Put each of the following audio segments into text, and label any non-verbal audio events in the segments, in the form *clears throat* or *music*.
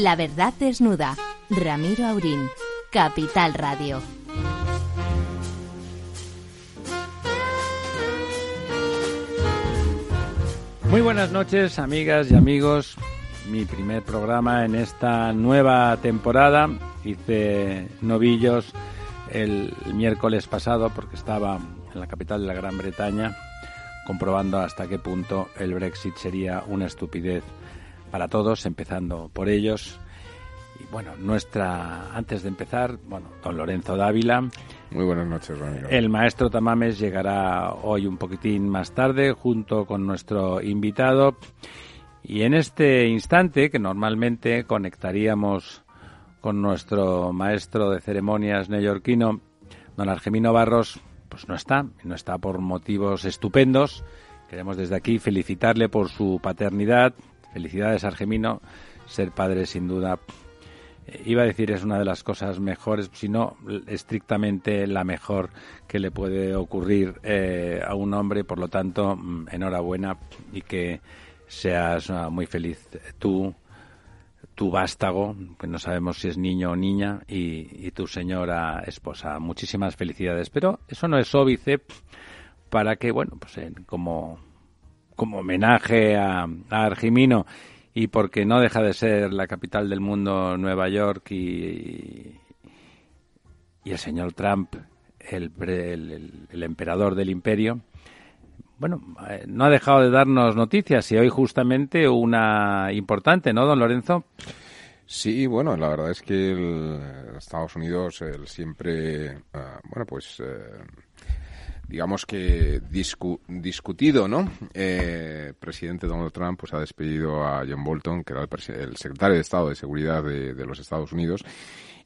La verdad desnuda. Ramiro Aurín. Capital Radio. Muy buenas noches, amigas y amigos. Mi primer programa en esta nueva temporada. Hice novillos el miércoles pasado porque estaba en la capital de la Gran Bretaña comprobando hasta qué punto el Brexit sería una estupidez para todos, empezando por ellos. Y bueno, nuestra, antes de empezar, bueno, don Lorenzo Dávila. Muy buenas noches, Ramiro. El maestro Tamames llegará hoy un poquitín más tarde junto con nuestro invitado. Y en este instante, que normalmente conectaríamos con nuestro maestro de ceremonias neoyorquino, don Argemino Barros, pues no está, no está por motivos estupendos. Queremos desde aquí felicitarle por su paternidad. Felicidades, Argemino. Ser padre, sin duda, eh, iba a decir es una de las cosas mejores, si no estrictamente la mejor que le puede ocurrir eh, a un hombre. Por lo tanto, mm, enhorabuena y que seas uh, muy feliz tú, tu vástago, que no sabemos si es niño o niña, y, tu señora esposa. Muchísimas felicidades. Pero eso no es óbice para que, bueno, pues como, como homenaje a, a, Argimino y porque no deja de ser la capital del mundo Nueva York y, y el señor Trump, el, el, el emperador del imperio, bueno, eh, no ha dejado de darnos noticias y hoy justamente una importante, ¿no, don Lorenzo? Sí, bueno, la verdad es que el Estados Unidos el siempre, uh, bueno, pues eh, digamos que discutido, ¿no? Eh, presidente Donald Trump pues ha despedido a John Bolton, que era el, el secretario de Estado de Seguridad de, de los Estados Unidos,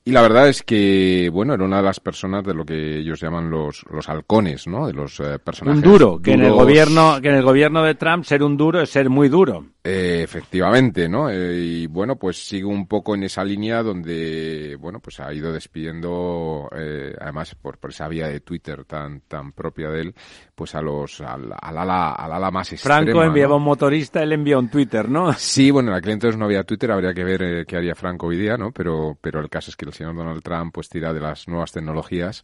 y la verdad es que, bueno, era una de las personas de lo que ellos llaman los, los halcones, ¿no? De los eh, personajes. Un duro, que en el gobierno, que en el gobierno de Trump ser un duro es ser muy duro. Eh, efectivamente, ¿no? Eh, y bueno, pues sigue un poco en esa línea donde, bueno, pues ha ido despidiendo, eh, además por, por, esa vía de Twitter tan tan propia de él, pues a los al, al ala al ala más extrema. Franco enviaba ¿no? un motorista, él envió un Twitter, ¿no? *laughs* Sí, bueno, en aquel entonces no había Twitter, habría que ver eh, qué haría Franco hoy día, ¿no? Pero pero el caso es que el señor Donald Trump pues tira de las nuevas tecnologías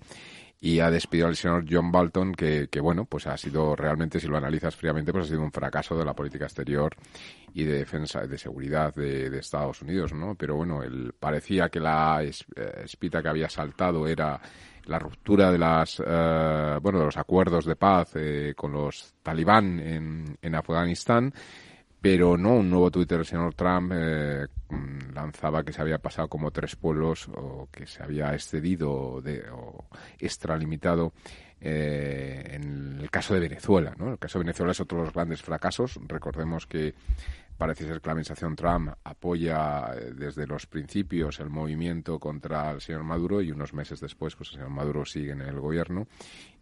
y ha despedido al señor John Bolton, que, que, bueno, pues ha sido realmente, si lo analizas fríamente, pues ha sido un fracaso de la política exterior y de defensa, de seguridad de, Estados Unidos, ¿no? Pero bueno, él parecía que la eh, espita que había saltado era la ruptura de las, eh, bueno, de los acuerdos de paz eh, con los talibán en, en Afganistán pero no un nuevo Twitter del señor Trump eh, lanzaba que se había pasado como tres pueblos o que se había excedido de, o extralimitado eh, en el caso de Venezuela. ¿no? El caso de Venezuela es otro de los grandes fracasos. Recordemos que parece ser que la administración Trump apoya desde los principios el movimiento contra el señor Maduro y unos meses después pues el señor Maduro sigue en el gobierno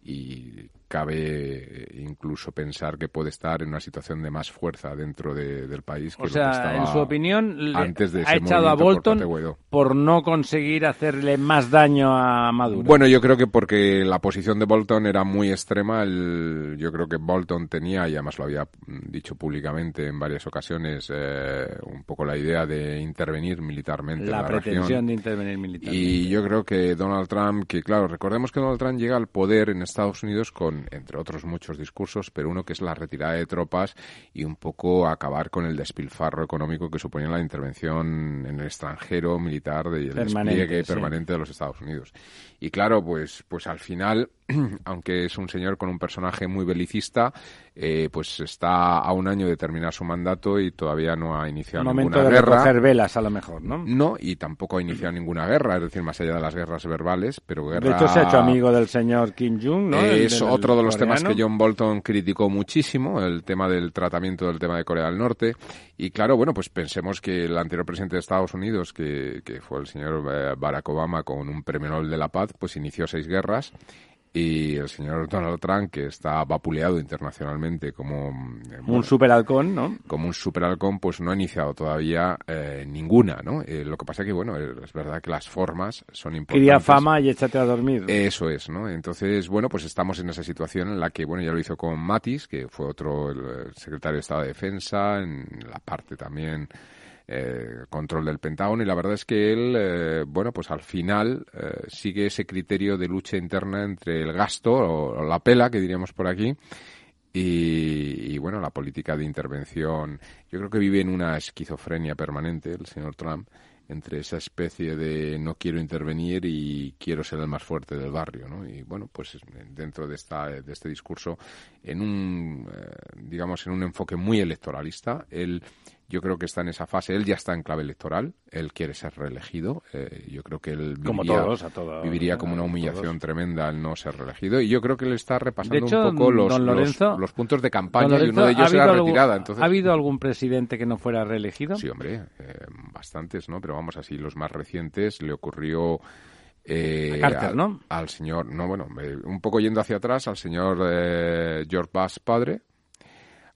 y cabe incluso pensar que puede estar en una situación de más fuerza dentro de, del país. Que o sea, en su opinión, antes de ha echado a Bolton por, por, no conseguir hacerle más daño a Maduro. Bueno, yo creo que porque la posición de Bolton era muy extrema. El, yo creo que Bolton tenía, y además lo había dicho públicamente en varias ocasiones, eh, un poco la idea de intervenir militarmente. La, en la pretensión región. de intervenir militarmente. Y yo creo que Donald Trump, que claro, recordemos que Donald Trump llega al poder en Estados Unidos con, entre otros muchos discursos, pero uno que es la retirada de tropas y un poco acabar con el despilfarro económico que suponía la intervención en el extranjero militar del despliegue sí. permanente de los Estados Unidos. Y claro, pues, pues al final, *clears throat* aunque es un señor con un personaje muy belicista, eh, pues está a un año de terminar su mandato y todavía no ha iniciado Momento ninguna de guerra. velas, a lo mejor, ¿no? No, y tampoco ha iniciado ninguna guerra, es decir, más allá de las guerras verbales, pero guerra... De hecho, se ha hecho amigo del señor Kim Jong, ¿no? Es del, otro de los coreano. temas que John Bolton criticó muchísimo, el tema del tratamiento del tema de Corea del Norte. Y claro, bueno, pues pensemos que el anterior presidente de Estados Unidos, que, que fue el señor eh, Barack Obama, con un premio Nobel de la Paz, pues inició seis guerras y el señor Donald Trump, que está vapuleado internacionalmente como bueno, un superhalcón, ¿no? Como un superhalcón, pues no ha iniciado todavía eh, ninguna, ¿no? Eh, lo que pasa que, bueno, es verdad que las formas son importantes. Quería fama y échate a dormir. Eso es, ¿no? Entonces, bueno, pues estamos en esa situación en la que, bueno, ya lo hizo con Matis, que fue otro el secretario de Estado de Defensa, en la parte también eh, control del Pentágono y la verdad es que él, eh, bueno, pues al final eh, sigue ese criterio de lucha interna entre el gasto o, la pela, que diríamos por aquí, y, y, bueno, la política de intervención. Yo creo que vive en una esquizofrenia permanente el señor Trump entre esa especie de no quiero intervenir y quiero ser el más fuerte del barrio, ¿no? Y bueno, pues dentro de esta de este discurso en un eh, digamos en un enfoque muy electoralista, él yo creo que está en esa fase. Él ya está en clave electoral. Él quiere ser reelegido. Eh, yo creo que él viviría como, viviría como una humillación tremenda al no ser reelegido. Y yo creo que él está repasando un poco los, los, puntos de campaña y uno de ellos era retirada. Entonces, ¿Ha habido algún presidente que no fuera reelegido? Sí, hombre, eh, bastantes, ¿no? Pero vamos así, los más recientes le ocurrió. Eh, Carter, ¿no? Al, señor, no, bueno, un poco yendo hacia atrás, al señor George Bush padre,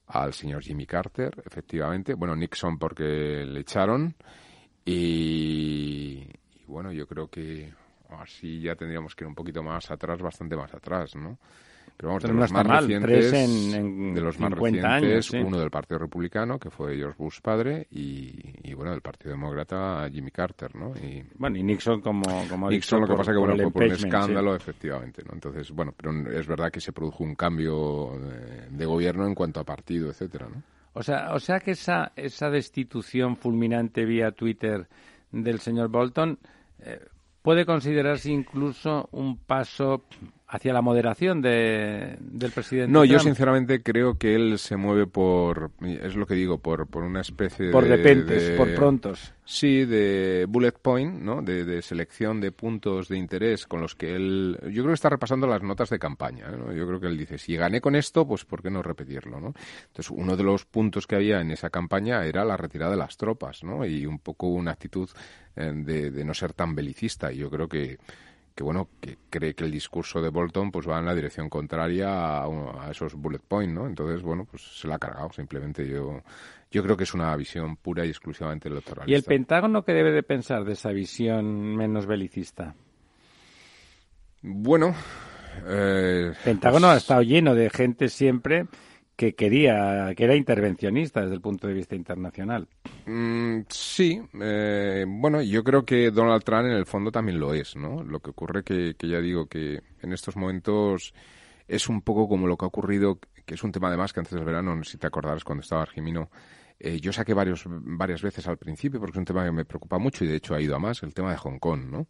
al señor Jimmy Carter, efectivamente. Bueno, Nixon porque le echaron. Y, bueno, yo creo que así ya tendríamos que ir un poquito más atrás, bastante más atrás, ¿no? Pero vamos, de los más recientes, de los más recientes, uno del Partido Republicano, que fue George Bush padre, y, bueno, del Partido Demócrata, Jimmy Carter, ¿no? Y, bueno, y Nixon como, como Nixon lo que pasa que bueno, fue por un escándalo, efectivamente, ¿no? Entonces, bueno, pero es verdad que se produjo un cambio de, gobierno en cuanto a partido, etcétera, ¿no? O sea, o sea que esa, esa destitución fulminante vía Twitter del señor Bolton eh, puede considerarse incluso un paso hacia la moderación de, del presidente. No, yo sinceramente creo que él se mueve por, es lo que digo, por, por una especie por de... Por repentes, por prontos. Sí, de bullet point, ¿no? De, selección de puntos de interés con los que él, yo creo que está repasando las notas de campaña, ¿no? Yo creo que él dice, si gané con esto, pues ¿por qué no repetirlo, no? Entonces, uno de los puntos que había en esa campaña era la retirada de las tropas, ¿no? Y un poco una actitud eh, de, de no ser tan belicista. Y yo creo que que bueno, que cree que el discurso de Bolton pues va en la dirección contraria a, esos bullet points, ¿no? Entonces, bueno, pues se la ha cargado, simplemente yo yo creo que es una visión pura y exclusivamente electoralista. ¿Y el Pentágono qué debe de pensar de esa visión menos belicista? Bueno, eh, el Pentágono ha estado lleno de gente siempre que quería, que era intervencionista desde el punto de vista internacional. Mm, sí, eh, bueno, yo creo que Donald Trump en el fondo también lo es, ¿no? Lo que ocurre que, que ya digo que en estos momentos es un poco como lo que ha ocurrido, que es un tema además que antes del verano, si te acordarás cuando estaba Argimino, eh, yo saqué varios, varias veces al principio porque es un tema que me preocupa mucho y de hecho ha ido a más, el tema de Hong Kong, ¿no?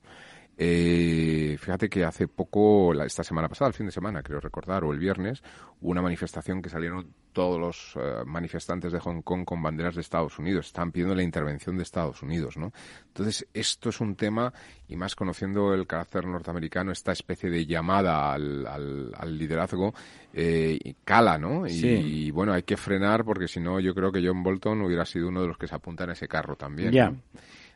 Eh, fíjate que hace poco, esta semana pasada, el fin de semana, creo recordar, o el viernes, hubo una manifestación que salieron todos los eh, manifestantes de Hong Kong con banderas de Estados Unidos. Están pidiendo la intervención de Estados Unidos, ¿no? Entonces, esto es un tema, y más conociendo el carácter norteamericano, esta especie de llamada al, al, liderazgo, eh, cala, ¿no? Y, bueno, hay que frenar porque si no, yo creo que John Bolton hubiera sido uno de los que se apuntan a ese carro también. Ya.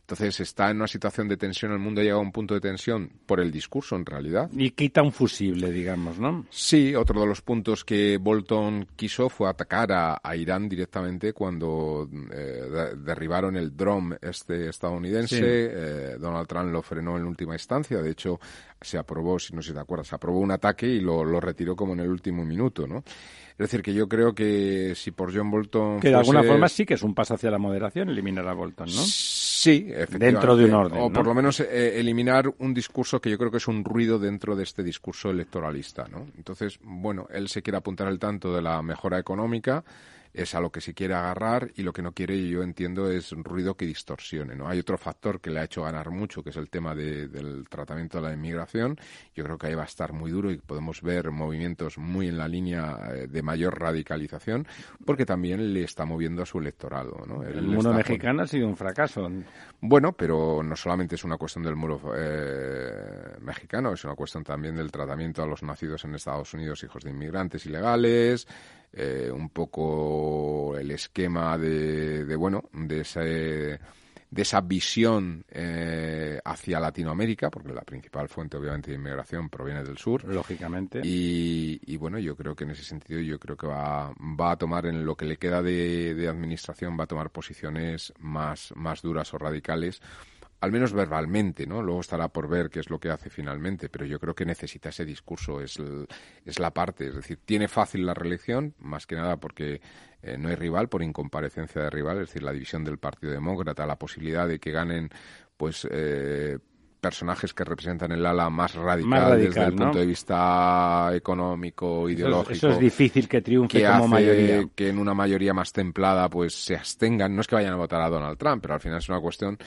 Entonces está en una situación de tensión, el mundo ha llegado a un punto de tensión por el discurso en realidad. Y quita un fusible, digamos, ¿no? Sí, otro de los puntos que Bolton quiso fue atacar a, Irán directamente cuando eh, derribaron el drone este estadounidense. Eh, Donald Trump lo frenó en última instancia, de hecho se aprobó, si no si te acuerdas, se aprobó un ataque y lo, lo retiró como en el último minuto, ¿no? Es decir, que yo creo que si por John Bolton. Que de alguna forma sí que es un paso hacia la moderación eliminar a Bolton, ¿no? Sí, efectivamente. Dentro de un orden. O por lo menos eh, eliminar un discurso que yo creo que es un ruido dentro de este discurso electoralista, ¿no? Entonces, bueno, él se quiere apuntar al tanto de la mejora económica es a lo que se quiere agarrar y lo que no quiere, yo entiendo, es ruido que distorsione. ¿no? Hay otro factor que le ha hecho ganar mucho, que es el tema del tratamiento de la inmigración. Yo creo que ahí va a estar muy duro y podemos ver movimientos muy en la línea eh, de mayor radicalización, porque también le está moviendo a su electorado. ¿no? El muro mexicano ha sido un fracaso. Bueno, pero no solamente es una cuestión del muro eh, mexicano, es una cuestión también del tratamiento a los nacidos en Estados Unidos, hijos de inmigrantes ilegales, eh, un poco el esquema de, de bueno, de ese de esa visión eh, hacia Latinoamérica, porque la principal fuente obviamente de inmigración proviene del sur. Lógicamente. Y, y bueno, yo creo que en ese sentido yo creo que va, va a tomar en lo que le queda de, de administración, va a tomar posiciones más, más duras o radicales al menos verbalmente, ¿no? Luego estará por ver qué es lo que hace finalmente, pero yo creo que necesita ese discurso, es, es la parte, es decir, tiene fácil la reelección, más que nada porque eh, no hay rival por incomparecencia de rival, es decir, la división del Partido Demócrata, la posibilidad de que ganen, pues, eh, personajes que representan el ala más radical, desde el punto de vista económico, ideológico. Eso es, difícil que triunfe como hace mayoría. Que en una mayoría más templada pues se abstengan. No es que vayan a votar a Donald Trump, pero al final es una cuestión.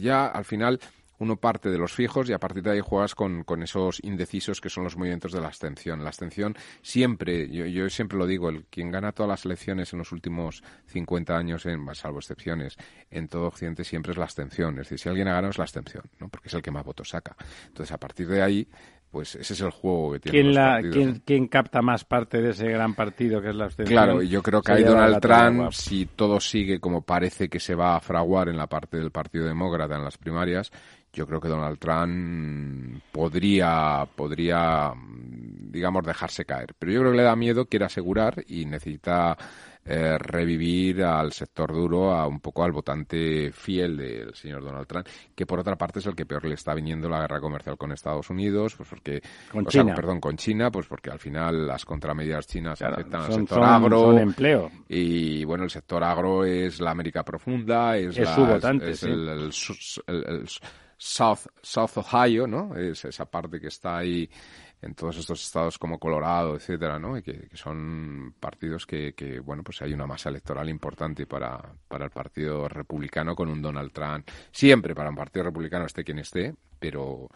ya al final uno parte de los fijos y a partir de ahí juegas con, con esos indecisos que son los movimientos de la abstención. La abstención siempre, yo, yo siempre lo digo, el quien gana todas las elecciones en los últimos 50 años, en, salvo excepciones, en todo Occidente siempre es la abstención. Es decir, si alguien ha ganado es la abstención, ¿no? porque es el que más votos saca. Entonces, a partir de ahí, pues ese es el juego que tiene ¿Quién, la, ¿quién, capta más parte de ese gran partido que es la abstención? Claro, y yo creo que hay Donald Trump, si todo sigue como parece que se va a fraguar en la parte del Partido Demócrata en las primarias, yo creo que Donald Trump podría, podría, digamos, dejarse caer. Pero yo creo que le da miedo, quiere asegurar y necesita eh, revivir al sector duro, a un poco al votante fiel del señor Donald Trump, que por otra parte es el que peor le está viniendo la guerra comercial con Estados Unidos, pues porque, con China. perdón, con China, pues porque al final las contramedidas chinas afectan al sector agro. Son empleo. Y bueno, el sector agro es la América profunda, es, su votante, es, el South, South Ohio, ¿no? Es esa parte que está ahí en todos estos estados como Colorado, etcétera, ¿no? Y que, son partidos que, que, bueno, pues hay una masa electoral importante para, para el Partido Republicano con un Donald Trump. Siempre para un Partido Republicano esté quien esté, pero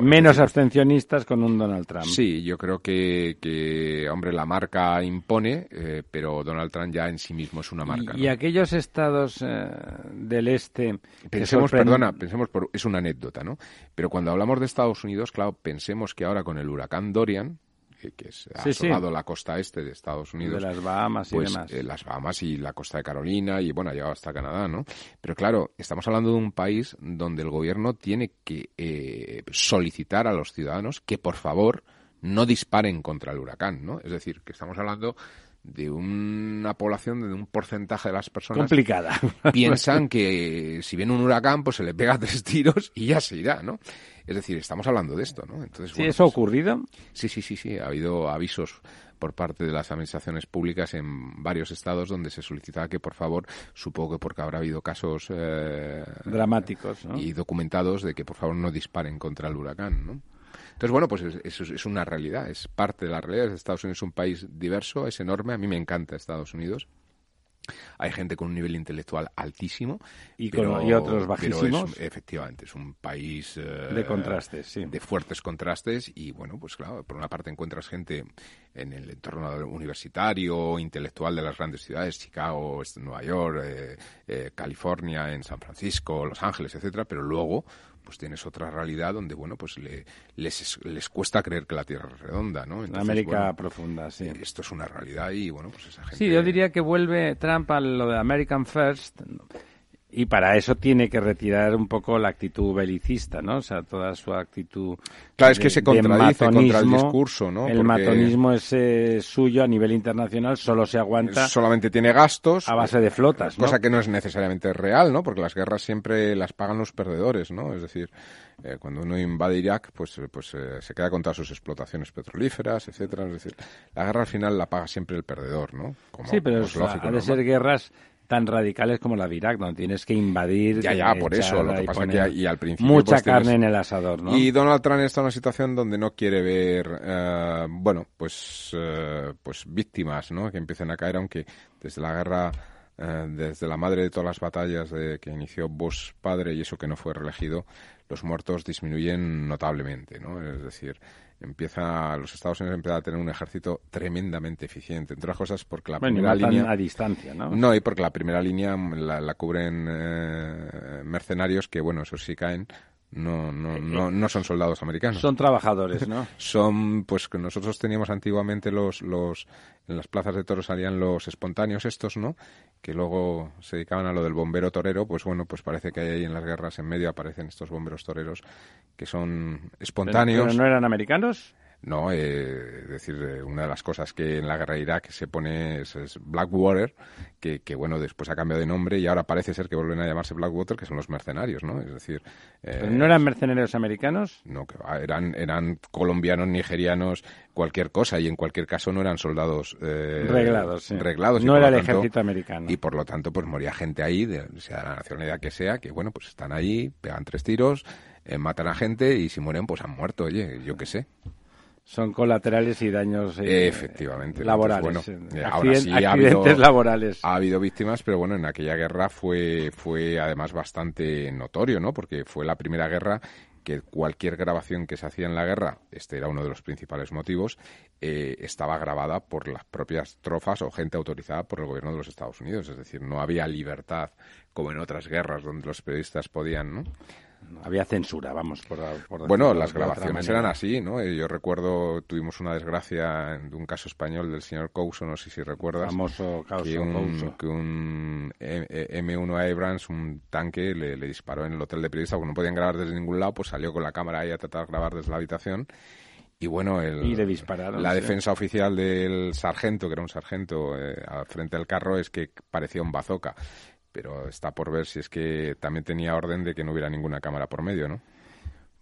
Menos abstencionistas con un Donald Trump. Sí, yo creo que, que hombre, la marca impone, eh, pero Donald Trump ya en sí mismo es una marca. Y, aquellos estados eh, del este. Pensemos, perdona, pensemos, por, es una anécdota, ¿no? Pero cuando hablamos de Estados Unidos, claro, pensemos que ahora con el huracán Dorian, que, ha asomado la costa este de Estados Unidos. De las Bahamas y pues, demás. Eh, las Bahamas y la costa de Carolina y, bueno, ha llegado hasta Canadá, ¿no? Pero claro, estamos hablando de un país donde el gobierno tiene que eh, solicitar a los ciudadanos que, por favor, no disparen contra el huracán, ¿no? Es decir, que estamos hablando de una población, de un porcentaje de las personas complicada *laughs* piensan que si viene un huracán pues se le pega tres tiros y ya se irá, ¿no? Es decir, estamos hablando de esto, ¿no? Entonces, ¿Sí eso ha pues, ocurrido? Sí, sí, sí, sí. Ha habido avisos por parte de las administraciones públicas en varios estados donde se solicitaba que, por favor, supongo que porque habrá habido casos eh, dramáticos y documentados de que, por favor, no disparen contra el huracán, ¿no? Entonces, bueno, pues eso es, una realidad, es parte de la realidad. Estados Unidos es un país diverso, es enorme. A mí me encanta Estados Unidos. Hay gente con un nivel intelectual altísimo. Y, con, otros bajísimos. efectivamente, es un país... Eh, de contrastes, sí. De fuertes contrastes. Y bueno, pues claro, por una parte encuentras gente en el entorno universitario, intelectual de las grandes ciudades, Chicago, Nueva York, eh, eh, California, en San Francisco, Los Ángeles, etcétera, pero luego pues tienes otra realidad donde, bueno, pues le, les, les cuesta creer que la Tierra es redonda, ¿no? América profunda, sí. Esto es una realidad y, bueno, pues esa gente... Sí, yo diría que vuelve Trump a lo de American First y para eso tiene que retirar un poco la actitud belicista, ¿no? O sea, toda su actitud. Claro, es que se contradice contra el discurso, ¿no? El matonismo es suyo a nivel internacional, solo se aguanta. Solamente tiene gastos. A base de flotas, Cosa que no es necesariamente real, ¿no? Porque las guerras siempre las pagan los perdedores, ¿no? Es decir, eh, cuando uno invade Irak, pues, pues eh, se queda con todas sus explotaciones petrolíferas, etcétera. Es decir, la guerra al final la paga siempre el perdedor, ¿no? sí, pero es, ha de ser guerras tan radicales como la de Irak, donde tienes que invadir. Ya, ya, por eso. Lo que pasa que y al principio. Mucha pues, carne en el asador, ¿no? Y Donald Trump está en una situación donde no quiere ver, eh, bueno, pues, eh, pues víctimas, ¿no? Que empiecen a caer, aunque desde la guerra. Eh, desde la madre de todas las batallas de, que inició Bush padre y eso que no fue reelegido, los muertos disminuyen notablemente, ¿no? Es decir, empieza los Estados Unidos empiezan a tener un ejército tremendamente eficiente entre otras cosas porque la primera línea a distancia no no y porque la primera línea la, cubren eh, mercenarios que bueno esos sí caen no, no, no, no son soldados americanos. Son trabajadores, ¿no? *laughs* son, pues que nosotros teníamos antiguamente los, los, en las plazas de toros salían los espontáneos estos, ¿no? Que luego se dedicaban a lo del bombero torero, pues bueno, pues parece que ahí en las guerras en medio aparecen estos bomberos toreros que son espontáneos. ¿Pero, no eran americanos? ¿No? Eh, es decir, eh, una de las cosas que en la guerra de Irak se pone es, Blackwater, que, que, bueno, después ha cambiado de nombre y ahora parece ser que vuelven a llamarse Blackwater, que son los mercenarios, ¿no? Es decir... Eh, no eran mercenarios americanos? No, eran, eran colombianos, nigerianos, cualquier cosa, y en cualquier caso no eran soldados... reglados, sí. Reglados. No era el ejército americano. Y por lo tanto, pues moría gente ahí, de, sea la nacionalidad que sea, que bueno, pues están ahí, pegan tres tiros, matan a gente y si mueren, pues han muerto, oye, yo qué sé. Son colaterales y daños eh, Efectivamente. laborales. bueno, eh, ahora sí ha habido, laborales. Ha habido víctimas, pero bueno, en aquella guerra fue, fue además bastante notorio, ¿no? Porque fue la primera guerra que cualquier grabación que se hacía en la guerra, este era uno de los principales motivos, eh, estaba grabada por las propias trofas o gente autorizada por el gobierno de los Estados Unidos. Es decir, no había libertad como en otras guerras donde los periodistas podían, ¿no? Había censura, vamos. Por, bueno, las grabaciones eran así, ¿no? Yo recuerdo, tuvimos una desgracia de un caso español del señor Couso, no sé si recuerdas. Famoso caso que un, que un M1 Abrams, un tanque, le, disparó en el hotel de periodistas porque no podían grabar desde ningún lado, pues salió con la cámara ahí a tratar de grabar desde la habitación. Y bueno, el, y la defensa oficial del sargento, que era un sargento eh, al frente del carro, es que parecía un bazooka pero está por ver si es que también tenía orden de que no hubiera ninguna cámara por medio, ¿no?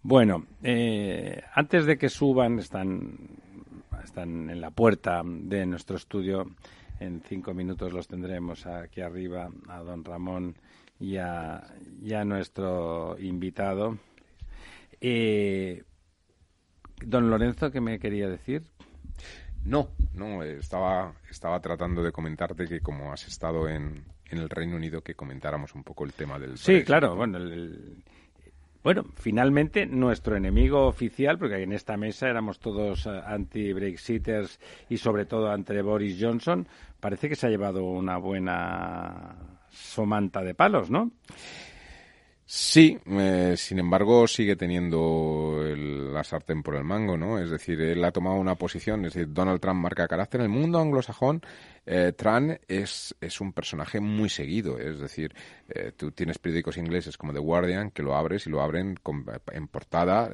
Bueno, eh, antes de que suban, están, están en la puerta de nuestro estudio. En cinco minutos los tendremos aquí arriba a don Ramón y a, nuestro invitado. Eh, don Lorenzo, ¿qué me quería decir? No, no, estaba, estaba tratando de comentarte que como has estado en, en el Reino Unido que comentáramos un poco el tema del. Sí, claro. Bueno, bueno, finalmente nuestro enemigo oficial, porque en esta mesa éramos todos eh, anti-Brexiters y sobre todo ante Boris Johnson, parece que se ha llevado una buena somanta de palos, ¿no? Sí, eh, sin embargo sigue teniendo la sartén por el mango, ¿no? Es decir, él ha tomado una posición, es decir, Donald Trump marca carácter. En el mundo anglosajón, eh, Trump es, es un personaje muy seguido, es decir, eh, tú tienes periódicos ingleses como The Guardian que lo abres y lo abren en portada,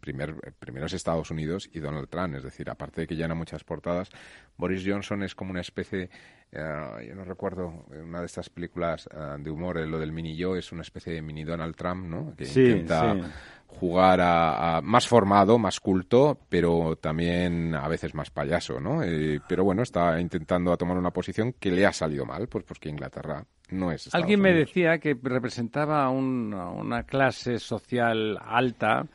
primer, primero es Estados Unidos y Donald Trump, es decir, aparte de que llena muchas portadas, Boris Johnson es como una especie eh, yo no recuerdo, una de estas películas eh, de humor, lo del mini yo, es una especie de mini Donald Trump, ¿no? Que intenta jugar a, más formado, más culto, pero también a veces más payaso, ¿no? Eh, pero bueno, está intentando tomar una posición que le ha salido mal, pues porque Inglaterra no es. Alguien me decía que representaba una clase social alta.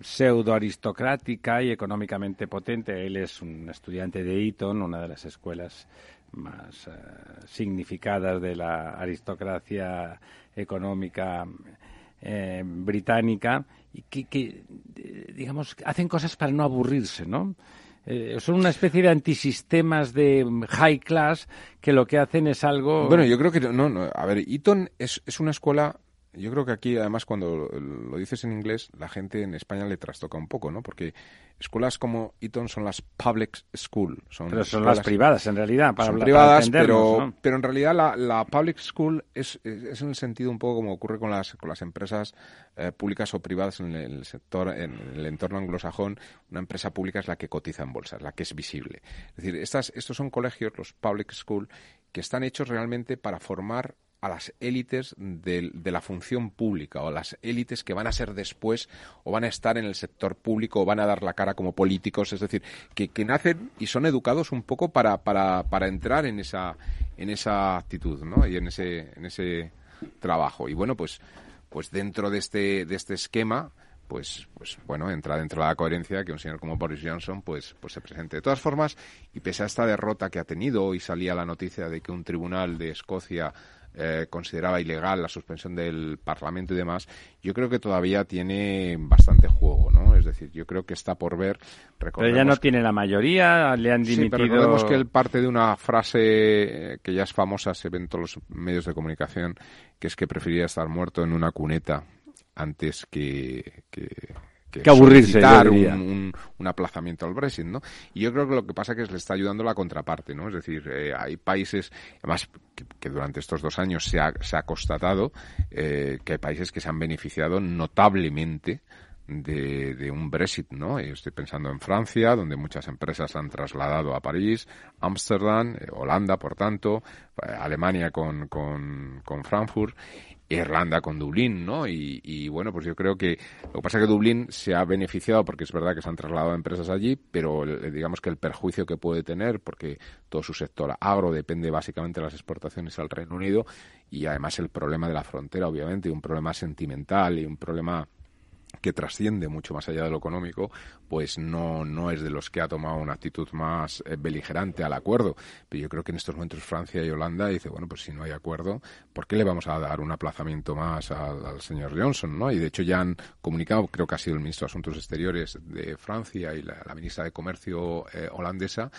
pseudo aristocrática y económicamente potente. Él es un estudiante de Eton, una de las escuelas más eh, significadas de la aristocracia económica eh, británica y que, digamos, hacen cosas para no aburrirse, ¿no? Eh, son una especie de antisistemas de high class que lo que hacen es algo... Bueno, yo creo que no, no a ver, Eton es, es una escuela yo creo que aquí, además, cuando lo dices en inglés, la gente en España le trastoca un poco, ¿no? Porque escuelas como Eton son las public school. Son pero son las privadas, en realidad, para Son privadas, pero, pero en realidad la, la public school es, es, en el sentido un poco como ocurre con las, con las empresas eh, públicas o privadas en el sector, en el entorno anglosajón. Una empresa pública es la que cotiza en bolsas, la que es visible. Es decir, estas, estos son colegios, los public school, que están hechos realmente para formar a las élites de, la función pública o las élites que van a ser después o van a estar en el sector público o van a dar la cara como políticos, es decir, que, nacen y son educados un poco para, para, para entrar en esa, en esa actitud ¿no? y en ese, en ese trabajo. Y bueno, pues, pues dentro de este, de este esquema, pues, pues bueno, entra dentro de la coherencia que un señor como Boris Johnson pues, pues se presente. De todas formas, y pese a esta derrota que ha tenido, hoy salía la noticia de que un tribunal de Escocia eh, consideraba ilegal la suspensión del Parlamento y demás, yo creo que todavía tiene bastante juego, ¿no? Es decir, yo creo que está por ver. Pero ya no tiene la mayoría, le han dimitido. Sí, pero recordemos que él parte de una frase que ya es famosa, se ve en todos los medios de comunicación, que es que preferiría estar muerto en una cuneta antes que, que que, aburrirse un, un, aplazamiento al Brexit, ¿no? Y yo creo que lo que pasa es que le está ayudando la contraparte, ¿no? Es decir, eh, hay países, además que, durante estos dos años se ha, se ha constatado eh, que hay países que se han beneficiado notablemente de, un Brexit, ¿no? estoy pensando en Francia, donde muchas empresas han trasladado a París, Ámsterdam, eh, Holanda, por tanto, eh, Alemania con, con, con Frankfurt Irlanda con Dublín, ¿no? Y, bueno, pues yo creo que lo que pasa es que Dublín se ha beneficiado porque es verdad que se han trasladado empresas allí, pero digamos que el perjuicio que puede tener, porque todo su sector agro depende básicamente de las exportaciones al Reino Unido y además el problema de la frontera, obviamente, un problema sentimental y un problema que trasciende mucho más allá de lo económico, pues no, no es de los que ha tomado una actitud más eh, beligerante al acuerdo. Pero yo creo que en estos momentos Francia y Holanda dice, bueno, pues si no hay acuerdo, ¿por qué le vamos a dar un aplazamiento más al, señor Johnson? ¿no? Y de hecho ya han comunicado, creo que ha sido el ministro de Asuntos Exteriores de Francia y la, ministra de Comercio eh, holandesa,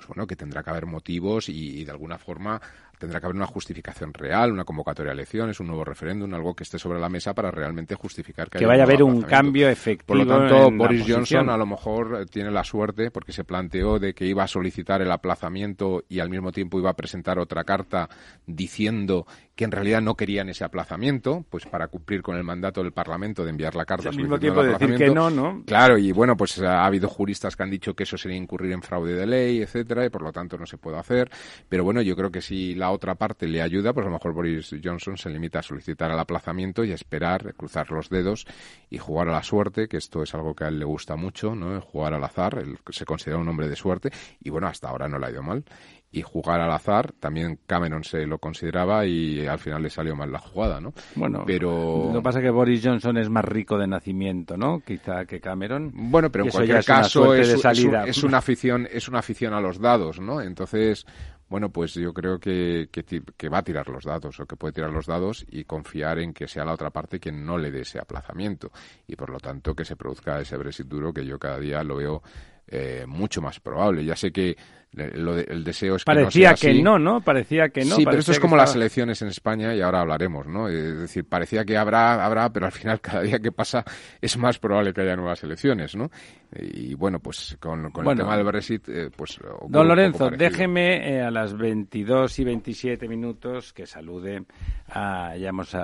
pues bueno, que tendrá que haber motivos y de alguna forma tendrá que haber una justificación real, una convocatoria a elecciones, un nuevo referéndum, algo que esté sobre la mesa para realmente justificar que, que vaya a haber un cambio efectivo. Por lo tanto, Boris Johnson a lo mejor eh, tiene la suerte porque se planteó de que iba a solicitar el aplazamiento y al mismo tiempo iba a presentar otra carta diciendo que en realidad no querían ese aplazamiento, pues para cumplir con el mandato del Parlamento de enviar la carta. Al mismo tiempo de decir que no, ¿no? Claro, y bueno, pues ha habido juristas que han dicho que eso sería incurrir en fraude de ley, y por lo tanto no se puede hacer. Pero bueno, yo creo que si la otra parte le ayuda, pues a lo mejor Boris Johnson se limita a solicitar el aplazamiento y a esperar, cruzar los dedos y jugar a la suerte, que esto es algo que a él le gusta mucho, ¿no? Jugar al azar, él se considera un hombre de suerte, y bueno, hasta ahora no le ha ido mal y jugar al azar. También Cameron se lo consideraba y al final le salió mal la jugada, ¿no? Bueno, pero lo que pasa es que Boris Johnson es más rico de nacimiento, ¿no? Quizá que Cameron. Bueno, pero en cualquier caso es, es, una afición es una afición a los dados, ¿no? Entonces, bueno, pues yo creo que, que, va a tirar los dados o que puede tirar los dados y confiar en que sea la otra parte quien no le dé ese aplazamiento y por lo tanto que se produzca ese Brexit duro que yo cada día lo veo eh, mucho más probable. Ya sé que lo el deseo es que parecía que no, ¿no? Parecía que no. Sí, pero esto es como las elecciones en España y ahora hablaremos, ¿no? Es decir, parecía que habrá, habrá, pero al final *laughs* cada día que pasa es más probable que haya nuevas elecciones, ¿no? Y bueno, pues con, el tema del Brexit, eh, pues... Don Lorenzo, déjeme eh, a las 22 y 27 minutos que salude. A, ya hemos,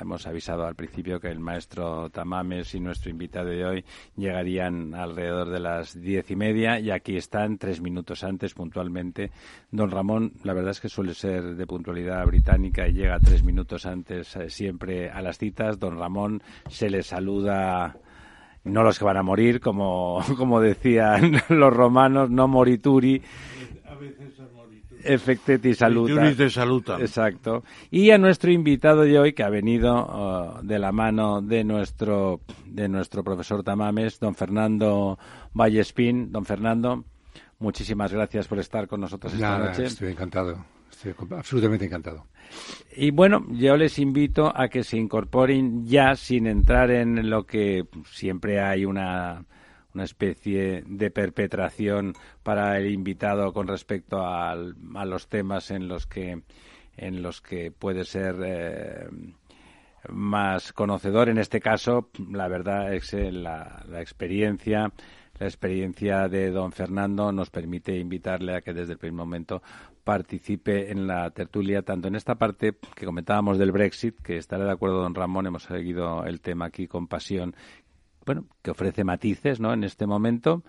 hemos avisado al principio que el maestro Tamames y nuestro invitado de hoy llegarían alrededor de las diez y media y aquí están tres minutos antes puntualmente. Don Ramón, la verdad es que suele ser de puntualidad británica y llega tres minutos antes eh, siempre a las citas. Don Ramón se le saluda no los que van a morir, como, *laughs* como decían *laughs* los romanos, no morituri. A veces Efecteti saluta. saluta. Exacto. Y a nuestro invitado de hoy, que ha venido uh, de la mano de nuestro, de nuestro profesor Tamames, don Fernando Vallespín. Don Fernando, Muchísimas gracias por estar con nosotros esta noche. Estoy encantado, estoy absolutamente encantado. Y bueno, yo les invito a que se incorporen ya sin entrar en lo que siempre hay una, una especie de perpetración para el invitado con respecto a los temas en los que en los que puede ser eh, más conocedor. En este caso, la verdad es que la, la experiencia la experiencia de don Fernando nos permite invitarle a que desde el primer momento participe en la tertulia, tanto en esta parte que comentábamos del Brexit, que estará de acuerdo don Ramón, hemos seguido el tema aquí con pasión, bueno, que ofrece matices, ¿no? En este momento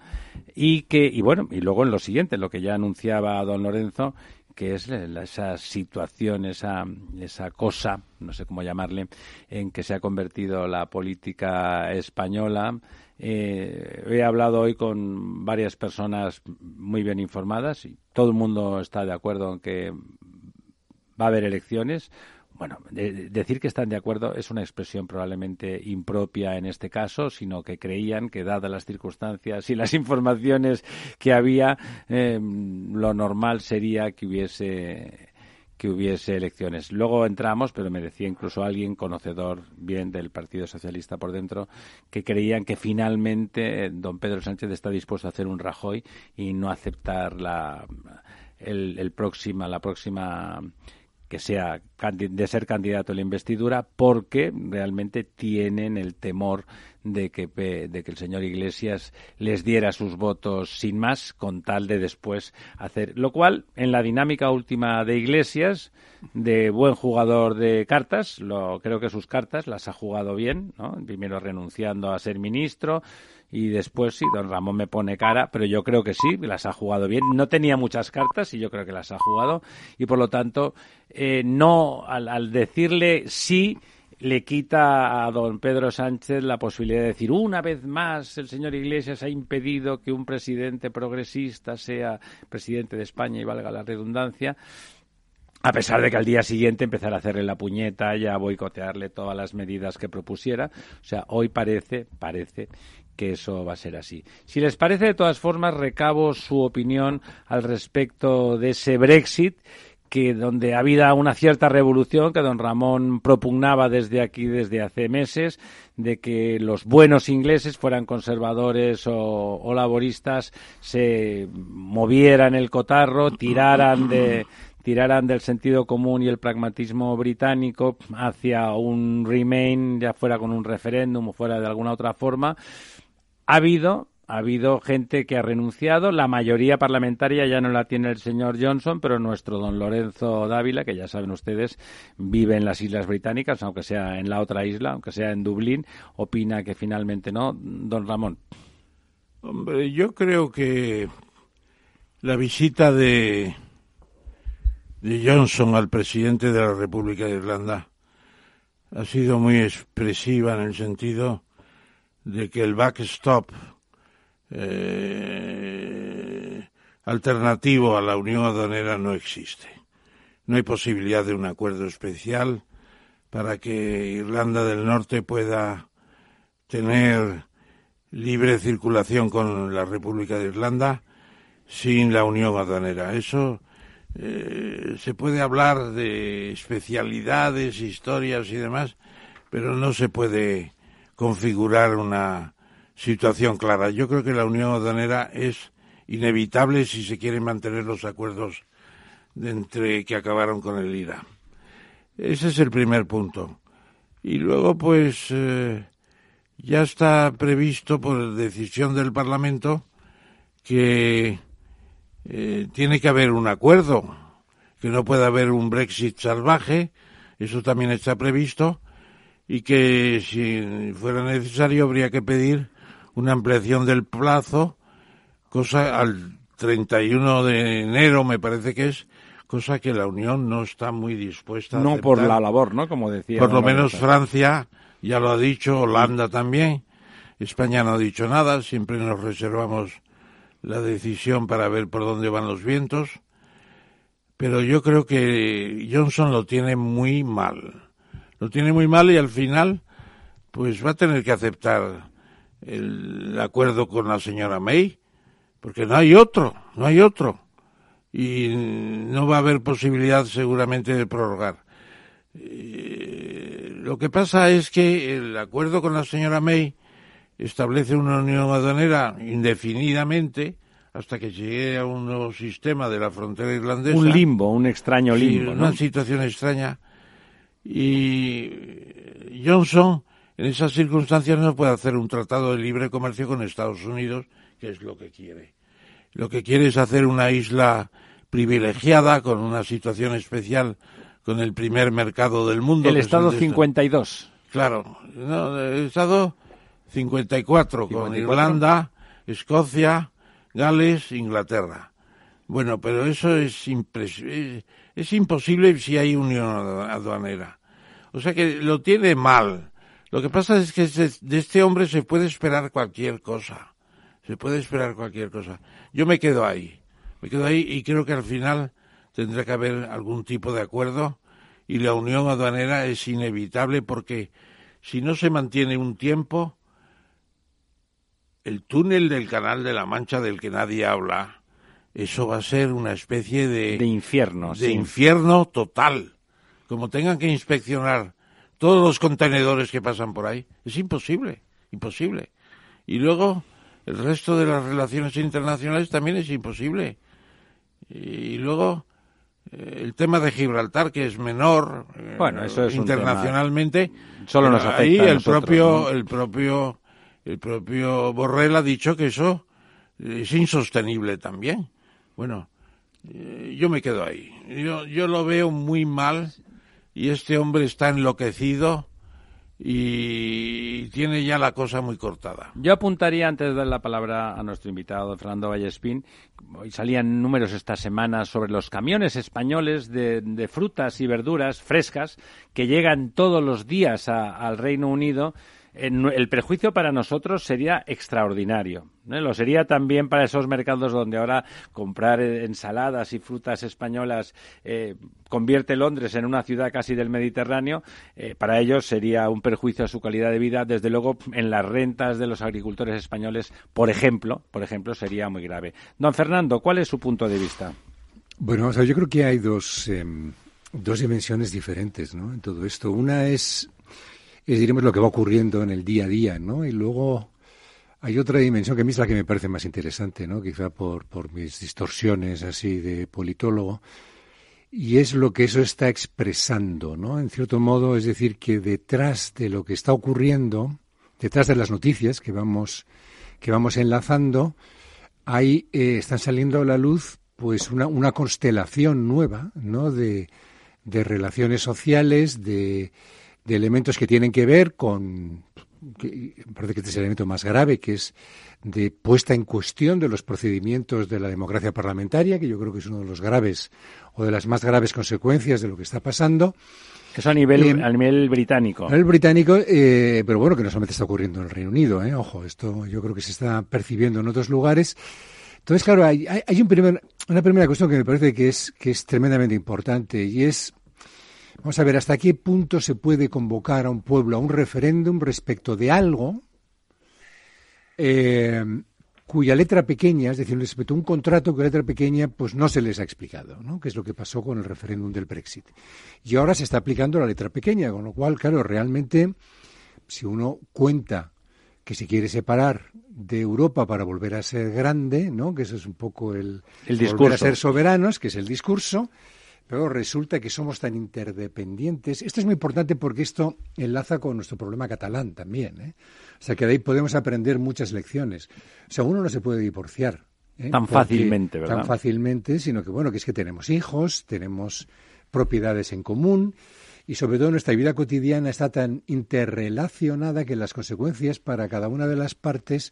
y que y bueno y luego en lo siguiente, lo que ya anunciaba don Lorenzo, que es esa situación, esa, esa cosa, no sé cómo llamarle, en que se ha convertido la política española eh, he hablado hoy con varias personas muy bien informadas y todo el mundo está de acuerdo en que va a haber elecciones. Bueno, decir que están de acuerdo es una expresión probablemente impropia en este caso, sino que creían que, dadas las circunstancias y las *laughs* informaciones que había, eh, lo normal sería que hubiese que hubiese elecciones. Luego entramos, pero me decía incluso alguien conocedor bien del Partido Socialista por dentro, que creían que finalmente eh, don Pedro Sánchez está dispuesto a hacer un Rajoy y no aceptar la, el, próxima, la próxima que sea de ser candidato a la investidura porque realmente tienen el temor de que, de que el señor Iglesias les diera sus votos sin más con tal de después hacer lo cual en la dinámica última de Iglesias de buen jugador de cartas lo creo que sus cartas las ha jugado bien ¿no? primero renunciando a ser ministro y después sí, don Ramón me pone cara, pero yo creo que sí, las ha jugado bien. No tenía muchas cartas y yo creo que las ha jugado y por lo tanto eh, no al, decirle sí le quita a don Pedro Sánchez la posibilidad de decir una vez más el señor Iglesias ha impedido que un presidente progresista sea presidente de España y valga la redundancia a pesar de que al día siguiente empezara a hacerle la puñeta y a boicotearle todas las medidas que propusiera. O sea, hoy parece, parece que eso va a ser así. Si les parece, de todas formas, recabo su opinión al respecto de ese Brexit que donde ha habido una cierta revolución que don Ramón propugnaba desde aquí desde hace meses de que los buenos ingleses fueran conservadores o, o laboristas se movieran el cotarro tiraran de tiraran del sentido común y el pragmatismo británico hacia un remain ya fuera con un referéndum o fuera de alguna otra forma. Ha habido ha habido gente que ha renunciado, la mayoría parlamentaria ya no la tiene el señor Johnson, pero nuestro don Lorenzo Dávila, que ya saben ustedes, vive en las Islas Británicas, aunque sea en la otra isla, aunque sea en Dublín, opina que finalmente no. Don Ramón. Hombre, yo creo que la visita de, de Johnson al presidente de la República de Irlanda ha sido muy expresiva en el sentido de que el backstop eh, alternativo a la unión aduanera no existe. No hay posibilidad de un acuerdo especial para que Irlanda del Norte pueda tener libre circulación con la República de Irlanda sin la unión aduanera. Eso eh, se puede hablar de especialidades, historias y demás, pero no se puede configurar una situación clara. Yo creo que la unión aduanera es inevitable si se quieren mantener los acuerdos de entre que acabaron con el IRA. Ese es el primer punto. Y luego, pues, eh, ya está previsto por decisión del Parlamento que eh, tiene que haber un acuerdo, que no puede haber un Brexit salvaje, eso también está previsto, y que si fuera necesario habría que pedir una ampliación del plazo, cosa al 31 de enero me parece que es, cosa que la Unión no está muy dispuesta a No por la labor, ¿no? Como decía. Por lo menos Francia ya lo ha dicho, Holanda también, España no ha dicho nada, siempre nos reservamos la decisión para ver por dónde van los vientos, pero yo creo que Johnson lo tiene muy mal lo tiene muy mal y al final pues va a tener que aceptar el acuerdo con la señora May, porque no hay otro, no hay otro. Y no va a haber posibilidad seguramente de prorrogar. Eh, lo que pasa es que el acuerdo con la señora May establece una unión aduanera indefinidamente hasta que llegue a un nuevo sistema de la frontera irlandesa. Un limbo, un extraño limbo. Una situación extraña y Johnson en esas circunstancias no puede hacer un tratado de libre comercio con Estados Unidos, que es lo que quiere. Lo que quiere es hacer una isla privilegiada con una situación especial con el primer mercado del mundo. El Estado 52. Claro, el Estado 54, con Irlanda, Escocia, Gales, Inglaterra. Bueno, pero eso es, es imposible si hay unión aduanera. O sea que lo tiene mal. Lo que pasa es que de este hombre se puede esperar cualquier cosa. Se puede esperar cualquier cosa. Yo me quedo ahí. Me quedo ahí y creo que al final tendrá que haber algún tipo de acuerdo y la unión aduanera es inevitable porque si no se mantiene un tiempo, el túnel del Canal de la Mancha del que nadie habla, eso va a ser una especie de... De infierno. De infierno total como tengan que inspeccionar todos los contenedores que pasan por ahí, es imposible, imposible. Y luego el resto de las relaciones internacionales también es imposible. Y luego eh, el tema de Gibraltar, que es menor eh, bueno, eso es internacionalmente, solo nos afecta ahí a el nosotros, propio, ¿no? el propio, el propio Borrell ha dicho que eso es insostenible también. Bueno, eh, yo me quedo ahí. Yo, yo lo veo muy mal y este hombre está enloquecido y tiene ya la cosa muy cortada. Yo apuntaría, antes de dar la palabra a nuestro invitado, Fernando Vallespín, hoy salían números esta semana sobre los camiones españoles de, de frutas y verduras frescas que llegan todos los días a- al Reino Unido. El perjuicio para nosotros sería extraordinario. ¿eh? Lo sería también para esos mercados donde ahora comprar eh, ensaladas y frutas españolas eh, convierte Londres en una ciudad casi del Mediterráneo. Eh, para ellos sería un perjuicio a su calidad de vida. Desde luego, en las rentas de los agricultores españoles, por ejemplo, por ejemplo, sería muy grave. Don Fernando, ¿cuál es su punto de vista? Bueno, vamos a ver, yo creo que hay dos, em, dos dimensiones diferentes ¿no? en todo esto. Una es, es, diremos, lo que va ocurriendo en el día a día, ¿no? Y luego hay otra dimensión que a mí es la que me parece más interesante, ¿no? Quizá por, por mis distorsiones así de politólogo. Y es lo que eso está expresando, ¿no? En cierto modo, es decir, que detrás de lo que está ocurriendo, detrás de las noticias que vamos, que vamos enlazando, ahí eh, están saliendo a la luz pues una, una constelación nueva, ¿no? De, de relaciones sociales, de, de elementos que tienen que ver con, que, parece que este es el elemento más grave, que es de puesta en cuestión de los procedimientos de la democracia parlamentaria, que yo creo que es uno de los graves o de las más graves consecuencias de lo que está pasando. Eso a nivel, Bien. a nivel británico. El británico, eh, pero bueno, que no solamente está ocurriendo en el Reino Unido, ¿eh? ojo, esto yo creo que se está percibiendo en otros lugares. Entonces, claro, hay, hay, hay un primer, una primera cuestión que me parece que es, que es tremendamente importante y es, vamos a ver, hasta qué punto se puede convocar a un pueblo a un referéndum respecto de algo eh, cuya letra pequeña, es decir, respecto a un contrato cuya letra pequeña, pues no se les ha explicado, ¿no? Que es lo que pasó con el referéndum del Brexit. Y ahora se está aplicando la letra pequeña, con lo cual, claro, realmente, si uno cuenta que se quiere separar de Europa para volver a ser grande, ¿no? Que eso es un poco el, El volver a discurso. ser soberanos, que es el discurso. Pero resulta que somos tan interdependientes. Esto es muy importante porque esto enlaza con nuestro problema catalán también. ¿eh? O sea que de ahí podemos aprender muchas lecciones. O sea, uno no se puede divorciar. ¿eh? Tan Porque- fácilmente, ¿verdad? Tan fácilmente, sino que bueno, que es que tenemos hijos, tenemos propiedades en común y sobre todo nuestra vida cotidiana está tan interrelacionada que las consecuencias para cada una de las partes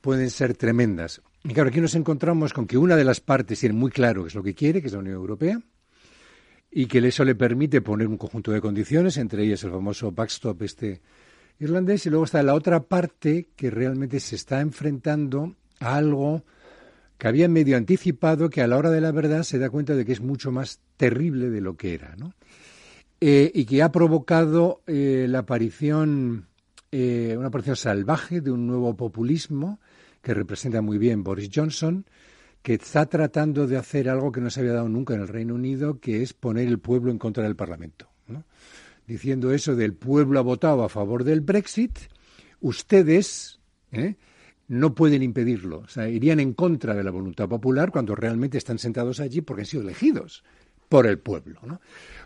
pueden ser tremendas. Y claro, aquí nos encontramos con que una de las partes tiene muy claro qué es lo que quiere, que es la Unión Europea, y que eso le permite poner un conjunto de condiciones, entre ellas el famoso backstop este irlandés, y luego está la otra parte que realmente se está enfrentando a algo que había medio anticipado, que a la hora de la verdad se da cuenta de que es mucho más terrible de lo que era, ¿no? Eh, y que ha provocado eh, la aparición, eh, una aparición salvaje de un nuevo populismo que representa muy bien Boris Johnson, que está tratando de hacer algo que no se había dado nunca en el Reino Unido, que es poner el pueblo en contra del Parlamento. Diciendo eso del pueblo ha votado a favor del Brexit, ustedes ¿eh? no pueden impedirlo. O sea, irían en contra de la voluntad popular cuando realmente están sentados allí porque han sido elegidos por el pueblo. O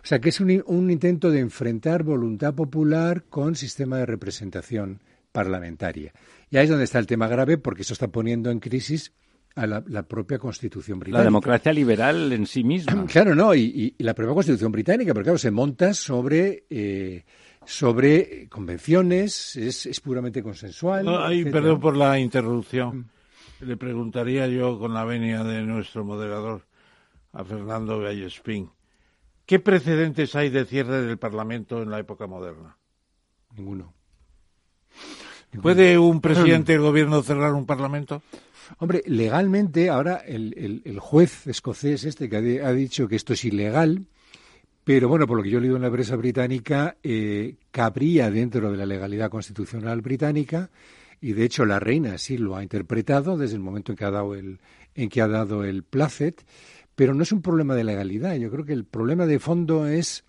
sea, que es un, un intento de enfrentar voluntad popular con sistema de representación parlamentaria. Y ahí es donde está el tema grave porque eso está poniendo en crisis a la, la propia Constitución británica. La democracia liberal en sí misma. *clears throat* Claro, no, y, la propia Constitución británica, porque claro, se monta sobre, eh, sobre convenciones, es, es puramente consensual. No, ay, etcétera. perdón por la interrupción. Le preguntaría yo con la venia de nuestro moderador, a Fernando Vallespín, ¿qué precedentes hay de cierre del Parlamento en la época moderna? Ninguno. ¿Puede un presidente *clears throat* del gobierno cerrar un Parlamento? Hombre, legalmente, ahora el, el- el juez escocés este que ha, di- ha dicho que esto es ilegal, pero bueno, por lo que yo he leído en la prensa británica, eh, cabría dentro de la legalidad constitucional británica y de hecho la reina sí lo ha interpretado desde el momento en que ha dado el, en que ha dado el placet, pero no es un problema de legalidad. Yo creo que el problema de fondo es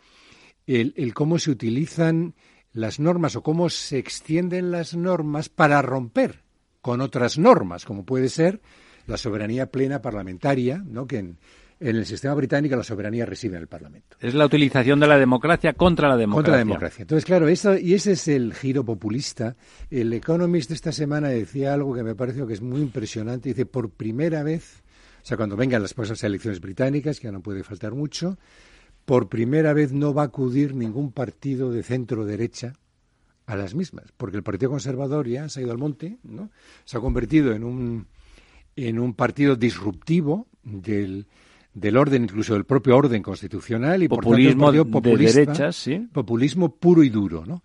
el, el cómo se utilizan las normas o cómo se extienden las normas para romper con otras normas, como puede ser la soberanía plena parlamentaria, ¿no? que, en, En el sistema británico la soberanía reside en el Parlamento. Es la utilización de la democracia contra la democracia. Contra la democracia. Entonces, claro, eso, y ese es el giro populista. El Economist esta semana decía algo que me parece que es muy impresionante. Dice, por primera vez, o sea, cuando vengan las próximas elecciones británicas, que ya no puede faltar mucho, por primera vez no va a acudir ningún partido de centro-derecha a las mismas, porque el Partido Conservador ya se ha ido al monte, ¿no? Se ha convertido en un, en un partido disruptivo del del orden, incluso del propio orden constitucional y populismo por tanto, de derechas, ¿sí? populismo puro y duro, ¿no?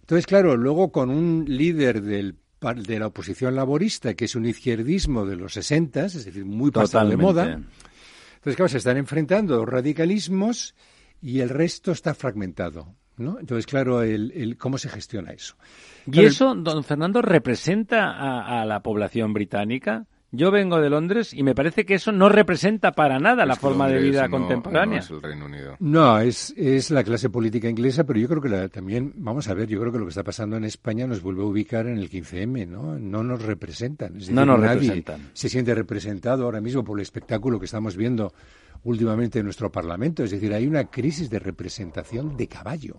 Entonces, claro, luego con un líder del de la oposición laborista, que es un izquierdismo de los 60, es decir, muy pasado de moda. Entonces, claro, se están enfrentando radicalismos y el resto está fragmentado. ¿No? Entonces, claro, el, ¿cómo se gestiona eso? ¿Y eso, don Fernando, representa a la población británica? Yo vengo de Londres y me parece que eso no representa para nada la forma de vida contemporánea. No es el Reino Unido. No, es, es la clase política inglesa, pero yo creo que también, vamos a ver, yo creo que lo que está pasando en España nos vuelve a ubicar en el 15M, ¿no? No nos representan. no nos representan. Se siente representado ahora mismo por el espectáculo que estamos viendo últimamente en nuestro Parlamento. Es decir, hay una crisis de representación de caballo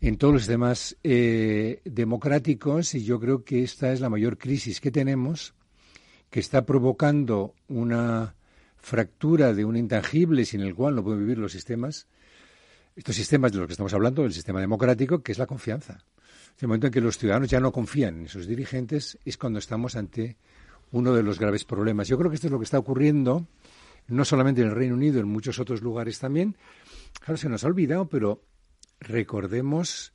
en todos los sistemas eh, democráticos y yo creo que esta es la mayor crisis que tenemos que está provocando una fractura de un intangible sin el cual no pueden vivir los sistemas, estos sistemas de los que estamos hablando, el sistema democrático, que es la confianza. En el momento en que los ciudadanos ya no confían en sus dirigentes es cuando estamos ante uno de los graves problemas. Yo creo que esto es lo que está ocurriendo no solamente en el Reino Unido, en muchos otros lugares también. Claro, se nos ha olvidado, pero recordemos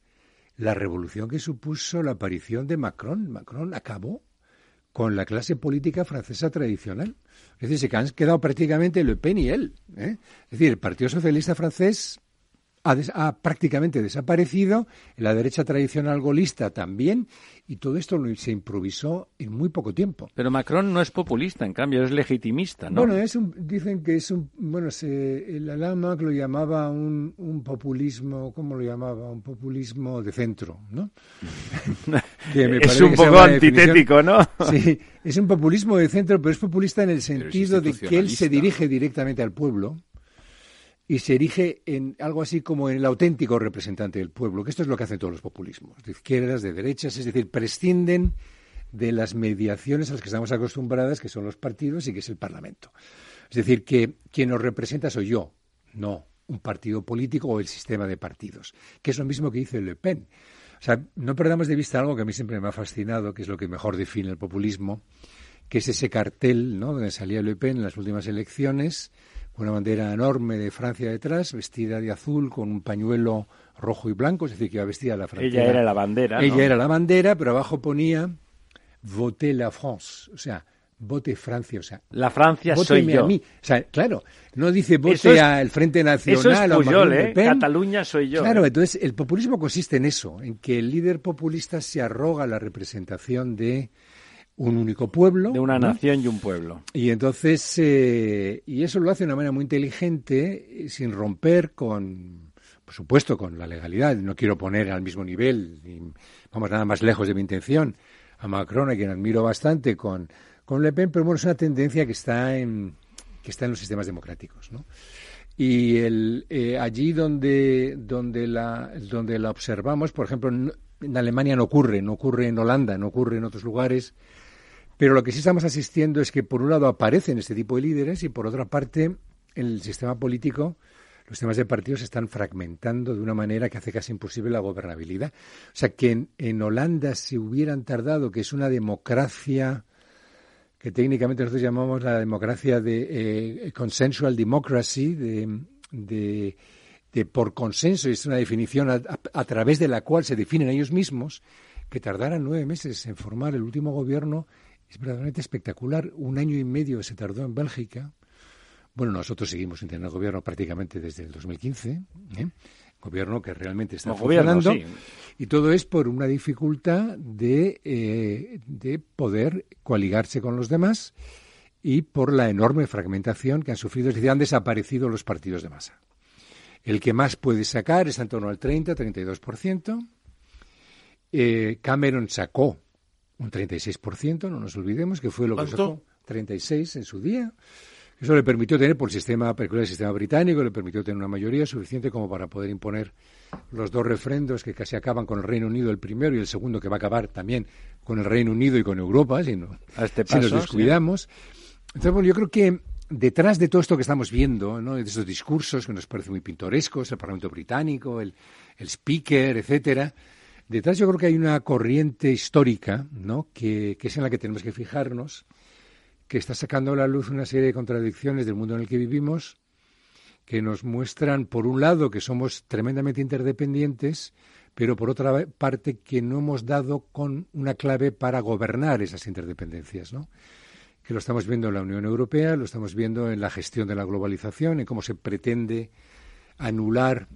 la revolución que supuso la aparición de Macron. Macron acabó con la clase política francesa tradicional. Es decir, se han quedado prácticamente Le Pen y él. ¿eh? Es decir, el Partido Socialista francés ha, prácticamente desaparecido, la derecha tradicional golista también, y todo esto se improvisó en muy poco tiempo. Pero Macron no es populista, en cambio, es legitimista, ¿no? Bueno, es dicen que es un, bueno, se, el Alama lo llamaba un, un, populismo, ¿cómo lo llamaba? Un populismo de centro, ¿no? *laughs* es un poco antitético, ¿no? sí, es un populismo de centro, pero es populista en el sentido de que él se dirige directamente al pueblo y se erige en algo así como en el auténtico representante del pueblo, que esto es lo que hacen todos los populismos, de izquierdas, de derechas, es decir, prescinden de las mediaciones a las que estamos acostumbradas, que son los partidos y que es el Parlamento. Es decir, que quien nos representa soy yo, no un partido político o el sistema de partidos, que es lo mismo que dice Le Pen. O sea, no perdamos de vista algo que a mí siempre me ha fascinado, que es lo que mejor define el populismo, que es ese cartel, ¿no?, donde salía Le Pen en las últimas elecciones, una bandera enorme de Francia detrás, vestida de azul con un pañuelo rojo y blanco, es decir, que iba vestida la Francia. Ella era la bandera. Ella era la bandera, pero abajo ponía Voté la France, o sea, vote Francia, o sea, la Francia soy yo. A mí. O sea, claro, no dice vote al Frente Nacional eso es Puyol, ¿eh? Cataluña soy yo. Claro, ¿eh? entonces el populismo consiste en eso, en que el líder populista se arroga la representación de un único pueblo. De una nación y un pueblo. Y entonces, eh, y eso lo hace de una manera muy inteligente, eh, sin romper con, por supuesto, con la legalidad. No quiero poner al mismo nivel, vamos nada más lejos de mi intención, a Macron, a quien admiro bastante, con, con Le Pen, pero bueno, es una tendencia que está en, que está en los sistemas democráticos, ¿no? Y el, eh, allí donde, donde, la, donde la observamos, por ejemplo, en Alemania no ocurre, no ocurre en Holanda, no ocurre en otros lugares, pero lo que sí estamos asistiendo es que, por un lado, aparecen este tipo de líderes y, por otra parte, en el sistema político, los temas de partidos se están fragmentando de una manera que hace casi imposible la gobernabilidad. O sea, que en, Holanda se hubieran tardado, que es una democracia que técnicamente nosotros llamamos la democracia de eh, consensual democracy, de, por consenso, y es una definición a, través de la cual se definen ellos mismos, que tardaran nueve meses en formar el último gobierno es verdaderamente espectacular. Un año y medio se tardó en Bélgica. Bueno, nosotros seguimos sin tener gobierno prácticamente desde el 2015. ¿eh? Gobierno que realmente está funcionando. Y todo es por una dificultad de, eh, de poder coaligarse con los demás y por la enorme fragmentación que han sufrido. Es decir, han desaparecido los partidos de masa. El que más puede sacar es en torno al 30, 32%. Eh, Cameron sacó un 36%, no nos olvidemos que fue lo que sacó 36 en su día. Eso le permitió tener, por el sistema, el sistema británico, le permitió tener una mayoría suficiente como para poder imponer los dos refrendos que casi acaban con el Reino Unido, el primero y el segundo que va a acabar también con el Reino Unido y con Europa, si, no, este nos descuidamos. Entonces, bueno, yo creo que detrás de todo esto que estamos viendo, ¿no? de esos discursos que nos parecen muy pintorescos, el Parlamento británico, el, el speaker, etcétera, detrás yo creo que hay una corriente histórica, ¿no? que, es en la que tenemos que fijarnos, que está sacando a la luz una serie de contradicciones del mundo en el que vivimos, que nos muestran, por un lado, que somos tremendamente interdependientes, pero por otra parte, que no hemos dado con una clave para gobernar esas interdependencias, ¿no? que lo estamos viendo en la Unión Europea, lo estamos viendo en la gestión de la globalización, en cómo se pretende anular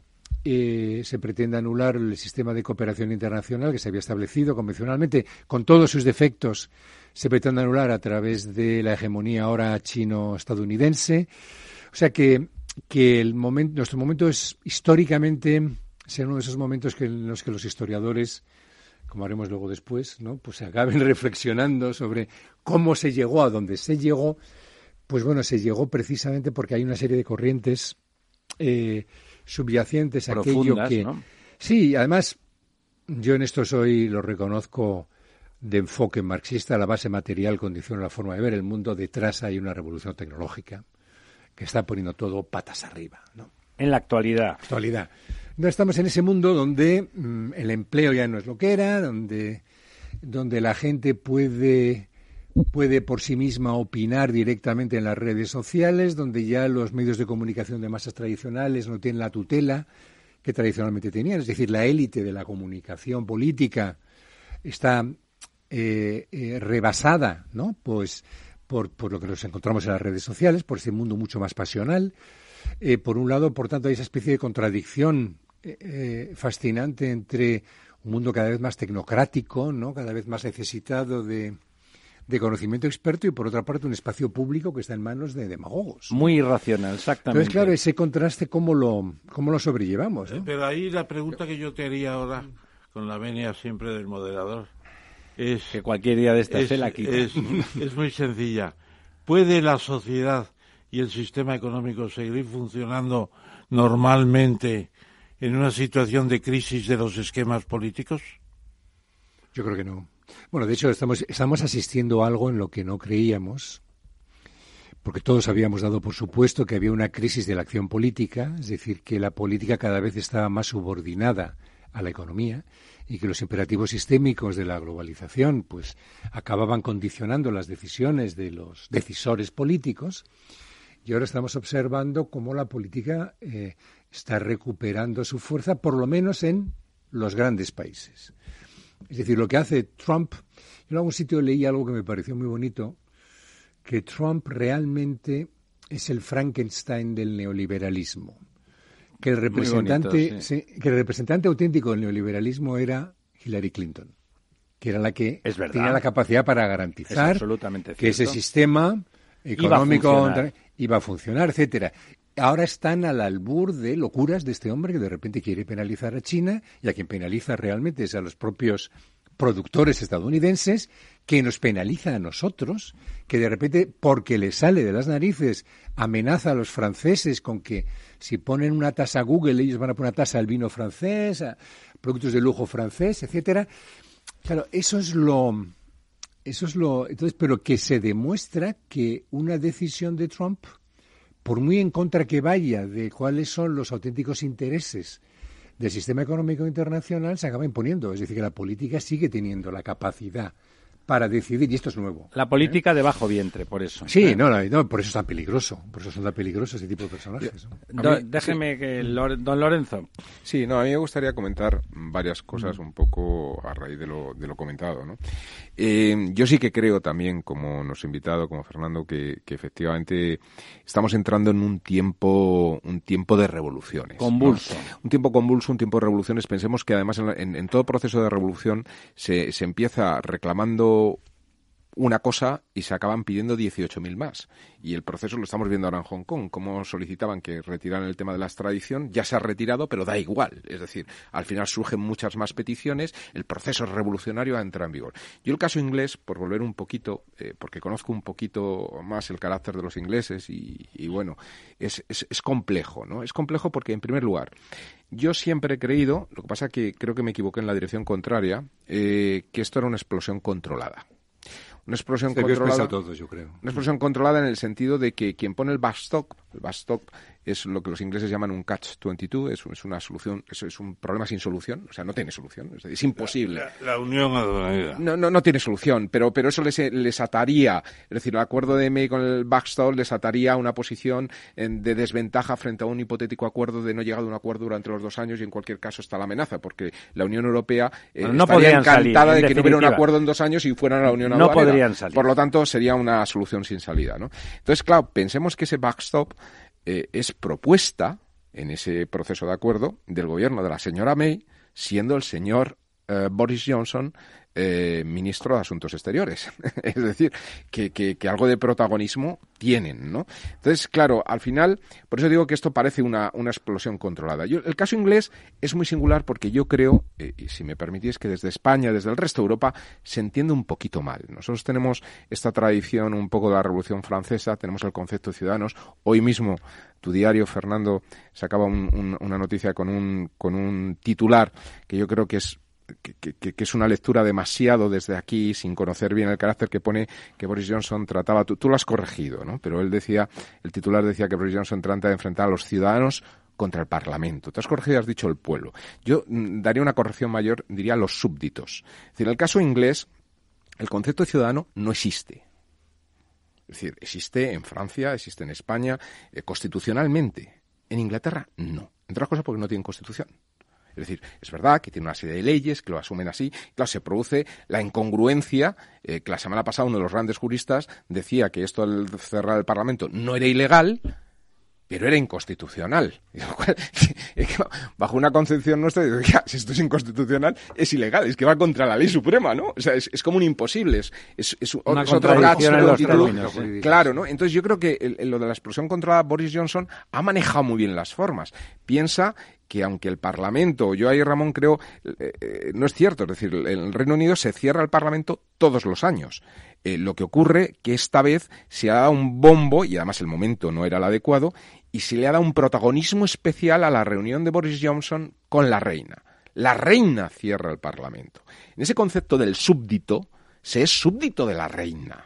eh, se pretende anular el sistema de cooperación internacional que se había establecido convencionalmente, con todos sus defectos, se pretende anular a través de la hegemonía ahora chino-estadounidense. O sea que, que el momento, nuestro momento es históricamente, ser uno de esos momentos que, en los que los historiadores como haremos luego después, ¿no? pues se acaben *laughs* reflexionando sobre cómo se llegó a donde se llegó, pues bueno, se llegó precisamente porque hay una serie de corrientes eh, subyacentes a aquello que... Sí, además, yo en esto soy, lo reconozco, de enfoque marxista, la base material condiciona la forma de ver el mundo, detrás hay una revolución tecnológica que está poniendo todo patas arriba, ¿no? En la actualidad. Actualidad. No estamos en ese mundo donde mm, el empleo ya no es lo que era, donde, donde la gente puede puede por sí misma opinar directamente en las redes sociales, donde ya los medios de comunicación de masas tradicionales no tienen la tutela que tradicionalmente tenían. Es decir, la élite de la comunicación política está eh, eh, rebasada, ¿no? Pues por, lo que nos encontramos en las redes sociales, por ese mundo mucho más pasional. Eh, por un lado, por tanto, hay esa especie de contradicción fascinante entre un mundo cada vez más tecnocrático, ¿no? Cada vez más necesitado de, de conocimiento experto y por otra parte un espacio público que está en manos de demagogos. Muy irracional, exactamente. Entonces, claro, ese contraste, ¿cómo lo, cómo lo sobrellevamos? Pero ahí la pregunta que yo te haría ahora, con la venia siempre del moderador, es... Que cualquier día de esta se la quita. Es, es muy sencilla. ¿Puede la sociedad y el sistema económico seguir funcionando normalmente en una situación de crisis de los esquemas políticos? Yo creo que no. Bueno, de hecho, estamos, asistiendo a algo en lo que no creíamos, porque todos habíamos dado por supuesto que había una crisis de la acción política, es decir, que la política cada vez estaba más subordinada a la economía y que los imperativos sistémicos de la globalización pues acababan condicionando las decisiones de los decisores políticos y ahora estamos observando cómo la política eh, está recuperando su fuerza por lo menos en los grandes países. Es decir, lo que hace Trump, yo en algún sitio leí algo que me pareció muy bonito, que Trump realmente es el Frankenstein del neoliberalismo. Que el representante, que el representante auténtico del neoliberalismo era Hillary Clinton, que era la que tenía la capacidad para garantizar que ese sistema económico iba a funcionar, etcétera ahora están al albur de locuras de este hombre que de repente quiere penalizar a China y a quien penaliza realmente es a los propios productores estadounidenses, que nos penaliza a nosotros, que de repente, porque le sale de las narices, amenaza a los franceses con que si ponen una tasa a Google, ellos van a poner una tasa al vino francés, a productos de lujo francés, etcétera. Claro, eso es lo eso es lo entonces, pero que se demuestra que una decisión de Trump por muy en contra que vaya de cuáles son los auténticos intereses del sistema económico internacional, se acaba imponiendo. Es decir, que la política sigue teniendo la capacidad para decidir, y esto es nuevo. La política de bajo vientre, por eso. Sí, ¿eh? no, no, por eso es tan peligroso, por eso son tan peligrosos ese tipo de personajes. déjeme que, don Lorenzo. Sí, no, a mí me gustaría comentar varias cosas mm. un poco a raíz de lo, de lo comentado, ¿no? Eh, yo sí que creo también, como nos ha invitado, como Fernando, que, efectivamente estamos entrando en un tiempo, un tiempo de revoluciones. Convulso. Un tiempo convulso, un tiempo de revoluciones. Pensemos que además en, en todo proceso de revolución se, se empieza reclamando So una cosa y se acaban pidiendo 18.000 más. Y el proceso lo estamos viendo ahora en Hong Kong, como solicitaban que retiraran el tema de la extradición, ya se ha retirado, pero da igual. Es decir, al final surgen muchas más peticiones, el proceso revolucionario ha entrado en vigor. Yo el caso inglés, por volver un poquito, eh, porque conozco un poquito más el carácter de los ingleses y, bueno, es, es, complejo, ¿no? Es complejo porque, en primer lugar, yo siempre he creído, lo que pasa que creo que me equivoqué en la dirección contraria, eh, que esto era una explosión controlada. Una explosión controlada. yo creo. Una explosión controlada en el sentido de que quien pone el backstop, el backstop es lo que los ingleses llaman un catch-22, es, es, una solución, es, es, un problema sin solución, o sea, no tiene solución, es, imposible. La, unión aduanera. No, no, no tiene solución, pero, pero eso les, les ataría, es decir, el acuerdo de May con el backstop les ataría a una posición de desventaja frente a un hipotético acuerdo de no llegar a un acuerdo durante los dos años y en cualquier caso está la amenaza, porque la Unión Europea eh, estaría encantada de que no hubiera un acuerdo en dos años y fueran a la Unión Aduanera. No podrían salir. Por lo tanto, sería una solución sin salida, ¿no? Entonces, claro, pensemos que ese backstop eh, es propuesta en ese proceso de acuerdo del gobierno de la señora May, siendo el señor eh, Boris Johnson eh, ministro de Asuntos Exteriores. *laughs* es decir, que, algo de protagonismo tienen, ¿no? Entonces, claro, al final, por eso digo que esto parece una, una explosión controlada. Yo, el caso inglés es muy singular porque yo creo, eh, y si me permitís, que desde España, desde el resto de Europa, se entiende un poquito mal. Nosotros tenemos esta tradición un poco de la Revolución Francesa, tenemos el concepto de ciudadanos. Hoy mismo tu diario, Fernando, sacaba una noticia con un, con un titular que yo creo que es que, es una lectura demasiado desde aquí, sin conocer bien el carácter que pone que Boris Johnson trataba. Tú, tú lo has corregido, ¿no? Pero él decía, el titular decía que Boris Johnson trata de enfrentar a los ciudadanos contra el Parlamento. Tú has corregido has dicho el pueblo. Yo mm, daría una corrección mayor, diría los súbditos. Es decir, en el caso inglés, el concepto de ciudadano no existe. Es decir, existe en Francia, existe en España, eh, constitucionalmente. En Inglaterra, no. Entre otras cosas porque no tienen constitución. Es decir, es verdad que tiene una serie de leyes que lo asumen así. Claro, se produce la incongruencia eh, que la semana pasada uno de los grandes juristas decía que esto al cerrar el Parlamento no era ilegal, pero era inconstitucional. *laughs* bajo una concepción nuestra, si esto es inconstitucional, es ilegal, es que va contra la ley suprema, ¿no? O sea, es, como un imposible, es, es, es, una otro Claro, ¿no? Entonces yo creo que lo de la explosión contra Boris Johnson ha manejado muy bien las formas. Piensa que aunque el Parlamento, yo ahí Ramón creo, eh, eh, no es cierto, es decir, en el Reino Unido se cierra el Parlamento todos los años. Eh, lo que ocurre que esta vez se ha dado un bombo, y además el momento no era el adecuado, y se le ha dado un protagonismo especial a la reunión de Boris Johnson con la reina. La reina cierra el Parlamento. En ese concepto del súbdito, se es súbdito de la reina.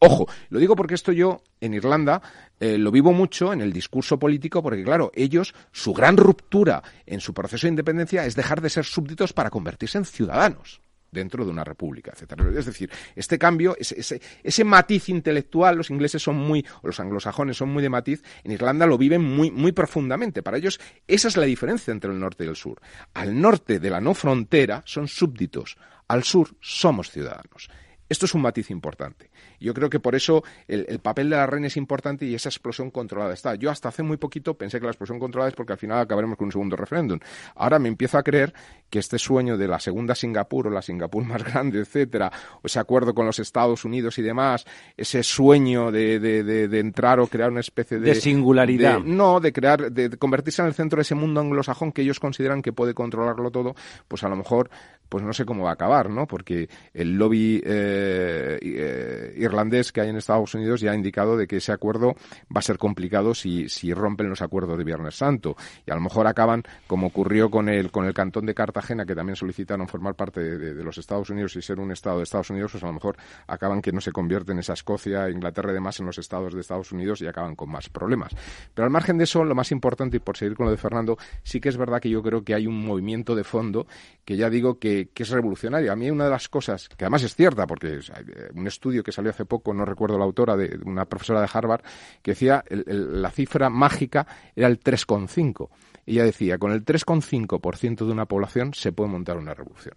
Ojo, lo digo porque esto yo en Irlanda eh, lo vivo mucho en el discurso político, porque claro, ellos, su gran ruptura en su proceso de independencia es dejar de ser súbditos para convertirse en ciudadanos dentro de una república, etcétera. Es decir, este cambio, ese, ese, matiz intelectual, los ingleses son muy, los anglosajones son muy de matiz, en Irlanda lo viven muy, muy profundamente. Para ellos, esa es la diferencia entre el norte y el sur. Al norte de la no frontera son súbditos, al sur somos ciudadanos. Esto es un matiz importante. Yo creo que por eso el, papel de la reina es importante y esa explosión controlada está. Yo hasta hace muy poquito pensé que la explosión controlada es porque al final acabaremos con un segundo referéndum. Ahora me empiezo a creer que este sueño de la segunda Singapur o la Singapur más grande, etcétera, o ese acuerdo con los Estados Unidos y demás, ese sueño de, de, entrar o crear una especie de, de singularidad. no, de crear, de convertirse en el centro de ese mundo anglosajón que ellos consideran que puede controlarlo todo, pues a lo mejor, pues no sé cómo va a acabar, ¿no? Porque el lobby eh, eh, irlandés que hay en Estados Unidos ya ha indicado de que ese acuerdo va a ser complicado si, si rompen los acuerdos de Viernes Santo. Y a lo mejor acaban, como ocurrió con el, con el cantón de Cartagena, que también solicitaron formar parte de, los Estados Unidos y ser un Estado de Estados Unidos, pues a lo mejor acaban que no se convierten esa Escocia, Inglaterra y demás en los Estados de Estados Unidos y acaban con más problemas. Pero al margen de eso, lo más importante, y por seguir con lo de Fernando, sí que es verdad que yo creo que hay un movimiento de fondo que ya digo que, es revolucionario. A mí una de las cosas, que además es cierta, porque un estudio que salió hace poco, no recuerdo la autora, de una profesora de Harvard, que decía la cifra mágica era el 3,5. Ella decía, con el 3,5% de una población se puede montar una revolución.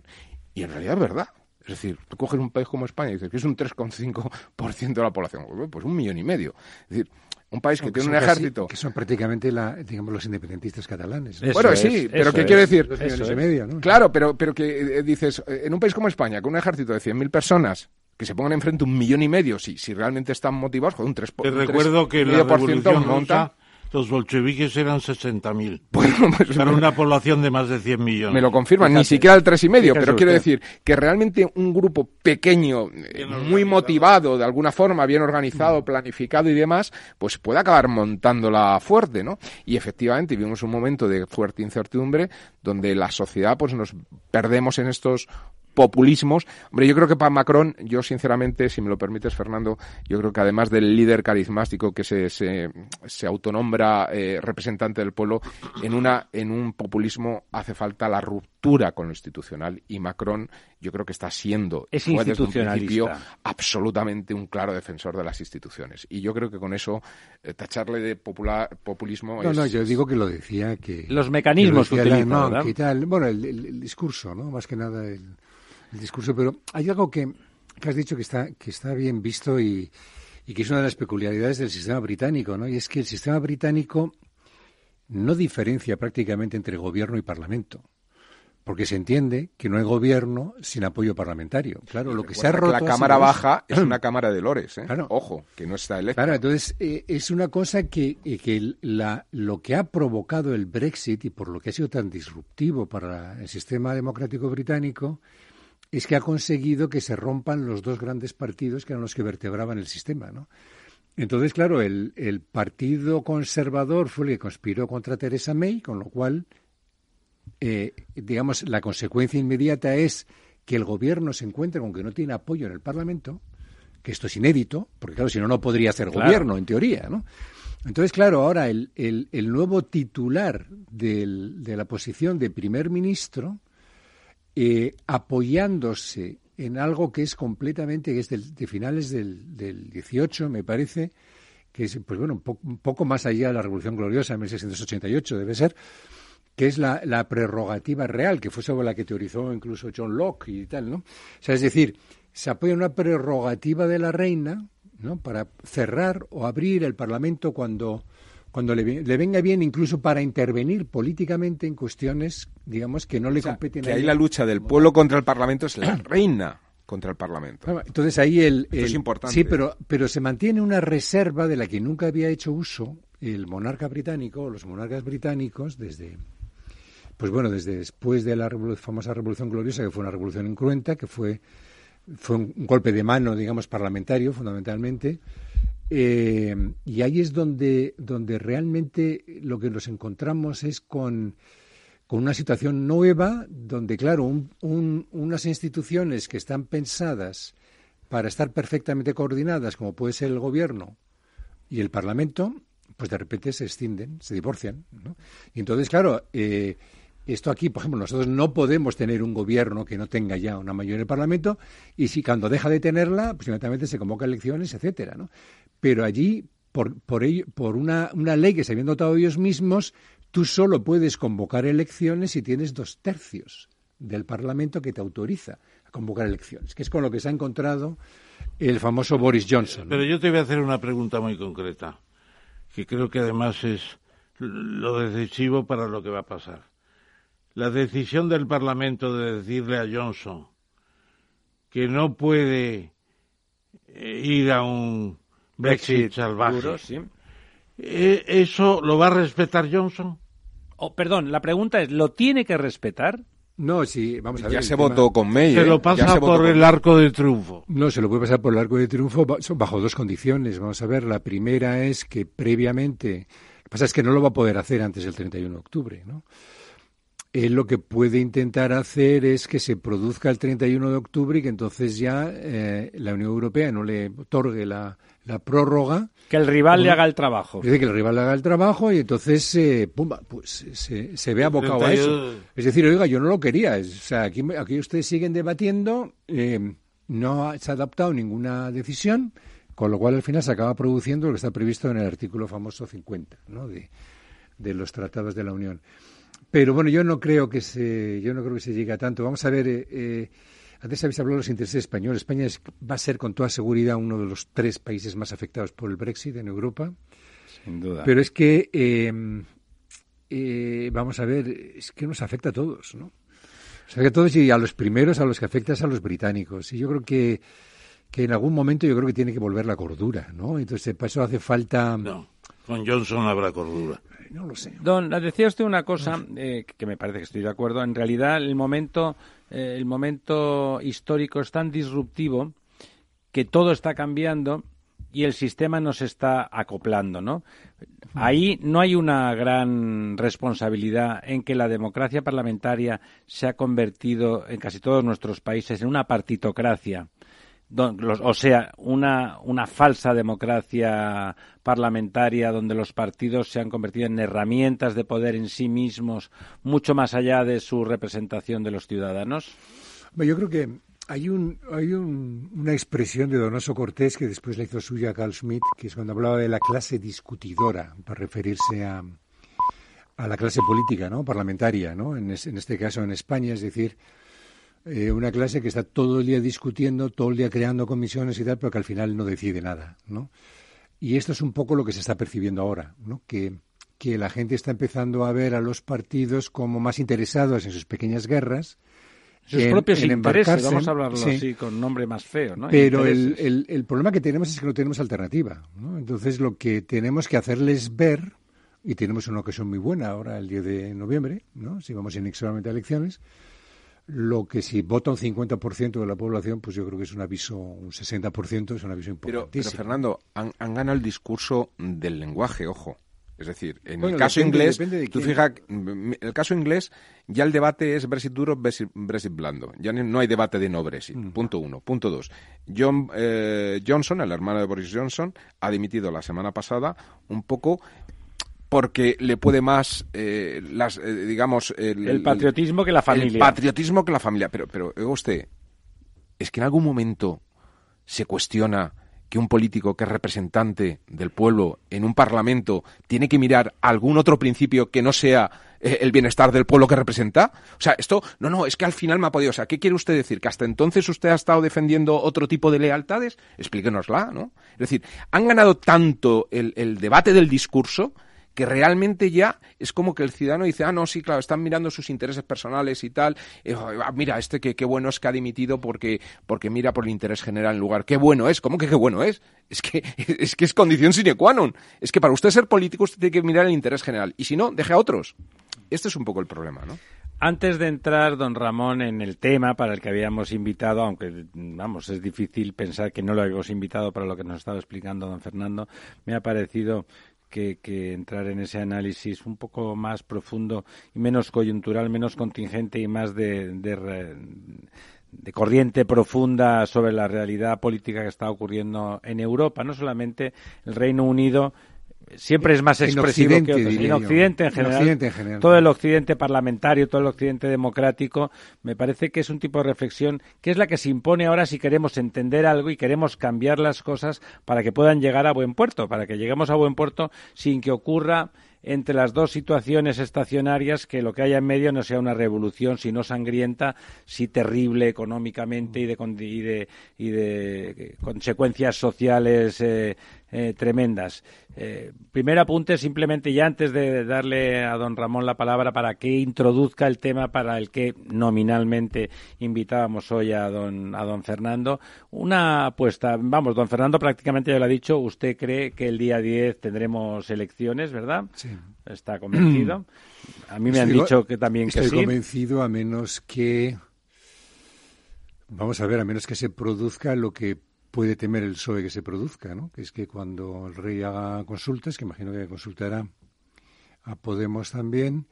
Y en realidad es verdad. Es decir, tú coges un país como España y dices que es un 3,5% de la población. Pues un millón y medio. Es decir, un país que, tiene un ejército. que son prácticamente la, digamos, los independentistas catalanes. bueno, sí, pero ¿qué quiere decir? Dos millones y medio, ¿no? Claro, pero, pero que eh, dices, eh, en un país como España, con un ejército de 100.000 personas, que se pongan enfrente un millón y medio, si, si realmente están motivados, joder, un 3%. Te recuerdo que la revolución monta los bolcheviques eran 60.000. Bueno, pues, para una población de más de 100 millones. Me lo confirman, ni siquiera el tres y medio, pero quiero decir que realmente un grupo pequeño, eh, muy motivado, de alguna forma, bien organizado, mm. planificado y demás, pues puede acabar montándola fuerte, ¿no? Y efectivamente vivimos un momento de fuerte incertidumbre donde la sociedad pues nos perdemos en estos populismos. Hombre, yo creo que para Macron, yo sinceramente, si me lo permites, Fernando, yo creo que además del líder carismático que se, se, se autonombra eh, representante del pueblo, en, una, en un populismo hace falta la ruptura con lo institucional y Macron yo creo que está siendo es desde un principio absolutamente un claro defensor de las instituciones. Y yo creo que con eso eh, tacharle de popular, populismo no, No, yo digo que lo decía que... Los mecanismos que Bueno, el, el, discurso, ¿no? Más que nada el el discurso, pero hay algo que, has dicho que está, que está bien visto y, que es una de las peculiaridades del sistema británico, ¿no? Y es que el sistema británico no diferencia prácticamente entre gobierno y parlamento. Porque se entiende que no hay gobierno sin apoyo parlamentario. Claro, lo que se ha roto. La Cámara Baja es una Cámara de Lores, ¿eh? Ojo, que no está electa. Claro, entonces eh, es una cosa que, eh, que la, lo que ha provocado el Brexit y por lo que ha sido tan disruptivo para el sistema democrático británico es que ha conseguido que se rompan los dos grandes partidos que eran los que vertebraban el sistema, ¿no? Entonces, claro, el, Partido Conservador fue el que conspiró contra Theresa May, con lo cual, eh, digamos, la consecuencia inmediata es que el gobierno se encuentra con que no tiene apoyo en el Parlamento, que esto es inédito, porque claro, si no, no podría ser gobierno, en teoría, ¿no? Entonces, claro, ahora el, el, nuevo titular del, de la posición de primer ministro eh, apoyándose en algo que es completamente, que es de finales del, del 18, me parece, que es, pues bueno, un, poco más allá de la Revolución Gloriosa de 1688, debe ser, que es la, la, prerrogativa real, que fue sobre la que teorizó incluso John Locke y tal, ¿no? O sea, es decir, se apoya en una prerrogativa de la reina, ¿no? Para cerrar o abrir el Parlamento cuando cuando le, venga bien incluso para intervenir políticamente en cuestiones, digamos, que no le competen que ahí la lucha del pueblo contra el Parlamento es la *coughs* reina contra el Parlamento. Entonces ahí el, es importante. Sí, pero pero se mantiene una reserva de la que nunca había hecho uso el monarca británico, los monarcas británicos desde pues bueno, desde después de la famosa Revolución Gloriosa, que fue una revolución incruenta, que fue fue un golpe de mano, digamos, parlamentario, fundamentalmente, eh, y ahí es donde, donde realmente lo que nos encontramos es con, con una situación nueva, donde, claro, unas instituciones que están pensadas para estar perfectamente coordinadas, como puede ser el Gobierno y el Parlamento, pues de repente se extienden, se divorcian. Y entonces, claro, eh, esto aquí, por ejemplo, nosotros no podemos tener un gobierno que no tenga ya una mayoría en el Parlamento y si cuando deja de tenerla, pues inmediatamente se convoca elecciones, etcétera, ¿no? Pero allí, por, por, ello, por una, una ley que se habían dotado ellos mismos, tú solo puedes convocar elecciones si tienes dos tercios del Parlamento que te autoriza a convocar elecciones, que es con lo que se ha encontrado el famoso Boris Johnson. Pero yo te voy a hacer una pregunta muy concreta, que creo que además es lo decisivo para lo que va a pasar. La decisión del Parlamento de decirle a Johnson que no puede eh, ir a un Brexit, salvaje. Eh, ¿Eso lo va a respetar Johnson? Oh, perdón, la pregunta es, ¿lo tiene que respetar? No, sí, vamos a ver. Ya se votó con May. Se lo ¿eh? pasa por el arco de triunfo. No, se lo puede pasar por el arco de triunfo bajo dos condiciones. Vamos a ver, la primera es que previamente, lo que pasa es que no lo va a poder hacer antes del 31 de octubre, ¿no? Él lo que puede intentar hacer es que se produzca el 31 de octubre y que entonces ya eh, la Unión Europea no le otorgue la, la prórroga. Que el rival le haga el trabajo. Dice que el rival le haga el trabajo y entonces, eh, pumba, pues se, se ve abocado a eso. Es decir, oiga, yo no lo quería. o sea, aquí, aquí ustedes siguen debatiendo, eh, no se ha adaptado ninguna decisión, con lo cual al final se acaba produciendo lo que está previsto en el artículo famoso 50 ¿no? de, de los tratados de la Unión. Pero bueno, yo no creo que se, yo no creo que se llegue a tanto. Vamos a ver, eh, eh antes habéis hablado de los intereses españoles. España va a ser con toda seguridad uno de los tres países más afectados por el Brexit en Europa. Sin duda. Pero es que, em, eh, vamos a ver, es que nos afecta a todos, ¿no? Nos afecta a todos y a los primeros a los que afecta es a los británicos. Y yo creo que, que en algún momento yo creo que tiene que volver la cordura, ¿no? Entonces, para eso hace falta... No, con Johnson habrá cordura. No lo sé. Don, decía usted una cosa eh, que me parece que estoy de acuerdo. En realidad, el momento, eh, el momento histórico es tan disruptivo que todo está cambiando y el sistema nos está acoplando, ¿no? Ahí no hay una gran responsabilidad en que la democracia parlamentaria se ha convertido en casi todos nuestros países en una partitocracia o sea, una, una falsa democracia parlamentaria donde los partidos se han convertido en herramientas de poder en sí mismos, mucho más allá de su representación de los ciudadanos? Yo creo que hay, un, hay una expresión de Donoso Cortés que después le hizo suya a Carl Schmitt, que es cuando hablaba de la clase discutidora, para referirse a, a la clase política, ¿no? parlamentaria, ¿no? En este caso en España, es decir, eh, una clase que está todo el día discutiendo, todo el día creando comisiones y tal, pero que al final no decide nada, ¿no? Y esto es un poco lo que se está percibiendo ahora, ¿no? Que, que la gente está empezando a ver a los partidos como más interesados en sus pequeñas guerras, sus propios intereses, vamos a hablarlo así, con nombre más feo, ¿no? Pero el, el, el, problema que tenemos es que no tenemos alternativa, ¿no? Entonces lo que tenemos que hacerles ver, y tenemos una ocasión muy buena ahora, el 10 de noviembre, ¿no? Si vamos inexorablemente a elecciones, lo que si vota un 50% de la población, pues yo creo que es un aviso, un 60% es un aviso importantísimo. Pero, Fernando, han, ganado el discurso del lenguaje, ojo. Es decir, en el caso inglés, tú fijas, en el caso inglés, ya el debate es Brexit duro, Brexit, blando. Ya no hay debate de no Brexit. Mm. Punto uno. Punto dos. John eh, Johnson, el hermano de Boris Johnson, ha dimitido la semana pasada un poco porque le puede más, eh, las, eh, digamos... El, patriotismo que la familia. El patriotismo que la familia. Pero, pero, usted, es que en algún momento se cuestiona que un político que es representante del pueblo en un parlamento tiene que mirar algún otro principio que no sea eh, el bienestar del pueblo que representa? O sea, esto, no, no, es que al final me ha podido. O sea, ¿qué quiere usted decir? ¿Que hasta entonces usted ha estado defendiendo otro tipo de lealtades? Explíquenosla, ¿no? Es decir, han ganado tanto el, el debate del discurso que realmente ya es como que el ciudadano dice, ah, no, sí, claro, están mirando sus intereses personales y tal, eh, ah, mira, este que qué bueno es que ha dimitido porque, porque mira por el interés general en lugar, qué bueno es, ¿cómo que qué bueno es? *laughs* Es que, *laughs* es que es condición sine qua non, es que para usted ser político usted tiene que mirar el interés general, y si no, deje a otros. Este es un poco el problema, ¿no? Antes de entrar, don Ramón, en el tema para el que habíamos invitado, aunque, vamos, es difícil pensar que no lo habíamos invitado para lo que nos estaba explicando don Fernando, me ha parecido que, entrar en ese análisis un poco más profundo y menos coyuntural, menos contingente y más de, de, corriente profunda sobre la realidad política que está ocurriendo en Europa, no solamente el Reino Unido siempre es más expresivo que otros. En Occidente en, general, todo el Occidente parlamentario, todo el Occidente democrático, me parece que es un tipo de reflexión que es la que se impone ahora si queremos entender algo y queremos cambiar las cosas para que puedan llegar a buen puerto, para que lleguemos a buen puerto sin que ocurra entre las dos situaciones estacionarias que lo que haya en medio no sea una revolución, sino sangrienta, sí terrible económicamente y de, y de, consecuencias sociales eh, eh, tremendas. Eh, primer apunte, simplemente ya antes de darle a don Ramón la palabra para que introduzca el tema para el que nominalmente invitábamos hoy a don, a don Fernando. Una apuesta, vamos, don Fernando prácticamente ya lo ha dicho, usted cree que el día 10 tendremos elecciones, ¿verdad? Sí. ¿Está convencido? *clears throat* A mí me han dicho que también que sí. Estoy convencido a menos que... Vamos a ver, a menos que se produzca lo que puede temer el PSOE que se produzca, ¿no? Que es que cuando el rey haga consultas, que imagino que consultará a Podemos también,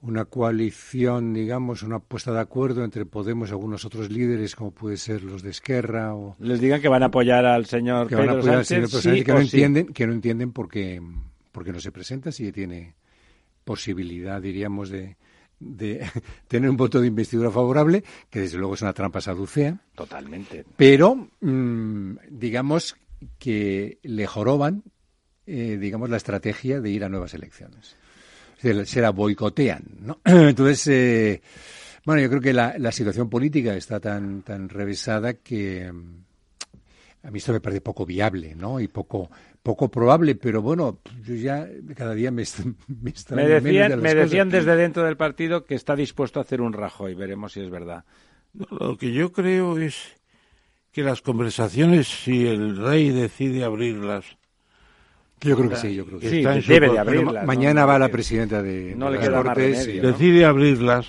una coalición, digamos, una puesta de acuerdo entre Podemos y algunos otros líderes, como puede ser los de Esquerra o... Les digan que van a apoyar al señor que Pedro Sánchez, que no entienden, que no entienden por qué, no se presenta, si tiene posibilidad, diríamos, de, de *laughs* tener un voto de investidura favorable, que desde luego es una trampa saducea. Totalmente. Pero, mm, digamos que le joroban, eh, digamos, la estrategia de ir a nuevas elecciones. Se, la boicotean, ¿no? *clears throat* Entonces, eh, bueno, yo creo que la, la, situación política está tan, tan revesada que mm, a mí esto me parece poco viable, ¿no? Y poco poco probable, pero bueno, yo ya cada día me, *laughs* me, me decían, me decían desde dentro del partido que está dispuesto a hacer un Rajoy, veremos si es verdad. lo que yo creo es que las conversaciones, si el rey decide abrirlas, yo creo que sí, yo creo que sí. Debe su- de abrirlas. Mañana ¿no? va la presidenta de, no de le queda Cortes remedio, y- ¿no? decide abrirlas,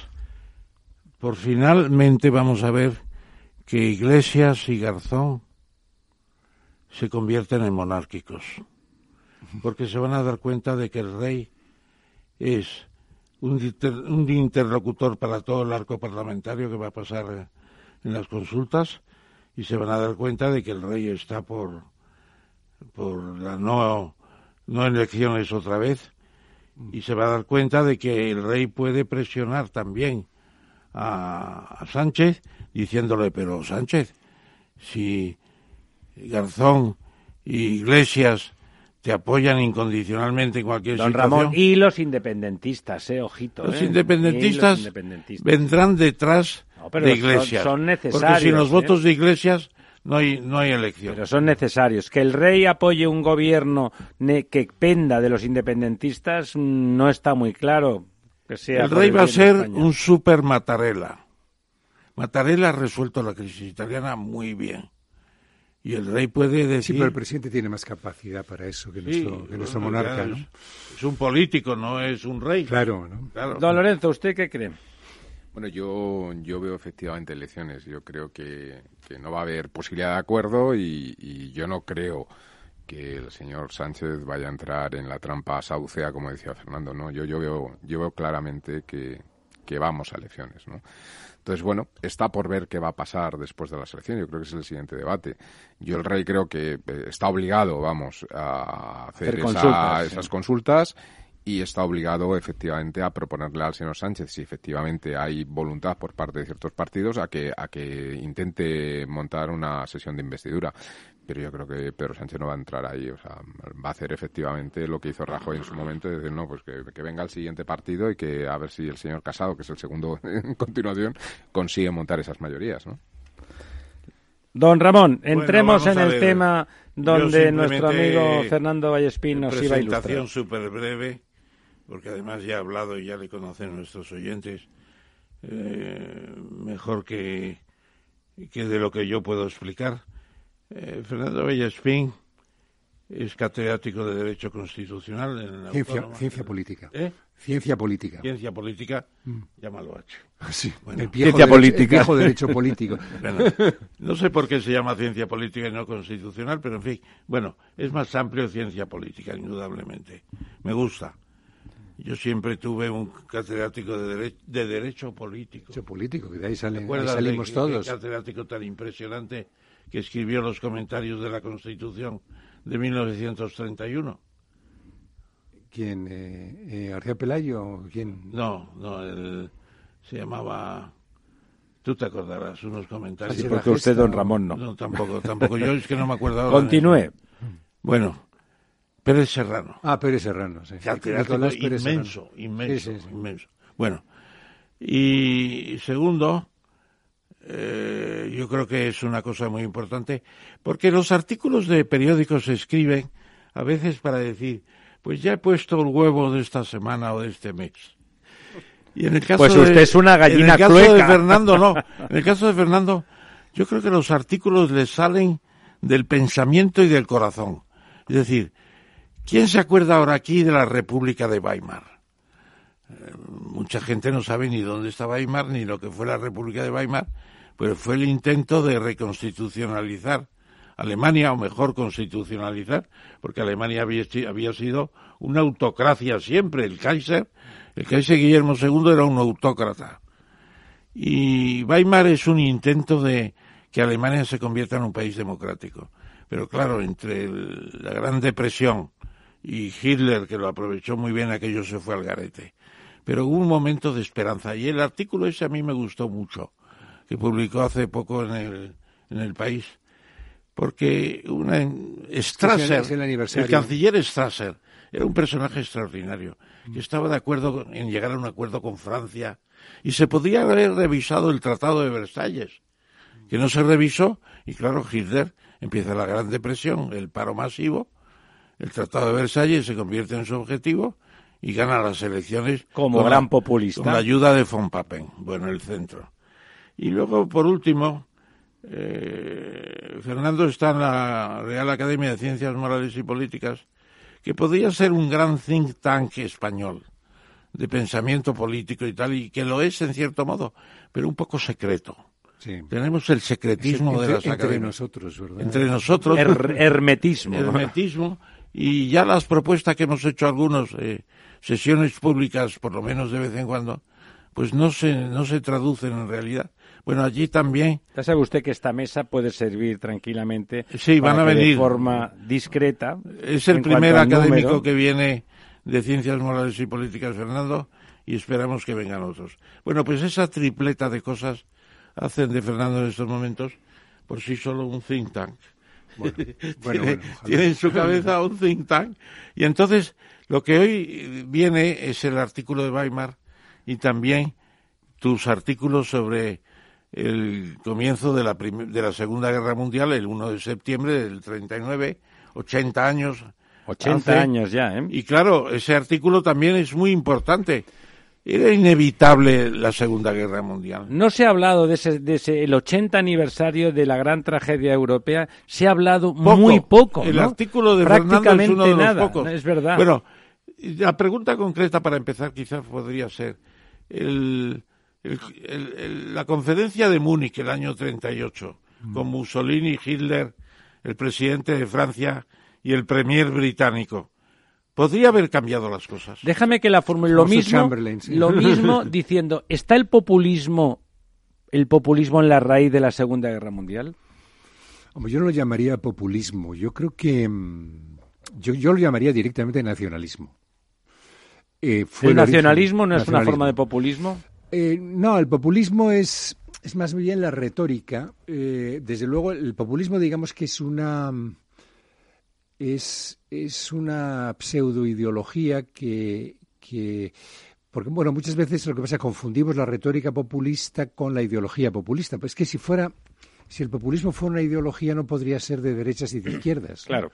por finalmente vamos a ver que Iglesias y Garzón se convierten en monárquicos, porque se van a dar cuenta de que el rey es un, un interlocutor para todo el arco parlamentario que va a pasar en las consultas y se van a dar cuenta de que el rey está por por la no no elecciones otra vez y se va a dar cuenta de que el rey puede presionar también a, a Sánchez diciéndole pero Sánchez si Garzón y Iglesias te apoyan incondicionalmente en cualquier Don situación Ramón, y los independentistas, eh, ojito. los eh. independentistas, Y los independentistas. vendrán detrás No, pero de Iglesias. son Porque necesarios, sin los ¿eh? votos de Iglesias no hay, no hay elección. Pero son necesarios. Que el rey apoye un gobierno que penda de los independentistas mm, no está muy claro. Que sea el rey va a ser un super Mattarella. Mattarella ha resuelto la crisis italiana muy bien. Y el rey puede Sí, decir... pero el presidente tiene más capacidad para eso que Sí, nuestro, que nuestro bueno, monarca, ¿no? Es, es un político, no es un rey. Claro, ¿no? Claro. Don Lorenzo, ¿usted qué cree? Bueno, yo, yo veo efectivamente elecciones. Yo creo que, que no va a haber posibilidad de acuerdo y, y yo no creo que el señor Sánchez vaya a entrar en la trampa saucea, como decía Fernando. No, yo, yo veo, yo veo claramente que, que vamos a elecciones, ¿no? Entonces, bueno, está por ver qué va a pasar después de las elecciones. Yo creo que es el siguiente debate. Yo, el rey, creo que eh, está obligado, vamos, a hacer, Hacer esa- consultas, sí. esas consultas y está obligado efectivamente a proponerle al señor Sánchez si efectivamente hay voluntad por parte de ciertos partidos a que a que intente montar una sesión de investidura pero yo creo que Pedro Sánchez no va a entrar ahí o sea va a hacer efectivamente lo que hizo Rajoy en su momento de decir no pues que, que venga el siguiente partido y que a ver si el señor Casado que es el segundo *laughs* en continuación consigue montar esas mayorías ¿no? Don Ramón, entremos en el tema donde nuestro amigo Fernando Vallespín nos iba a presentación ilustrar. súper breve, porque además ya ha hablado y ya le conocen nuestros oyentes eh, mejor que, que de lo que yo puedo explicar. Eh, Fernando Bellespín es catedrático de Derecho Constitucional en la Ciencia, Autónoma. ciencia política. ¿Eh? Ciencia política. Ciencia política, llámalo H. Sí, Bueno. el viejo Ciencia derecho- política. el viejo derecho político. *laughs* Bueno, no sé por qué se llama ciencia política y no constitucional, pero en fin, bueno, es más amplio ciencia política, indudablemente. Me gusta. Yo siempre tuve un catedrático de, dere- de derecho político. Derecho político, que de ahí, ¿Te salen, ahí de salimos qué- todos. qué catedrático tan impresionante que escribió los comentarios de la Constitución de 1931? ¿Quién? Eh, eh, ¿García Pelayo? ¿Quién? No, no, él se llamaba... Tú te acordarás, unos comentarios. Sí, Porque la usted, don ¿no? Ramón, no. No, tampoco, tampoco. Yo es que no me acuerdo ahora. Continúe. Bueno, Pérez Serrano. Ah, Pérez Serrano, sí. Nicolás Pérez inmenso, Serrano. inmenso, Sí, sí, sí. inmenso. Bueno, y segundo, eh, yo creo que es una cosa muy importante, porque los artículos de periódicos se escriben a veces para decir, pues ya he puesto el huevo de esta semana o de este mes. Y en el caso Pues de- usted es una gallina En el caso clueca. de Fernando, no. *laughs* En el caso de Fernando, yo creo que los artículos le salen del pensamiento y del corazón. Es decir, ¿quién se acuerda ahora aquí de la República de Weimar? Eh, mucha gente no sabe ni dónde está Weimar ni lo que fue la República de Weimar, pero fue el intento de reconstitucionalizar Alemania, o mejor constitucionalizar, porque Alemania había, si- había sido una autocracia siempre. El Kaiser, el Kaiser Guillermo II era un autócrata. Y Weimar es un intento de que Alemania se convierta en un país democrático. Pero claro, entre la Gran Depresión y Hitler, que lo aprovechó muy bien, aquello se fue al garete. Pero hubo un momento de esperanza. Y el artículo ese a mí me gustó mucho, que publicó hace poco en el, en el país. Porque una, Strasser, es el aniversario. el canciller Strasser, era un personaje extraordinario, que estaba de acuerdo en llegar a un acuerdo con Francia. Y se podía haber revisado el Tratado de Versalles, que no se revisó. Y claro, Hitler empieza la Gran Depresión, el paro masivo, el Tratado de Versalles se convierte en su objetivo y gana las elecciones Como con gran la- populista. Con la ayuda de von Papen, bueno, el centro. Y luego, por último, eh, Fernando está en la Real Academia de Ciencias Morales y Políticas, que podría ser un gran think tank español de pensamiento político y tal, y que lo es en cierto modo, pero un poco secreto. Tenemos el secretismo entre, de las entre academias. nosotros, ¿verdad? Entre nosotros. Her- hermetismo. hermetismo y ya las propuestas que hemos hecho algunos eh, sesiones públicas por lo menos de vez en cuando pues no se no se traducen en realidad bueno allí también Ya sabe usted que esta mesa puede servir tranquilamente Sí, van para a venir. de forma discreta. es el primer académico número. que viene de ciencias morales y políticas Fernando y esperamos que vengan otros bueno pues esa tripleta de cosas hacen de Fernando en estos momentos por sí solo un think tank *laughs* bueno, tiene, bueno, ojalá. tiene en su cabeza un think tank. Y entonces, lo que hoy viene es el artículo de Weimar y también tus artículos sobre el comienzo de la, de la Segunda Guerra Mundial, el 1 de septiembre del 39, 80 años. 80 hace. años ya, ¿eh? Y claro, ese artículo también es muy importante. Era inevitable la Segunda Guerra Mundial. No se ha hablado de ese, de ese el 80 aniversario de la gran tragedia europea, se ha hablado Poco. muy poco, El ¿no? artículo de Fernando es prácticamente uno de los nada, pocos. es verdad. Bueno, la pregunta concreta para empezar quizás podría ser el, el- el- el- la conferencia de Múnich el año 38 Mm. con Mussolini, Hitler, el presidente de Francia y el premier británico. Podría haber cambiado las cosas. Déjame que la formule lo mismo, Chamberlain, sí. lo *laughs* mismo diciendo, ¿está el populismo el populismo en la raíz de la Segunda Guerra Mundial? Hombre, yo no lo llamaría populismo. Yo creo que mm, yo, yo lo llamaría directamente nacionalismo. Eh, fue ¿El nacionalismo no es una forma de populismo? Eh, no, el populismo es, es más bien la retórica. Eh, desde luego, el populismo, digamos que es una es, es una pseudoideología que, que porque bueno, muchas veces lo que pasa es que confundimos la retórica populista con la ideología populista. Pues es que si fuera si el populismo fuera una ideología no podría ser de derechas y de izquierdas. ¿no? Claro.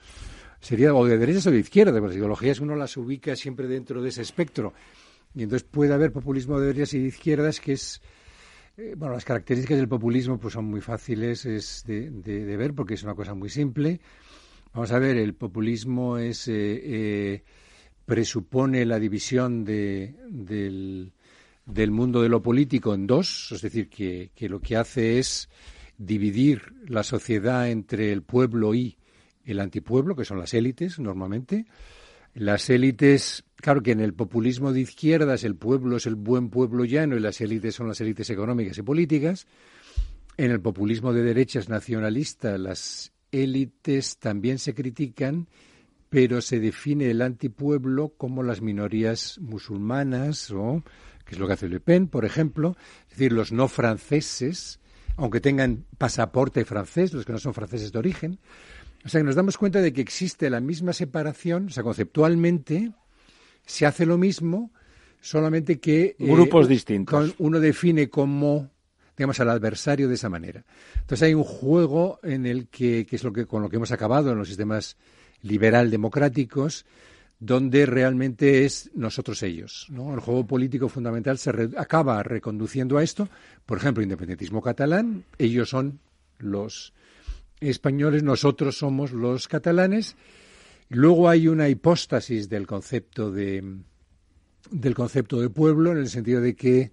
sería o de derechas o de izquierdas, las ideologías uno las ubica siempre dentro de ese espectro. Y entonces puede haber populismo de derechas y de izquierdas que es eh, bueno, las características del populismo pues son muy fáciles es de, de- de ver porque es una cosa muy simple. Vamos a ver, el populismo es eh, eh, presupone la división de, del, mundo de lo político en dos, es decir, que, que lo que hace es dividir la sociedad entre el pueblo y el antipueblo, que son las élites normalmente. Las élites, claro que en el populismo de izquierdas el pueblo es el buen pueblo llano y las élites son las élites económicas y políticas. En el populismo de derechas nacionalista las élites también se critican, pero se define el antipueblo como las minorías musulmanas, o, que es lo que hace Le Pen, por ejemplo, es decir, los no franceses, aunque tengan pasaporte francés, los que no son franceses de origen. O sea, que nos damos cuenta de que existe la misma separación, o sea, conceptualmente se hace lo mismo, solamente que... eh, Grupos distintos. con- uno define como digamos al adversario de esa manera. Entonces hay un juego en el que, que es lo que con lo que hemos acabado en los sistemas liberal democráticos, donde realmente es nosotros ellos. ¿no? El juego político fundamental se re- acaba reconduciendo a esto. Por ejemplo, independentismo catalán, ellos son los españoles, nosotros somos los catalanes. Luego hay una hipóstasis del concepto de del concepto de pueblo en el sentido de que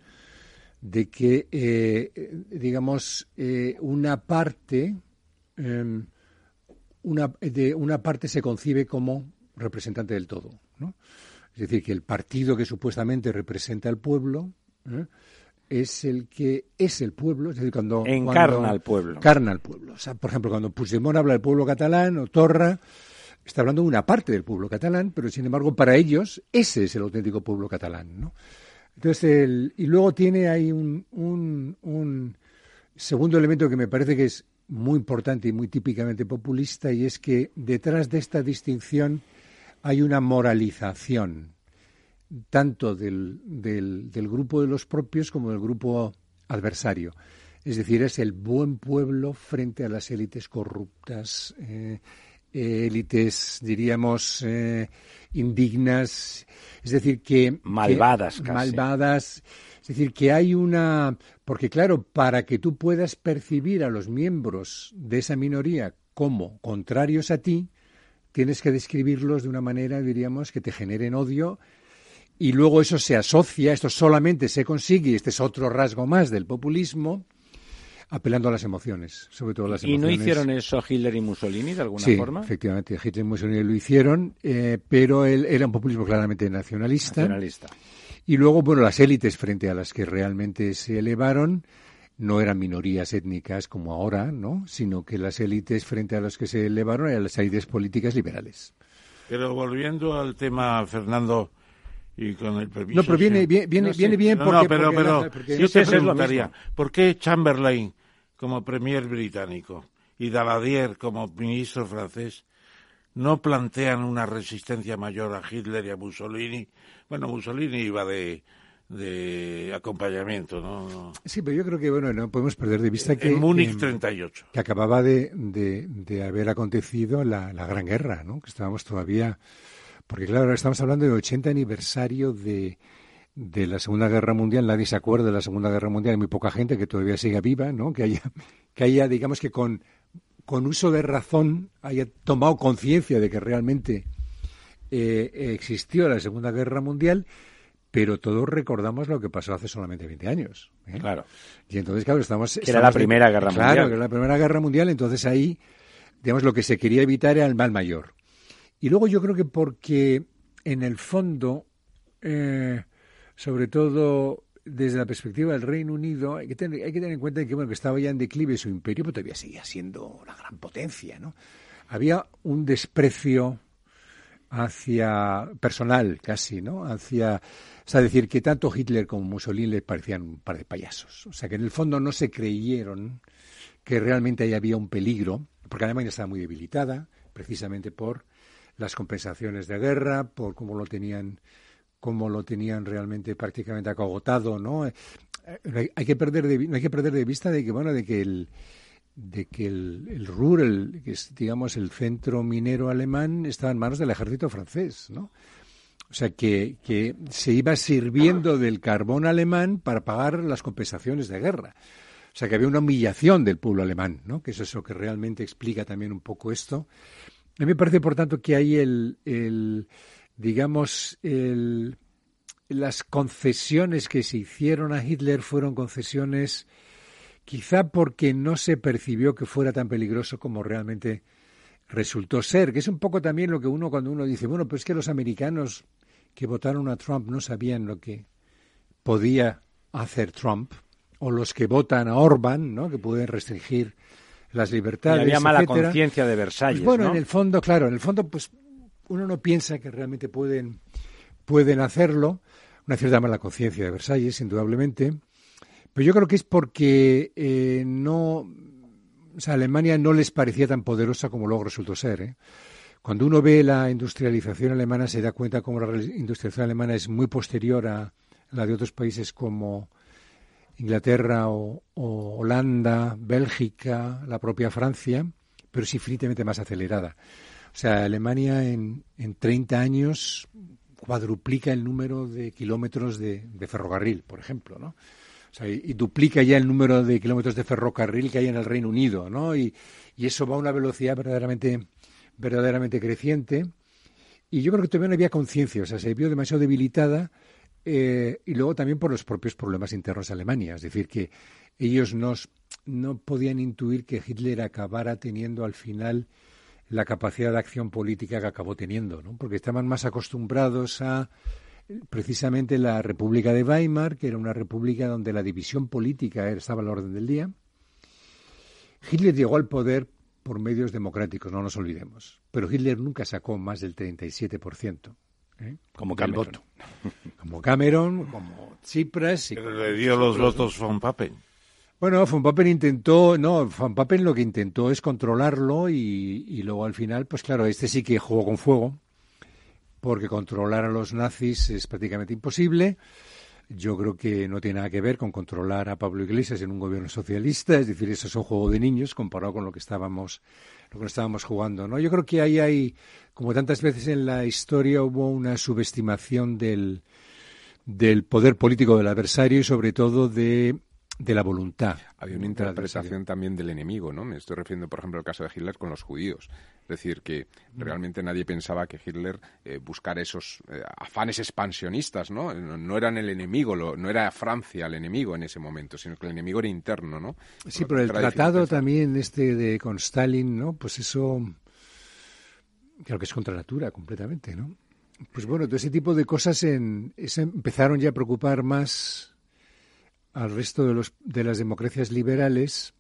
de que eh, digamos eh, una parte eh, una de una parte se concibe como representante del todo ¿no? es decir que el partido que supuestamente representa al pueblo ¿eh? es el que es el pueblo es decir cuando Encarna cuando- al pueblo. al pueblo o sea por ejemplo cuando Puigdemont habla del pueblo catalán o Torra está hablando de una parte del pueblo catalán, pero sin embargo para ellos ese es el auténtico pueblo catalán, ¿no? Entonces, el- y luego tiene ahí un, un- un segundo elemento que me parece que es muy importante y muy típicamente populista, y es que detrás de esta distinción hay una moralización, tanto del, del, del grupo de los propios como del grupo adversario. Es decir, es el buen pueblo frente a las élites corruptas, eh, eh, élites, diríamos, eh, indignas, es decir, que... Malvadas que- casi. Malvadas, Es decir, que hay una... Porque claro, para que tú puedas percibir a los miembros de esa minoría como contrarios a ti, tienes que describirlos de una manera, diríamos, que te generen odio y luego eso se asocia, esto solamente se consigue, y este es otro rasgo más del populismo, apelando a las emociones, sobre todo las emociones. ¿Y no hicieron eso Hitler y Mussolini de alguna sí, forma? efectivamente, Hitler y Mussolini lo hicieron, eh, pero él era un populismo claramente nacionalista. Nacionalista. Y luego, bueno, las élites frente a las que realmente se elevaron no eran minorías étnicas como ahora, ¿no? Sino que las élites frente a las que se elevaron eran las élites políticas liberales. Pero volviendo al tema, Fernando, y con el permiso... No, pero viene, viene, viene, No, sí. viene bien No, porque... no, pero, porque pero la- porque- yo te preguntaría, ¿por qué Chamberlain como premier británico y Daladier como ministro francés no plantean una resistencia mayor a Hitler y a Mussolini? Bueno, Mussolini iba de, de acompañamiento, ¿no? Sí, pero yo creo que, bueno, no podemos perder de vista que... en Múnich em, 38. que acababa de, de, de haber acontecido la, la Gran Guerra, ¿no? Que estábamos todavía... Porque, claro, ahora estamos hablando del 80 aniversario de, de la Segunda Guerra Mundial. Nadie se acuerda de la Segunda Guerra Mundial. Hay muy poca gente que todavía siga viva, ¿no? Que haya, que haya digamos que con, con uso de razón, haya tomado conciencia de que realmente eh, existió la Segunda Guerra Mundial, pero todos recordamos lo que pasó hace solamente 20 años. ¿eh? Claro. Y entonces, claro, estamos... Que era la estamos de- Primera Guerra claro, Mundial. que era la Primera Guerra Mundial, entonces ahí, digamos, lo que se quería evitar era el mal mayor. Y luego yo creo que porque, en el fondo, eh, sobre todo desde la perspectiva del Reino Unido, hay que tener, hay que tener en cuenta que, bueno, que estaba ya en declive su imperio, pero todavía seguía siendo una gran potencia, ¿no? Había un desprecio hacia personal casi, ¿no? Hacia, o sea, decir que tanto Hitler como Mussolini les parecían un par de payasos. O sea, que en el fondo no se creyeron que realmente ahí había un peligro, porque Alemania estaba muy debilitada, precisamente por las compensaciones de guerra, por cómo lo tenían cómo lo tenían realmente prácticamente acogotado, ¿no? Eh, hay, hay que perder de, no hay que perder de vista de que bueno, de que el de que el, el Ruhr, el, que es, digamos, el centro minero alemán, estaba en manos del ejército francés, ¿no? O sea, que, que se iba sirviendo del carbón alemán para pagar las compensaciones de guerra. O sea, que había una humillación del pueblo alemán, ¿no? Que eso es lo que realmente explica también un poco esto. A mí me parece, por tanto, que hay el, digamos, el, las concesiones que se hicieron a Hitler fueron concesiones quizá porque no se percibió que fuera tan peligroso como realmente resultó ser, que es un poco también lo que uno cuando uno dice, bueno, pues que los americanos que votaron a Trump no sabían lo que podía hacer Trump, o los que votan a Orban, ¿no? que pueden restringir las Y libertades. había mala conciencia de Versalles, Pues bueno, ¿no? en el fondo, claro, en el fondo, pues uno no piensa que realmente pueden, pueden hacerlo. Una cierta mala conciencia de Versalles, indudablemente. Pero yo creo que es porque eh, no. O sea, Alemania no les parecía tan poderosa como luego resultó ser. ¿eh? Cuando uno ve la industrialización alemana, se da cuenta cómo la industrialización alemana es muy posterior a la de otros países como Inglaterra o, Holanda, Bélgica, la propia Francia, pero es infinitamente más acelerada. O sea, Alemania en, en 30 años cuadruplica el número de kilómetros de, ferrocarril, por ejemplo, ¿no? O sea, y, y duplica ya el número de kilómetros de ferrocarril que hay en el Reino Unido, ¿no? Y, y eso va a una velocidad verdaderamente, verdaderamente creciente. Y yo creo que todavía no había conciencia, o sea, se vio demasiado debilitada eh, y luego también por los propios problemas internos de Alemania. Es decir, que ellos no podían intuir que Hitler acabara teniendo al final la capacidad de acción política que acabó teniendo, ¿no? porque estaban más acostumbrados a precisamente la República de Weimar, que era una república donde la división política estaba al orden del día. Hitler llegó al poder por medios democráticos, no nos olvidemos, pero Hitler nunca sacó más del 37%. ¿Eh? Como Cameron. voto. *laughs* Como Cameron, como Tsipras. y Pero como le dio los votos von Papen. bueno, Von Papen intentó, no, Von Papen lo que intentó es controlarlo y, y luego al final, pues claro, este sí que jugó con fuego, porque controlar a los nazis es prácticamente imposible. Yo creo que no tiene nada que ver con controlar a Pablo Iglesias en un gobierno socialista, es decir, eso es un juego de niños comparado con lo que estábamos, lo estábamos jugando, ¿no? Yo creo que ahí hay, como tantas veces en la historia, hubo una subestimación del, del poder político del adversario y sobre todo de, de la voluntad. Había una interpretación también del enemigo, ¿no? Me estoy refiriendo, por ejemplo, al caso de Hitler con los judíos. Es decir, que realmente nadie pensaba que Hitler eh, buscara esos eh, afanes expansionistas, ¿no? ¿no? eran el enemigo, no era Francia el enemigo en ese momento, sino que el enemigo era interno, ¿no? Sí, pero el tratado también este de con Stalin, ¿no? Pues eso creo que es contra natura completamente, ¿no? Pues bueno, todo ese tipo de cosas en, empezaron ya a preocupar más al resto de, los, de las democracias liberales,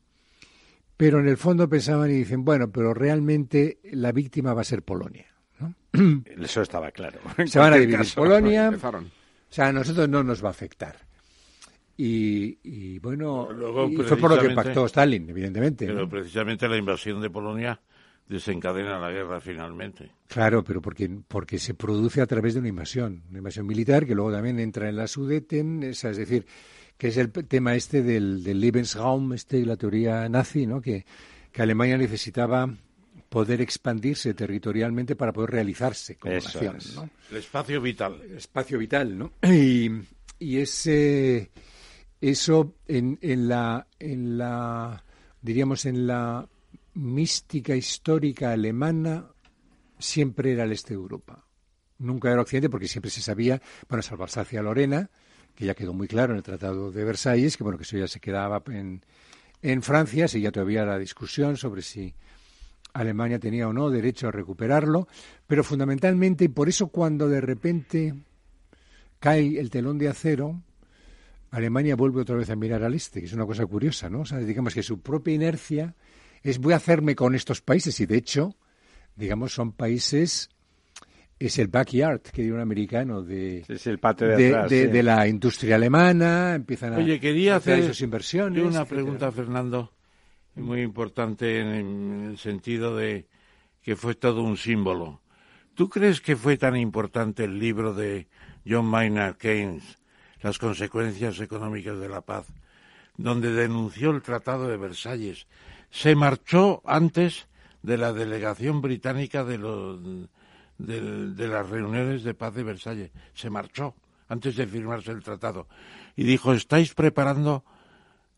pero en el fondo pensaban y dicen, bueno, pero realmente la víctima va a ser Polonia. ¿no? *clears throat* Eso estaba claro. Se van a dividir Polonia. O sea, a nosotros no nos va a afectar. Y, bueno, fue por lo que pactó Stalin, evidentemente. Pero precisamente la invasión de Polonia desencadena la guerra finalmente. Claro, pero porque, porque se produce a través de una invasión, una invasión militar que luego también entra en la Sudeten, es, decir, que es el tema este del, del Lebensraum, este, la teoría nazi, ¿no? que, que Alemania necesitaba poder expandirse territorialmente para poder realizarse como nación. ¿no? El espacio vital. El espacio vital, ¿no? *clears throat* Y, y ese, eso en, en, la, en la, diríamos, en la mística histórica alemana siempre era el este de Europa. Nunca era Occidente porque siempre se sabía, bueno, salvo Alsacia-Lorena, que ya quedó muy claro en el Tratado de Versalles, que bueno, que eso ya se quedaba en, en Francia, ya todavía la discusión sobre si Alemania tenía o no derecho a recuperarlo, pero fundamentalmente, y por eso cuando de repente cae el telón de acero, Alemania vuelve otra vez a mirar al este, que es una cosa curiosa, ¿no? O sea, digamos que su propia inercia es voy a hacerme con estos países y de hecho, digamos, son países es el backyard que diría un americano de, es el patio de, de, la industria alemana empiezan a Oye, quería hacer sus inversiones una pregunta Fernando muy importante en el sentido de que fue todo un símbolo. ¿tú crees que fue tan importante el libro de John Maynard Keynes las consecuencias económicas de la paz donde denunció el Tratado de Versalles se marchó antes de la delegación británica de, los, de, las reuniones de paz de Versalles. Se marchó antes de firmarse el tratado. Y dijo, estáis preparando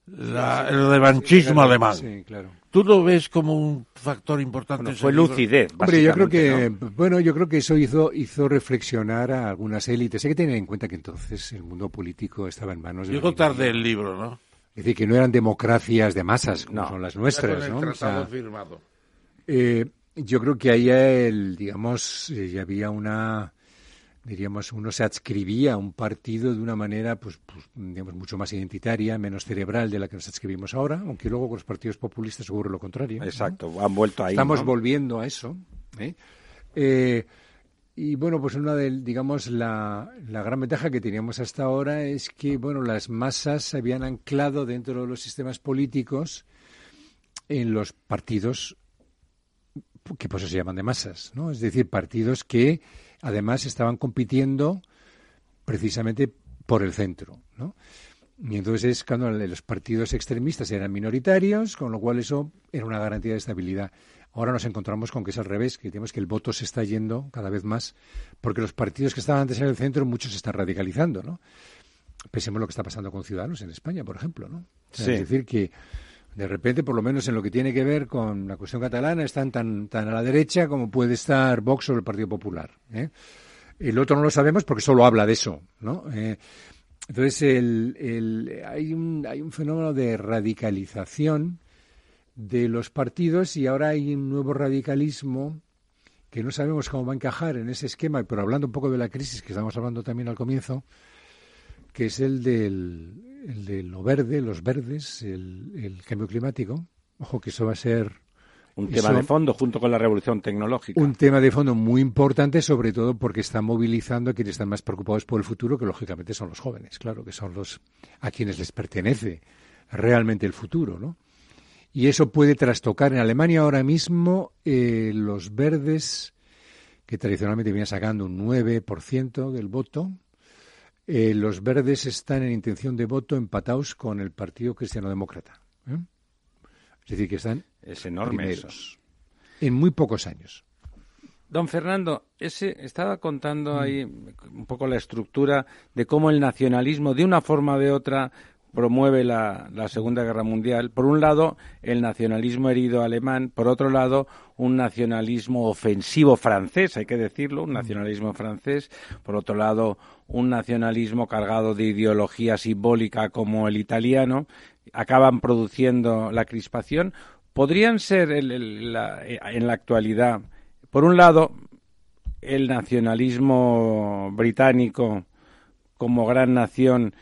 el revanchismo alemán. Sí, claro. ¿Tú lo ves como un factor importante? fue lucidez. Hombre, yo creo que, bueno, yo creo que eso hizo, hizo reflexionar a algunas élites. Hay que tener en cuenta que entonces el mundo político estaba en manos de. Llegó tarde el libro, ¿no? Es decir, que no eran democracias de masas, como son las nuestras, ¿no? Eh, yo creo que ahí, el, digamos, eh, ya había una, diríamos, uno se adscribía a un partido de una manera, pues, pues, digamos, mucho más identitaria, menos cerebral de la que nos adscribimos ahora, aunque luego con los partidos populistas ocurre lo contrario. Exacto, han vuelto ahí. Estamos volviendo a eso. ¿eh? eh y bueno, pues una de, digamos, la, la, gran ventaja que teníamos hasta ahora es que, bueno, las masas se habían anclado dentro de los sistemas políticos en los partidos que pues se llaman de masas, ¿no? Es decir, partidos que además estaban compitiendo precisamente por el centro, ¿no? Y entonces cuando los partidos extremistas eran minoritarios, con lo cual eso era una garantía de estabilidad. Ahora nos encontramos con que es al revés, que tenemos que el voto se está yendo cada vez más, porque los partidos que estaban antes en el centro, muchos se están radicalizando, ¿no? Pensemos lo que está pasando con Ciudadanos en España, por ejemplo, ¿no? Es decir, que de repente, por lo menos en lo que tiene que ver con la cuestión catalana, están tan, tan a la derecha como puede estar Vox o el Partido Popular. ¿eh? El otro no lo sabemos porque solo habla de eso, ¿no? Eh, entonces, el, hay, un, hay un fenómeno de radicalización de los partidos y ahora hay un nuevo radicalismo que no sabemos cómo va a encajar en ese esquema, pero hablando un poco de la crisis que estamos hablando también al comienzo, que es el del el de lo verde, los verdes, el, el cambio climático. Ojo que eso va a ser un tema de fondo junto con la revolución tecnológica. Un tema de fondo muy importante, sobre todo porque está movilizando a quienes están más preocupados por el futuro, que lógicamente son los jóvenes, claro, que son los a quienes les pertenece realmente el futuro, ¿no? Y eso puede trastocar en Alemania ahora mismo eh, los verdes, que tradicionalmente vienen sacando un 9% del voto, eh, los verdes están en intención de voto empatados con el Partido Cristiano Demócrata. ¿eh? Es decir, que están es enorme en muy pocos años. Don Fernando, ese estaba contando ahí un poco la estructura de cómo el nacionalismo, de una forma o de otra, promueve la, la, Segunda Guerra Mundial. Por un lado, el nacionalismo herido alemán, por otro lado, un nacionalismo ofensivo francés, hay que decirlo, un nacionalismo francés, por otro lado, un nacionalismo cargado de ideología simbólica como el italiano, acaban produciendo la crispación. Podrían ser en la actualidad, por un lado, el nacionalismo británico como gran nación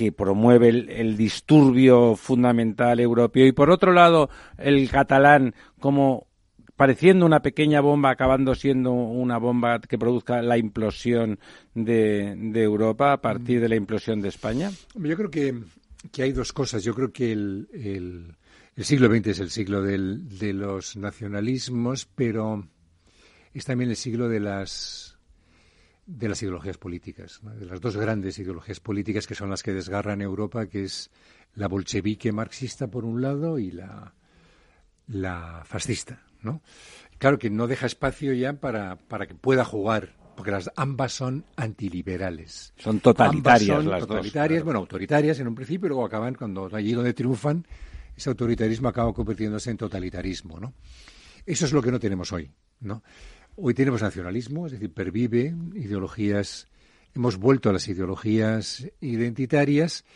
que promueve el, disturbio fundamental europeo y por otro lado el catalán como pareciendo una pequeña bomba acabando siendo una bomba que produzca la implosión de, Europa a partir de la implosión de España? Yo creo que, hay dos cosas. Yo creo que el, el, siglo XX es el siglo del, de los nacionalismos, pero es también el siglo de las de las ideologías políticas, de las dos grandes ideologías políticas que son las que desgarran Europa, que es la bolchevique marxista por un lado y la, la fascista, ¿no? Claro que no deja espacio ya para, para que pueda jugar, porque las ambas son antiliberales. Son totalitarias ambas son las totalitarias, bueno, autoritarias en un principio, y luego acaban cuando allí donde triunfan, ese autoritarismo acaba convirtiéndose en totalitarismo, ¿no? Eso es lo que no tenemos hoy, ¿no? Hoy tenemos nacionalismo, es decir, pervive ideologías, hemos vuelto a las ideologías identitarias,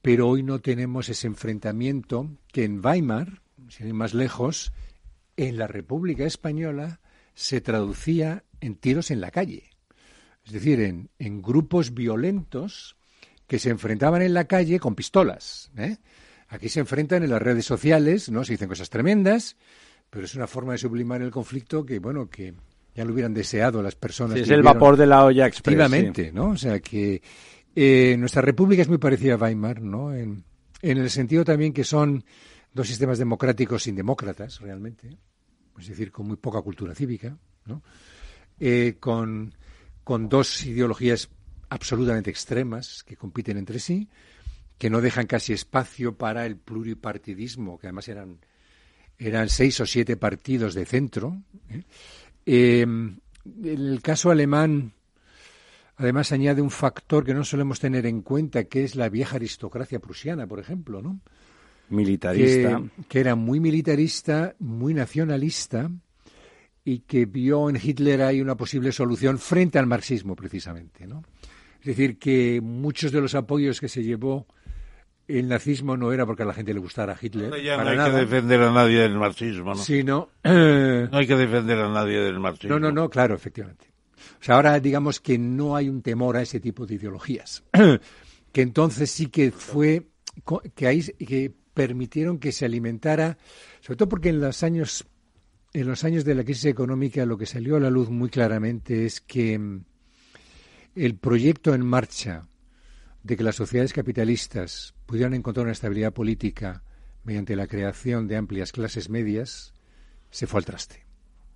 pero hoy no tenemos ese enfrentamiento que en Weimar, sin ir más lejos, en la República Española se traducía en tiros en la calle. Es decir, en, en grupos violentos que se enfrentaban en la calle con pistolas. ¿eh? Aquí se enfrentan en las redes sociales, ¿no? Se dicen cosas tremendas, pero es una forma de sublimar el conflicto que, bueno, que, ya lo hubieran deseado las personas. es el vapor de la olla express. ¿no? O sea que eh, nuestra república es muy parecida a Weimar, ¿no? En, el sentido también que son dos sistemas democráticos sin demócratas, realmente, es decir, con muy poca cultura cívica, ¿no? Eh, con, con dos ideologías absolutamente extremas que compiten entre sí, que no dejan casi espacio para el pluripartidismo, que además eran, eran seis o siete partidos de centro. ¿eh? Eh, el caso alemán, además, añade un factor que no solemos tener en cuenta, que es la vieja aristocracia prusiana, por ejemplo, ¿no? Militarista. Que, era muy militarista, muy nacionalista y que vio en Hitler ahí una posible solución frente al marxismo, precisamente, ¿no? Es decir, que muchos de los apoyos que se llevó el nazismo no era porque a la gente le gustara Hitler. no hay que defender a nadie del marxismo, ¿no? Sino, *clears throat* no hay que defender a nadie del marxismo. No, no, no, claro, efectivamente. O sea, ahora digamos que no hay un temor a ese tipo de ideologías. *clears throat* que entonces sí que fue, que, ahí, que permitieron que se alimentara, sobre todo porque en los años, en los años de la crisis económica lo que salió a la luz muy claramente es que mm, el proyecto en marcha de que las sociedades capitalistas pudieran encontrar una estabilidad política mediante la creación de amplias clases medias, se fue al traste.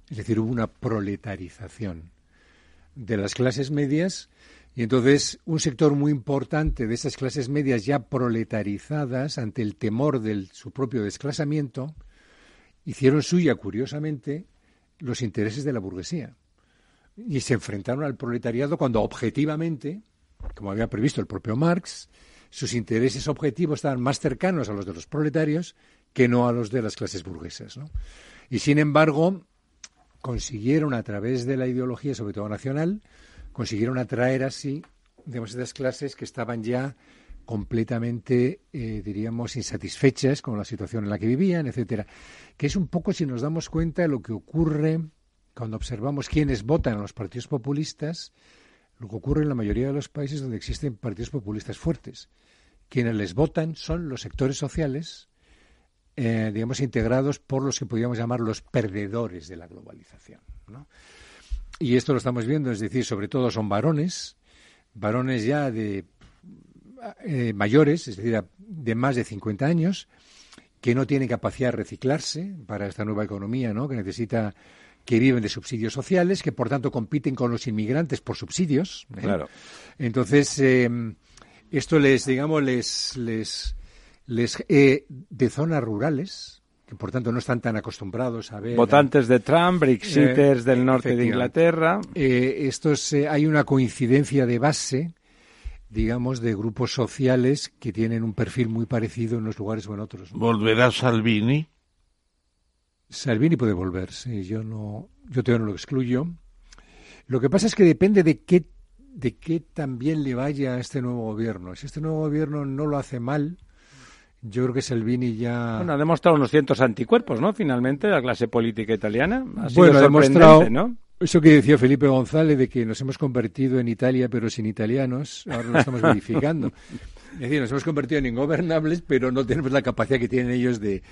Es decir, hubo una proletarización de las clases medias y entonces un sector muy importante de esas clases medias ya proletarizadas ante el temor de su propio desclasamiento, hicieron suya, curiosamente, los intereses de la burguesía. Y se enfrentaron al proletariado cuando objetivamente como había previsto el propio Marx, sus intereses objetivos estaban más cercanos a los de los proletarios que no a los de las clases burguesas. Y sin embargo, consiguieron a través de la ideología, sobre todo nacional, consiguieron atraer así, digamos, esas clases que estaban ya completamente, eh, diríamos, insatisfechas con la situación en la que vivían, etcétera. Que es un poco, si nos damos cuenta, lo que ocurre cuando observamos quiénes votan en los partidos populistas lo que ocurre en la mayoría de los países donde existen partidos populistas fuertes. Quienes les votan son los sectores sociales, eh, digamos, integrados por los que podríamos llamar los perdedores de la globalización. Y esto lo estamos viendo, es decir, sobre todo son varones, varones ya de eh, mayores, es decir, de más de 50 años, que no tienen capacidad de reciclarse para esta nueva economía, ¿no? que necesita que viven de subsidios sociales, que por tanto compiten con los inmigrantes por subsidios. ¿eh? Claro. Entonces, em, esto les, digamos, les, les, les eh, de zonas rurales, que por tanto no están tan acostumbrados a ver. Votantes de Trump, Brexiters del norte de Inglaterra. estos, hay una coincidencia de base digamos, de grupos sociales que tienen un perfil muy parecido en unos lugares o en otros. ¿Volverá Salvini? Salvini puede volver, sí, yo no, yo todavía no lo excluyo. Lo que pasa es que depende de qué, de qué también le vaya a este nuevo gobierno. Si este nuevo gobierno no lo hace mal, yo creo que Salvini ya. Bueno, ha demostrado unos cientos anticuerpos, ¿no? Finalmente, la clase política italiana. Ha sido bueno, ha demostrado, ¿no? Eso que decía Felipe González de que nos hemos convertido en Italia pero sin italianos, ahora lo estamos *laughs* verificando. Es decir, nos hemos convertido en ingobernables, pero no tenemos la capacidad que tienen ellos de,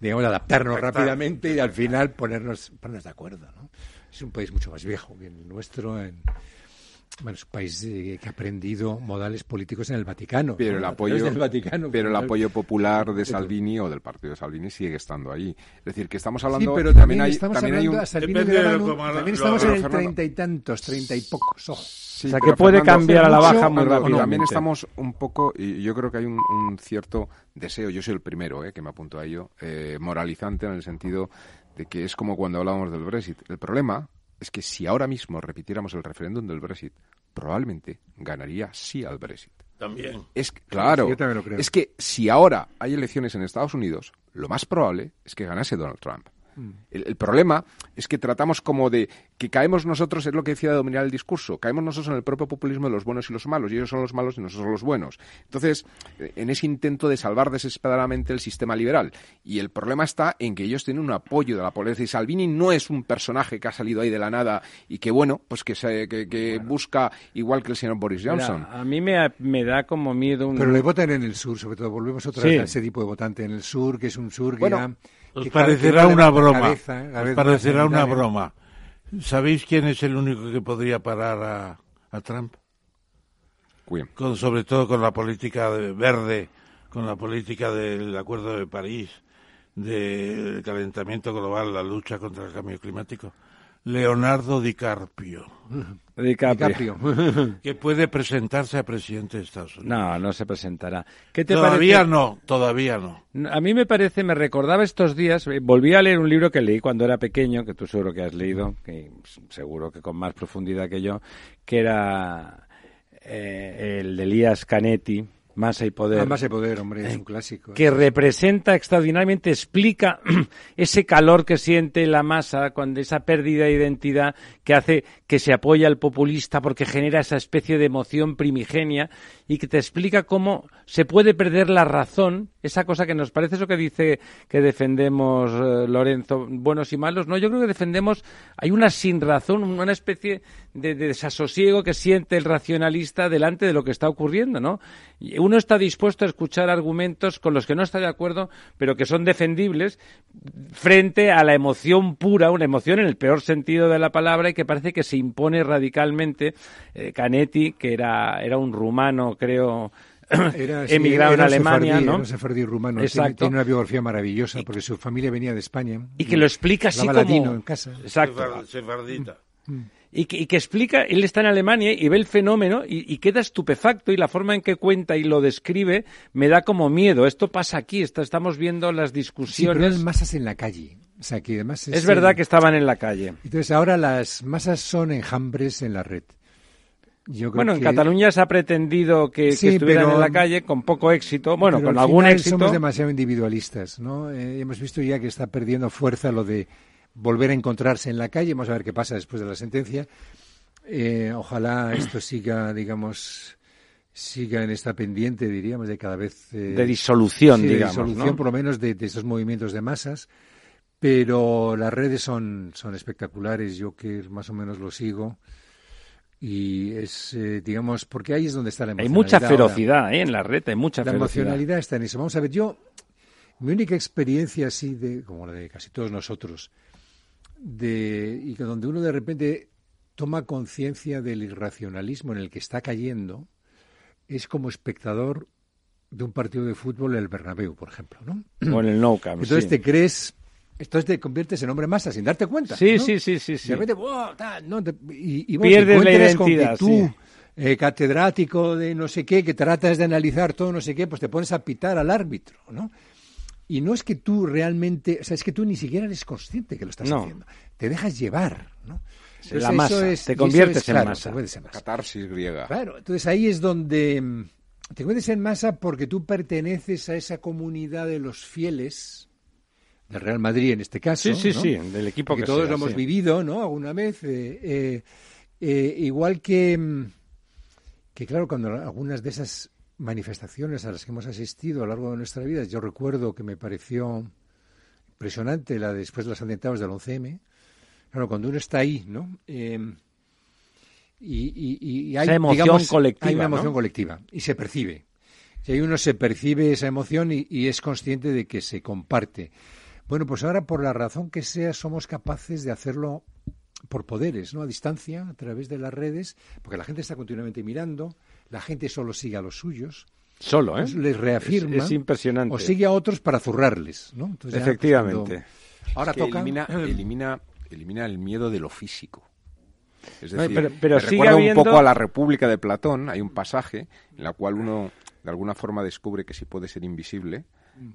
digamos, adaptarnos rápidamente y al final ponernos, ponernos de acuerdo. ¿no? Es un país mucho más viejo que el nuestro en, bueno, es un país eh, que ha aprendido modales políticos en el Vaticano. Pero el apoyo, pero el apoyo *laughs* popular de Salvini o del partido de Salvini sigue estando ahí. Es decir, que estamos hablando. Sí, pero también, estamos hablando, también estamos en el treinta y tantos, treinta y pocos. o sea, que puede cambiar a la baja muy rápido. También estamos un poco, y yo creo que hay un, cierto deseo, yo soy el primero eh, que me apunto a ello, eh, moralizante en el sentido de que es como cuando hablábamos del Brexit. El problema es que si ahora mismo repitiéramos el referéndum del Brexit, probablemente ganaría sí al Brexit. También. Es claro, es que si ahora hay elecciones en Estados Unidos, lo más probable es que ganase Donald Trump. Mm. El, problema es que tratamos como de que caemos nosotros, es lo que decía de dominar el discurso, caemos nosotros en el propio populismo de los buenos y los malos, y ellos son los malos y nosotros los buenos. Entonces, en ese intento de salvar desesperadamente el sistema liberal. Y el problema está en que ellos tienen un apoyo de la policía. Y Salvini no es un personaje que ha salido ahí de la nada y que, bueno, pues que, se, que, busca igual que el señor Boris Johnson. a mí me, me, da como miedo Pero le votan en el sur, sobre todo. Volvemos otra vez a ese tipo de votante en el sur, que es un sur que bueno, os parecerá una broma. os parecerá una broma. ¿Sabéis quién es el único que podría parar a, Trump? Con, sobre todo con la política verde, con la política del Acuerdo de París, del calentamiento global, la lucha contra el cambio climático. Leonardo DiCaprio. DiCaprio. *laughs* que puede presentarse a presidente de Estados Unidos. No, no se presentará. todavía no, todavía no. A mí me parece, me recordaba estos días, eh, volví a leer un libro que leí cuando era pequeño, que tú seguro que has leído, que seguro que con más profundidad que yo, que era eh, el de Elías Canetti, Masa y poder. Ah, masa y poder, hombre, es un clásico. Que representa extraordinariamente, explica *clears throat* ese calor que siente la masa cuando esa pérdida de identidad que hace que se apoya al populista porque genera esa especie de emoción primigenia y que te explica cómo se puede perder la razón, esa cosa que nos parece eso que dice que defendemos eh, Lorenzo, buenos y malos. No, yo creo que defendemos, hay una sin razón, una especie de, desasosiego que siente el racionalista delante de lo que está ocurriendo, ¿no? Uno está dispuesto a escuchar argumentos con los que no está de acuerdo, pero que son defendibles frente a la emoción pura, una emoción en el peor sentido de la palabra y que parece que se impone radicalmente. Eh, Canetti, que era, era un rumano, creo, *clears throat* emigrado en Alemania, ¿no? Era rumano. Exacto. Tiene, una biografía maravillosa porque su familia venía de España. Y, que lo explica así como... en casa. Exacto. Sefardita. Mm y que, explica, él está en Alemania y ve el fenómeno y, queda estupefacto y la forma en que cuenta y lo describe me da como miedo. Esto pasa aquí, estamos viendo las discusiones. Sí, masas en la calle. O sea, que además es, verdad que estaban en la calle. Entonces ahora las masas son enjambres en la red. bueno, en Cataluña se ha pretendido que, estuvieran en la calle con poco éxito, bueno, con algún éxito. Somos demasiado individualistas, ¿no? Eh, hemos visto ya que está perdiendo fuerza lo de volver a encontrarse en la calle. Vamos a ver qué pasa después de la sentencia. Eh, ojalá *clears throat* esto siga, digamos, siga en esta pendiente, diríamos, de cada vez... Eh, de disolución, digamos, De disolución, por lo menos, de, estos movimientos de masas. Pero las redes son, son espectaculares, yo que más o menos lo sigo. Y es, eh, digamos, porque ahí es donde está la emocionalidad. Hay mucha ferocidad en la red, hay mucha la ferocidad. La emocionalidad está en eso. Vamos a ver, yo, mi única experiencia así, de, como la de casi todos nosotros, de, y que donde uno de repente toma conciencia del irracionalismo en el que está cayendo, es como espectador de un partido de fútbol en el Bernabéu, por ejemplo, ¿no? O en el Nou Camp, Entonces te crees, entonces te conviertes en hombre masa sin darte cuenta. Sí, sí, sí, sí, De repente, tal, ¿no? y, Pierdes la identidad, tú, eh, catedrático de no sé qué, que tratas de analizar todo no sé qué, pues te pones a pitar al árbitro, ¿no? Y no es que tú realmente, o sea, es que tú ni siquiera eres consciente que lo estás haciendo. Te dejas llevar, ¿no? la masa, te conviertes en, masa. Catarsis griega. Claro, entonces ahí es donde mm, te conviertes en masa porque tú perteneces a esa comunidad de los fieles del Real Madrid en este caso. Sí, sí, sí, del equipo que, todos lo hemos vivido, ¿no? Alguna vez. Eh, eh, eh, igual que, mm, que, claro, cuando algunas de esas manifestaciones a las que hemos asistido a lo largo de nuestra vida, yo recuerdo que me pareció impresionante la después de los atentados del 11M. Claro, cuando uno está ahí, ¿no? Em, y, hay, emoción colectiva. Hay una emoción colectiva y se percibe. Si uno se percibe esa emoción y, es consciente de que se comparte. Bueno, pues ahora por la razón que sea somos capaces de hacerlo por poderes, ¿no? A distancia, a través de las redes, porque la gente está continuamente mirando, la gente solo sigue a los suyos. Solo, ¿eh? les reafirma. Es, impresionante. O sigue a otros para zurrarles, ¿no? Pues, Efectivamente. ahora toca. Elimina, *clears throat* elimina, elimina el miedo de lo físico. Es decir, pero, pero recuerda un poco a la República de Platón. Hay un pasaje en la cual uno de alguna forma descubre que si puede ser invisible,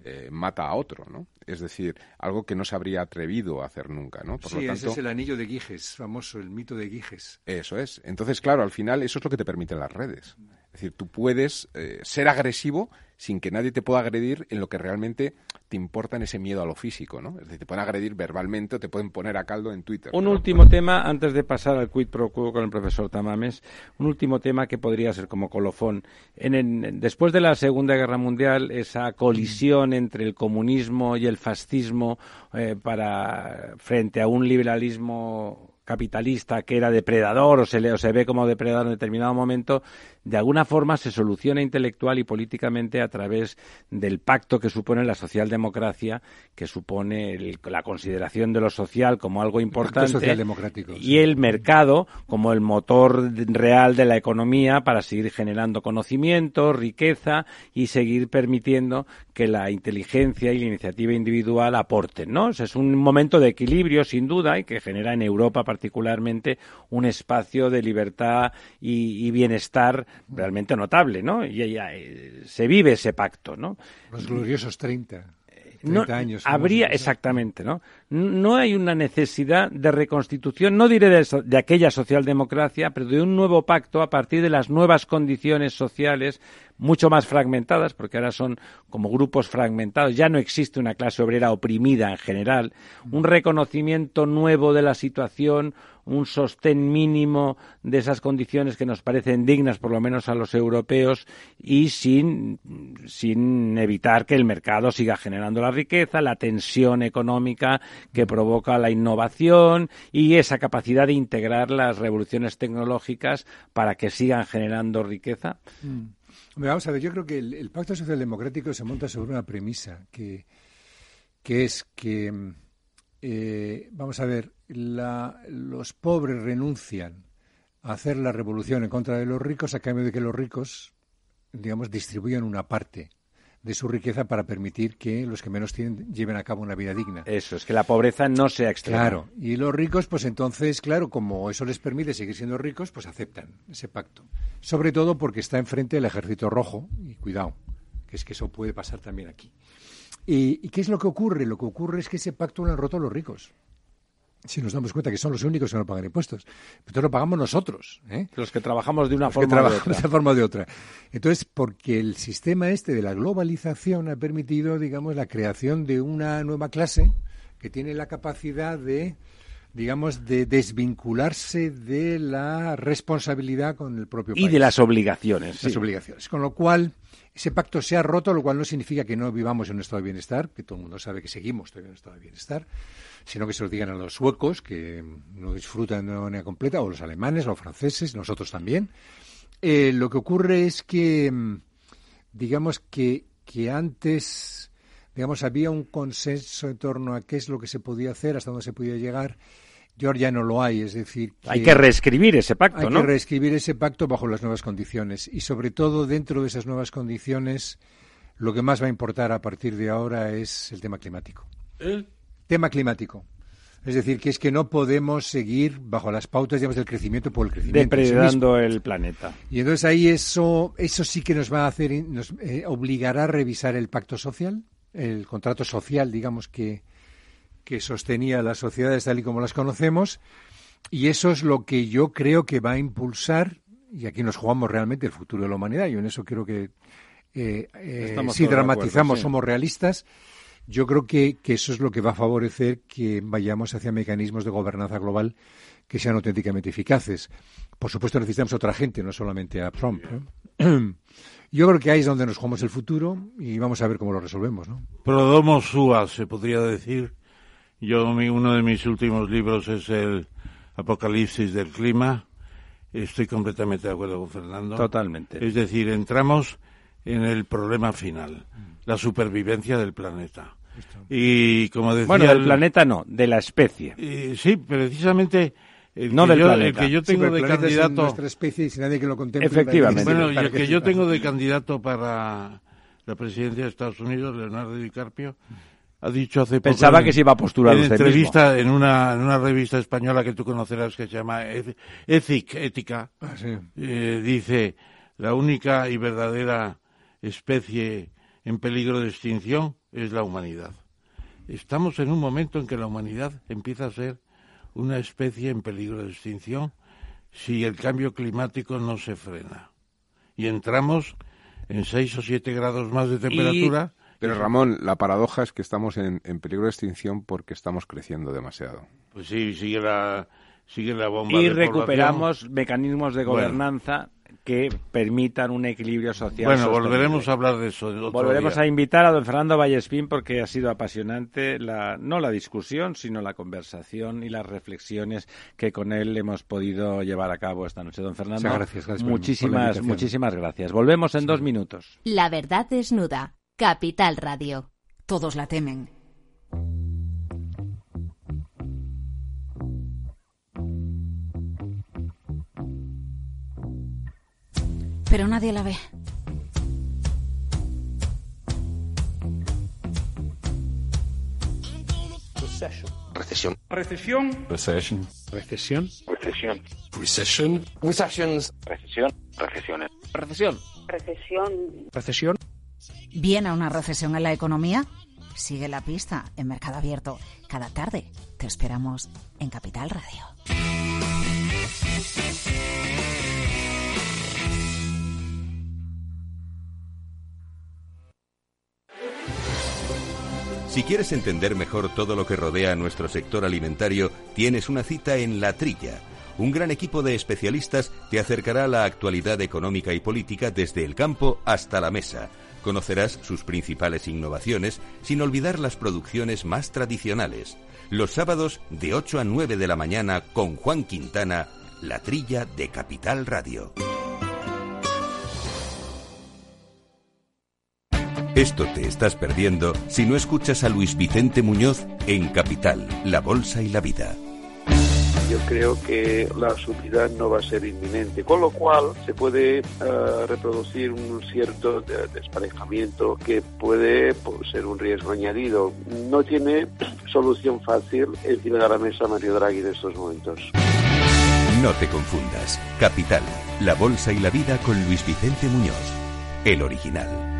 eh, mata a otro, ¿no? Es decir, algo que no se habría atrevido a hacer nunca, ¿no? Por sí, ese es el anillo de Giges, famoso, el mito de Giges. Eso es. Entonces, claro, al final eso es lo que te permiten las redes. Es decir, tú puedes eh, ser agresivo sin que nadie te pueda agredir en lo que realmente te importa en ese miedo a lo físico, ¿no? Es decir, te pueden agredir verbalmente o te pueden poner a caldo en Twitter. Un último tema, antes de pasar al quid pro quo con el profesor Tamames, un último tema que podría ser como colofón. En, después de la Segunda Guerra Mundial, esa colisión entre el comunismo y el fascismo eh, para frente a un liberalismo capitalista que era depredador o se, le, o se ve como depredador en determinado momento, de alguna forma se soluciona intelectual y políticamente a través del pacto que supone la socialdemocracia, que supone la consideración de lo social como algo importante y el mercado como el motor real de la economía para seguir generando conocimiento, riqueza y seguir permitiendo que la inteligencia y la iniciativa individual aporten, ¿no? es un momento de equilibrio sin duda y que genera en Europa particularmente un espacio de libertad y bienestar realmente notable, ¿no? Y ya, eh, se vive ese pacto, ¿no? Los gloriosos 30. 30 años. Habría, exactamente, ¿no? No hay una necesidad de reconstitución, no diré de, de, aquella socialdemocracia, pero de un nuevo pacto a partir de las nuevas condiciones sociales mucho más fragmentadas, porque ahora son como grupos fragmentados, ya no existe una clase obrera oprimida en general, un reconocimiento nuevo de la situación, un sostén mínimo de esas condiciones que nos parecen dignas, por lo menos a los europeos, y sin, sin evitar que el mercado siga generando la riqueza, la tensión económica que provoca la innovación y esa capacidad de integrar las revoluciones tecnológicas para que sigan generando riqueza. Mm. Vamos a ver, yo creo que el, Pacto Social Democrático se monta sobre una premisa que, que es que, eh, vamos a ver, los pobres renuncian a hacer la revolución en contra de los ricos a cambio de que los ricos, digamos, distribuyan una parte de su riqueza para permitir que los que menos tienen lleven a cabo una vida digna. Eso, es que la pobreza no sea extrema. Claro, y los ricos, pues entonces, claro, como eso les permite seguir siendo ricos, pues aceptan ese pacto. Sobre todo porque está enfrente el ejército rojo, y cuidado, que es que eso puede pasar también aquí. ¿Y, ¿Y qué es lo que ocurre? Lo que ocurre es que ese pacto lo han roto los ricos si nos damos cuenta que son los únicos que no pagan impuestos. Entonces lo pagamos nosotros. ¿eh? Los que trabajamos de una forma o de otra. De forma de otra. Entonces, porque el sistema este de la globalización ha permitido, digamos, la creación de una nueva clase que tiene la capacidad de digamos, de desvincularse de la responsabilidad con el propio país. Y de las obligaciones. Las obligaciones. Con lo cual, ese pacto se ha roto, lo cual no significa que no vivamos en un estado de bienestar, que todo el mundo sabe que seguimos todavía en un estado de bienestar, sino que se lo digan a los suecos, que no disfrutan de una manera completa, o los alemanes, los franceses, nosotros también. Eh, lo que ocurre es que, mm, digamos que, que antes, digamos, había un consenso en torno a qué es lo que se podía hacer, hasta dónde se podía llegar, ya no lo hay, es decir... hay que reescribir ese pacto, ¿no? Hay que reescribir ese pacto bajo las nuevas condiciones, y sobre todo dentro de esas nuevas condiciones, lo que más va a importar a partir de ahora es el tema climático. ¿El? tema climático. Es decir, que es que no podemos seguir bajo las pautas digamos, del crecimiento por el crecimiento. Depredando el planeta. Y entonces ahí eso, eso sí que nos va a hacer, nos eh, obligará a revisar el pacto social, el contrato social, digamos, que, que sostenía las sociedades tal y como las conocemos. Y eso es lo que yo creo que va a impulsar, y aquí nos jugamos realmente el futuro de la humanidad. Yo en eso creo que eh, eh, si dramatizamos, somos realistas. Yo creo que, que, eso es lo que va a favorecer que vayamos hacia mecanismos de gobernanza global que sean auténticamente eficaces. Por supuesto, necesitamos a otra gente, no solamente a Trump. *clears throat* Yo creo que ahí es donde nos jugamos el futuro y vamos a ver cómo lo resolvemos. ¿no? Prodomo sua, se podría decir. Yo, uno de mis últimos libros es el Apocalipsis del Clima. Estoy completamente de acuerdo con Fernando. Totalmente. Es decir, entramos en el problema final, la supervivencia del planeta. Y como decía... Bueno, del planeta no, de la especie. sí, precisamente... El no del planeta. El que yo tengo de candidato... nuestra especie y sin nadie que lo contemple. Efectivamente. Bueno, el que yo tengo de candidato para la presidencia de Estados Unidos, Leonardo DiCarpio, ha dicho hace poco... Pensaba que se iba a postular en usted entrevista En, una, en una revista española que tú conocerás que se llama Ethic, Ética, ah, sí. eh, dice, la única y verdadera especie en peligro de extinción es la humanidad. Estamos en un momento en que la humanidad empieza a ser una especie en peligro de extinción si el cambio climático no se frena. Y entramos en 6 o 7 grados más de temperatura. Pero Ramón, la paradoja es que estamos en, peligro de extinción porque estamos creciendo demasiado. Pues sí, sigue la, sigue la bomba. Y recuperamos mecanismos de gobernanza que permitan un equilibrio social. Bueno, volveremos a hablar de eso. volveremos a invitar a don Fernando Vallespín porque ha sido apasionante la, no la discusión, sino la conversación y las reflexiones que con él hemos podido llevar a cabo esta noche. Don Fernando, gracias, gracias muchísimas, muchísimas gracias. Volvemos en dos minutos. La verdad desnuda. Capital Radio. Todos la temen. pero nadie la ve. Recesión. Recesión. Recesión. Recesión. Recesión. Recesión. Recesión. Recesiones. Recesión. Recesión. Recesión. ¿Viene una recesión en la economía? Sigue la pista en Mercado Abierto. Cada tarde te esperamos en Capital Radio. Si quieres entender mejor todo lo que rodea a nuestro sector alimentario, tienes una cita en La Trilla. Un gran equipo de especialistas te acercará a la actualidad económica y política desde el campo hasta la mesa. Conocerás sus principales innovaciones sin olvidar las producciones más tradicionales. Los sábados de 8 a 9 de la mañana con Juan Quintana, La Trilla de Capital Radio. Esto te estás perdiendo si no escuchas a Luis Vicente Muñoz en Capital, La Bolsa y la Vida. Creo que la subida no va a ser inminente, con lo cual se puede eh, reproducir un cierto desparejamiento que puede pues, ser un riesgo añadido. No tiene *clears throat* solución fácil encima de la mesa Mario Draghi en estos momentos. No te confundas. Capital, la Bolsa y la Vida con Luis Vicente Muñoz, el original.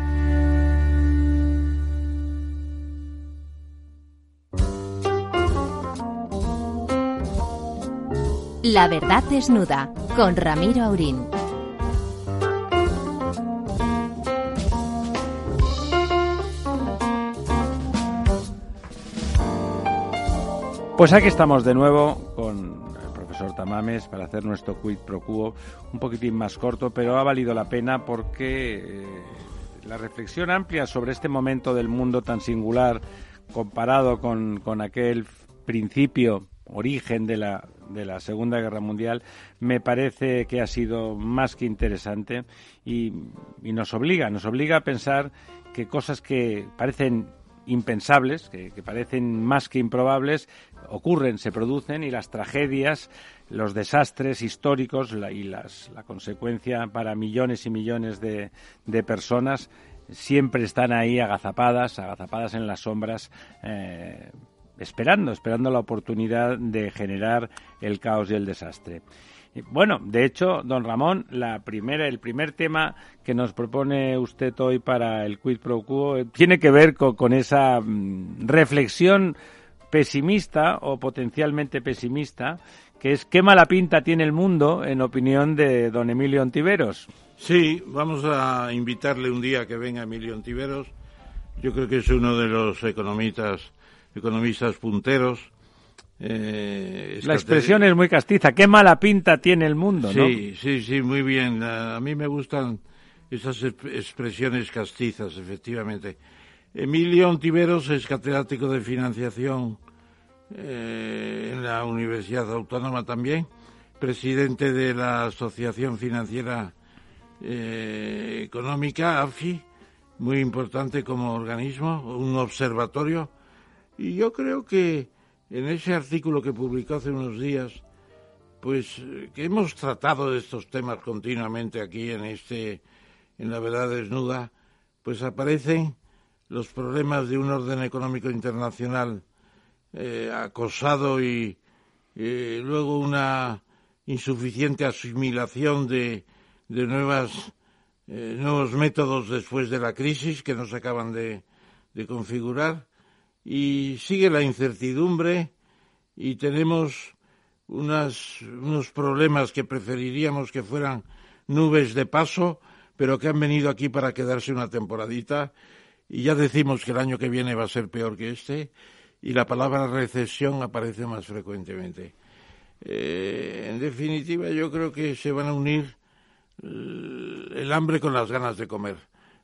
La verdad desnuda con Ramiro Aurín. Pues aquí estamos de nuevo con el profesor Tamames para hacer nuestro quid pro quo un poquitín más corto, pero ha valido la pena porque eh, la reflexión amplia sobre este momento del mundo tan singular comparado con, con aquel principio, origen de la de la Segunda Guerra Mundial, me parece que ha sido más que interesante y, nos obliga, nos obliga a pensar que cosas que parecen impensables, que, parecen más que improbables, ocurren, se producen y las tragedias, los desastres históricos y las, la consecuencia para millones y millones de, de personas siempre están ahí agazapadas, agazapadas en las sombras. Eh, esperando, esperando la oportunidad de generar el caos y el desastre. Bueno, de hecho, don Ramón, la primera, el primer tema que nos propone usted hoy para el Quid Pro Quo eh, tiene que ver con, con esa mm, reflexión pesimista o potencialmente pesimista, que es qué mala pinta tiene el mundo en opinión de don Emilio Ontiveros. Sí, vamos a invitarle un día que venga Emilio Ontiveros. Yo creo que es uno de los economistas, economistas punteros. Eh, la expresión es muy castiza. Qué mala pinta tiene el mundo, ¿no? Sí, sí, sí, muy bien. A mí me gustan esas expresiones castizas, efectivamente. Emilio Ontiveros es catedrático de financiación eh, en la Universidad Autónoma también, presidente de la Asociación Financiera eh, Económica, AFI, muy importante como organismo, un observatorio. Y yo creo que en ese artículo que publicó hace unos días, pues que hemos tratado de estos temas continuamente aquí en este, en la verdad desnuda, pues aparecen los problemas de un orden económico internacional eh, acosado y luego una insuficiente asimilación de, de nuevas, eh, nuevos métodos después de la crisis que nos acaban de, de configurar y sigue la incertidumbre y tenemos unas, unos problemas que preferiríamos que fueran nubes de paso, pero que han venido aquí para quedarse una temporadita y ya decimos que el año que viene va a ser peor que este y la palabra recesión aparece más frecuentemente. Eh, en definitiva, yo creo que se van a unir el hambre con las ganas de comer.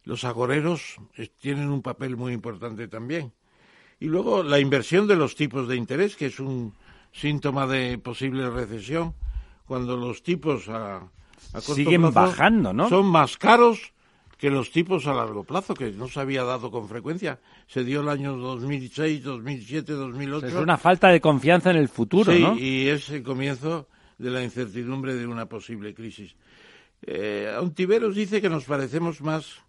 Los agoreros tienen un papel muy importante también. Y luego la inversión de los tipos de interés, que es un síntoma de posible recesión, cuando los tipos a, siguen bajando, ¿no? Son más caros que los tipos a largo plazo, que no se había dado con frecuencia. Se dio el año 2006, 2007, 2008. Es una falta de confianza en el futuro, sí, ¿no? y es el comienzo de la incertidumbre de una posible crisis. Eh, Ontiveros dice que nos parecemos más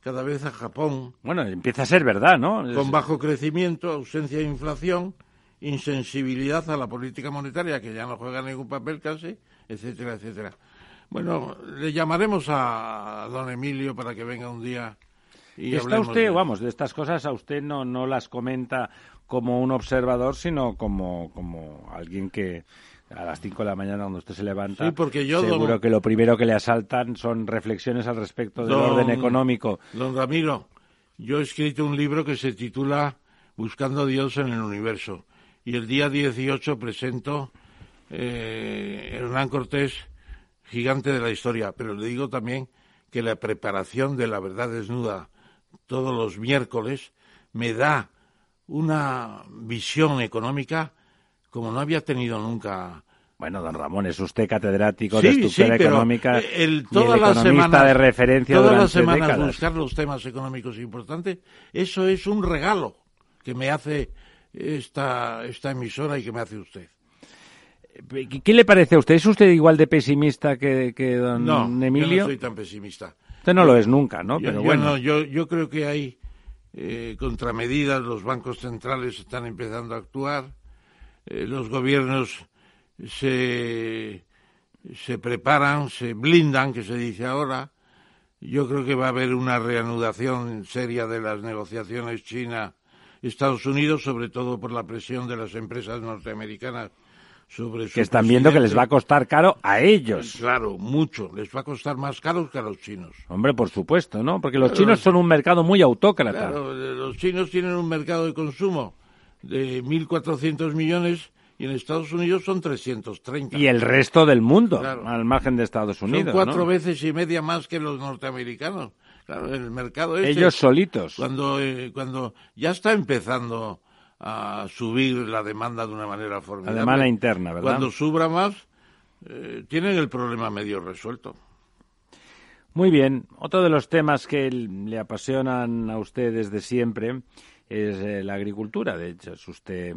cada vez a Japón. Bueno, empieza a ser verdad, ¿no? Con bajo crecimiento, ausencia de inflación, insensibilidad a la política monetaria, que ya no juega ningún papel casi, etcétera, etcétera. Bueno, le llamaremos a don Emilio para que venga un día y Está usted, vamos, de estas cosas a usted no, no las comenta como un observador, sino como, como alguien que, a las 5 de la mañana cuando usted se levanta, sí, porque yo, seguro que lo primero que le asaltan son reflexiones al respecto del orden económico. Don Ramiro, yo he escrito un libro que se titula Buscando a Dios en el Universo y el día 18 presento eh, Hernán Cortés, gigante de la historia, pero le digo también que la preparación de la verdad desnuda todos los miércoles me da una visión económica como no había tenido nunca. Bueno, don Ramón, es usted catedrático de estructura económica el, toda la semana, de referencia todas las semanas décadas. buscar los temas económicos importantes, eso es un regalo que me hace esta, esta emisora y que me hace usted. ¿Qué le parece a usted? ¿Es usted igual de pesimista que, que don no, Emilio? Yo no soy tan pesimista. Usted no lo es nunca, ¿no? Yo, Pero yo bueno. no, yo, yo creo que hay eh, contramedidas, los bancos centrales están empezando a actuar, eh, los gobiernos se, se preparan, se blindan, que se dice ahora. Yo creo que va a haber una reanudación seria de las negociaciones China-Estados Unidos, sobre todo por la presión de las empresas norteamericanas sobre su que están viendo que les va a costar caro a ellos. Claro, mucho. Les va a costar más caros que a los chinos. Hombre, por supuesto, ¿no? Porque los chinos son un mercado muy autócrata. Claro, eh, los chinos tienen un mercado de consumo de 1.400 millones y en Estados Unidos son 330. Y el resto del mundo, Claro. al margen de Estados Unidos. Son cuatro ¿no? veces y media más que los norteamericanos. Claro, el mercado este, Ellos solitos. Cuando, eh, cuando ya está empezando a subir la demanda de una manera La formidable. demanda interna, ¿verdad? Cuando subra más, eh, tienen el problema medio resuelto. Muy bien. Otro de los temas que le apasionan a usted desde siempre es eh, la agricultura. De hecho, es usted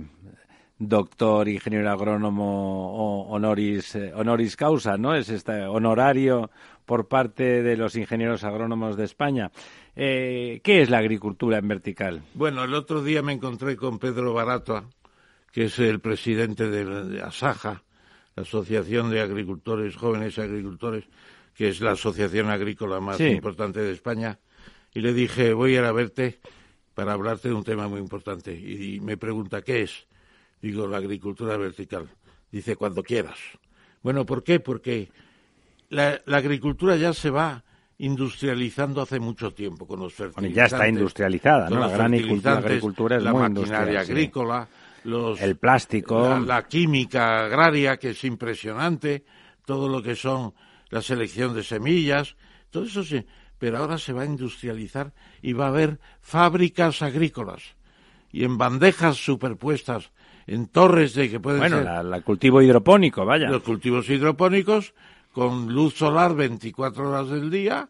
doctor, ingeniero agrónomo honoris, eh, honoris causa, ¿no? Es este honorario por parte de los ingenieros agrónomos de España. Eh, ¿Qué es la agricultura en vertical? Bueno, el otro día me encontré con Pedro Barato, que es el presidente de, de Asaja, la Asociación de Agricultores, Jóvenes Agricultores, que es la asociación agrícola más Sí. importante de España, y le dije, voy a ir a verte para hablarte de un tema muy importante. Y, me pregunta, ¿qué es? Digo, la agricultura vertical. Dice, cuando quieras. Bueno, ¿por qué? Porque la, la agricultura ya se va industrializando hace mucho tiempo con los Bueno, fertilizantes. ya está industrializada, ¿no? La gran agricultura, es la muy maquinaria sí. agrícola, los, El plástico. la, la química agraria, que es impresionante, todo lo que son la selección de semillas, todo eso sí, pero ahora se va a industrializar y va a haber fábricas agrícolas y en bandejas superpuestas, en torres de que pueden Bueno, ser la, la cultivo hidropónico, vaya. los cultivos hidropónicos con luz solar 24 horas del día,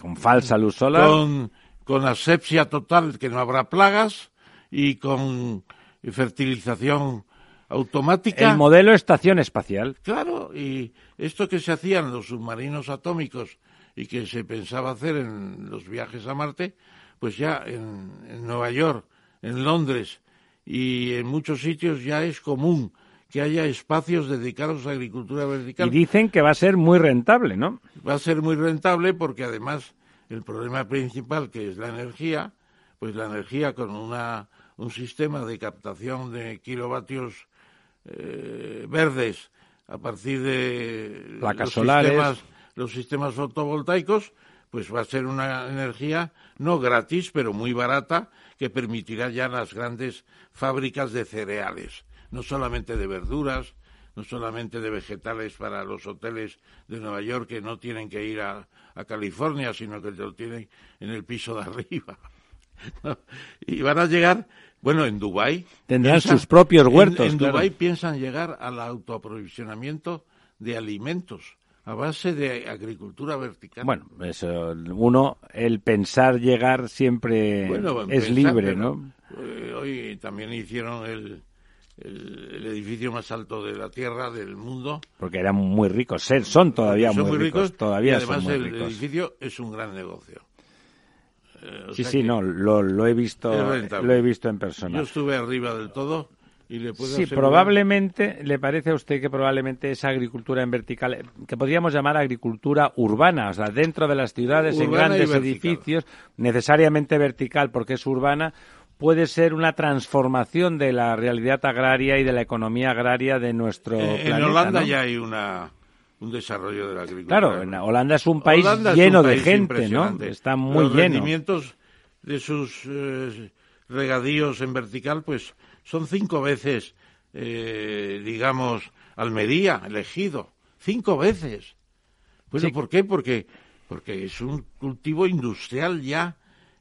Con falsa luz solar. con, con asepsia total, que no habrá plagas, y con fertilización automática. El modelo estación espacial. Claro, y esto que se hacía en los submarinos atómicos y que se pensaba hacer en los viajes a Marte, pues ya en, en Nueva York, en Londres y en muchos sitios ya es común que haya espacios dedicados a agricultura vertical. Y dicen que va a ser muy rentable, ¿no? Va a ser muy rentable porque además el problema principal que es la energía, pues la energía con una un sistema de captación de kilovatios eh, verdes a partir de Placas los solares. sistemas, los sistemas fotovoltaicos, pues va a ser una energía no gratis, pero muy barata, que permitirá ya las grandes fábricas de cereales, no solamente de verduras, no solamente de vegetales para los hoteles de Nueva York que no tienen que ir a, a California, sino que lo tienen en el piso de *laughs* arriba. ¿no? Y van a llegar, bueno, en Dubái Tendrán sus propios huertos, En, en claro. Dubái piensan llegar al autoaprovisionamiento de alimentos a base de agricultura vertical. Bueno, eso, uno, el pensar llegar siempre Bueno, es pensar, libre, ¿no? eh, hoy también hicieron el, el, el edificio más alto de la Tierra, del mundo. Porque eran muy ricos, ser- son todavía Son muy ricos, y todavía además son muy el ricos. edificio es un gran negocio. Eh, Sí, sí, no, lo, lo he visto, lo he visto en persona. Yo estuve arriba del todo y le puedo Sí, asegurar- probablemente, ¿le parece a usted que probablemente esa agricultura en vertical, eh, que podríamos llamar agricultura urbana, o sea, dentro de las ciudades, en Urbana grandes edificios, necesariamente vertical porque es urbana, puede ser una transformación de la realidad agraria y de la economía agraria de nuestro Eh, planeta, en Holanda ¿no? ya hay una, un desarrollo de la agricultura. Claro, en Holanda es un país Holanda es un lleno de gente, ¿no? Está muy Los lleno. rendimientos de sus eh, regadíos en vertical, pues son cinco veces, eh, digamos, Almería, elegido. Cinco veces. Bueno, Sí. ¿por qué? Porque, porque es un cultivo industrial ya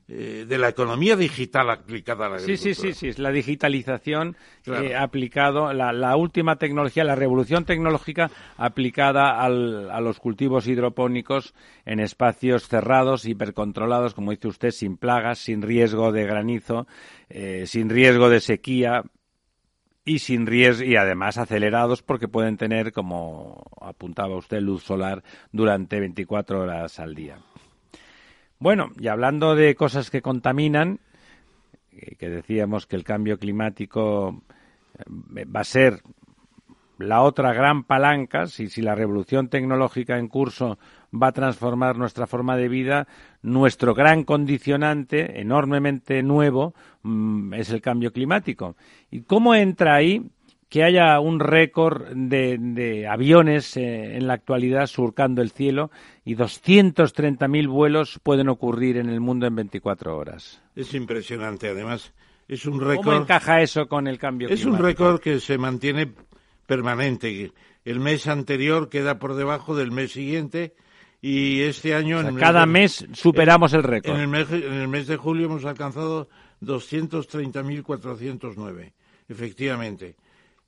eh, de la economía digital aplicada a la Sí, agricultura. sí, sí, sí, es la digitalización Claro. eh, aplicado, la, la última tecnología, la revolución tecnológica aplicada al- a los cultivos hidropónicos en espacios cerrados, hipercontrolados, como dice usted, sin plagas, sin riesgo de granizo, eh, sin riesgo de sequía y sin riesgo y además acelerados porque pueden tener, como apuntaba usted, luz solar durante 24 horas al día. Bueno, y hablando de cosas que contaminan, eh, que decíamos que el cambio climático eh, va a ser la otra gran palanca, si, si la revolución tecnológica en curso va a transformar nuestra forma de vida, nuestro gran condicionante, enormemente nuevo, mm, es el cambio climático. ¿Y cómo entra ahí que haya un récord de, de aviones eh, en la actualidad surcando el cielo y 230.000 vuelos pueden ocurrir en el mundo en 24 horas? Es impresionante, además. Es un ¿Cómo récord. encaja eso con el cambio Es un climático? récord que se mantiene permanente. El mes anterior queda por debajo del mes siguiente y este año... O sea, en cada mes superamos el récord. En el, mes, en el mes de julio hemos alcanzado 230.409, efectivamente.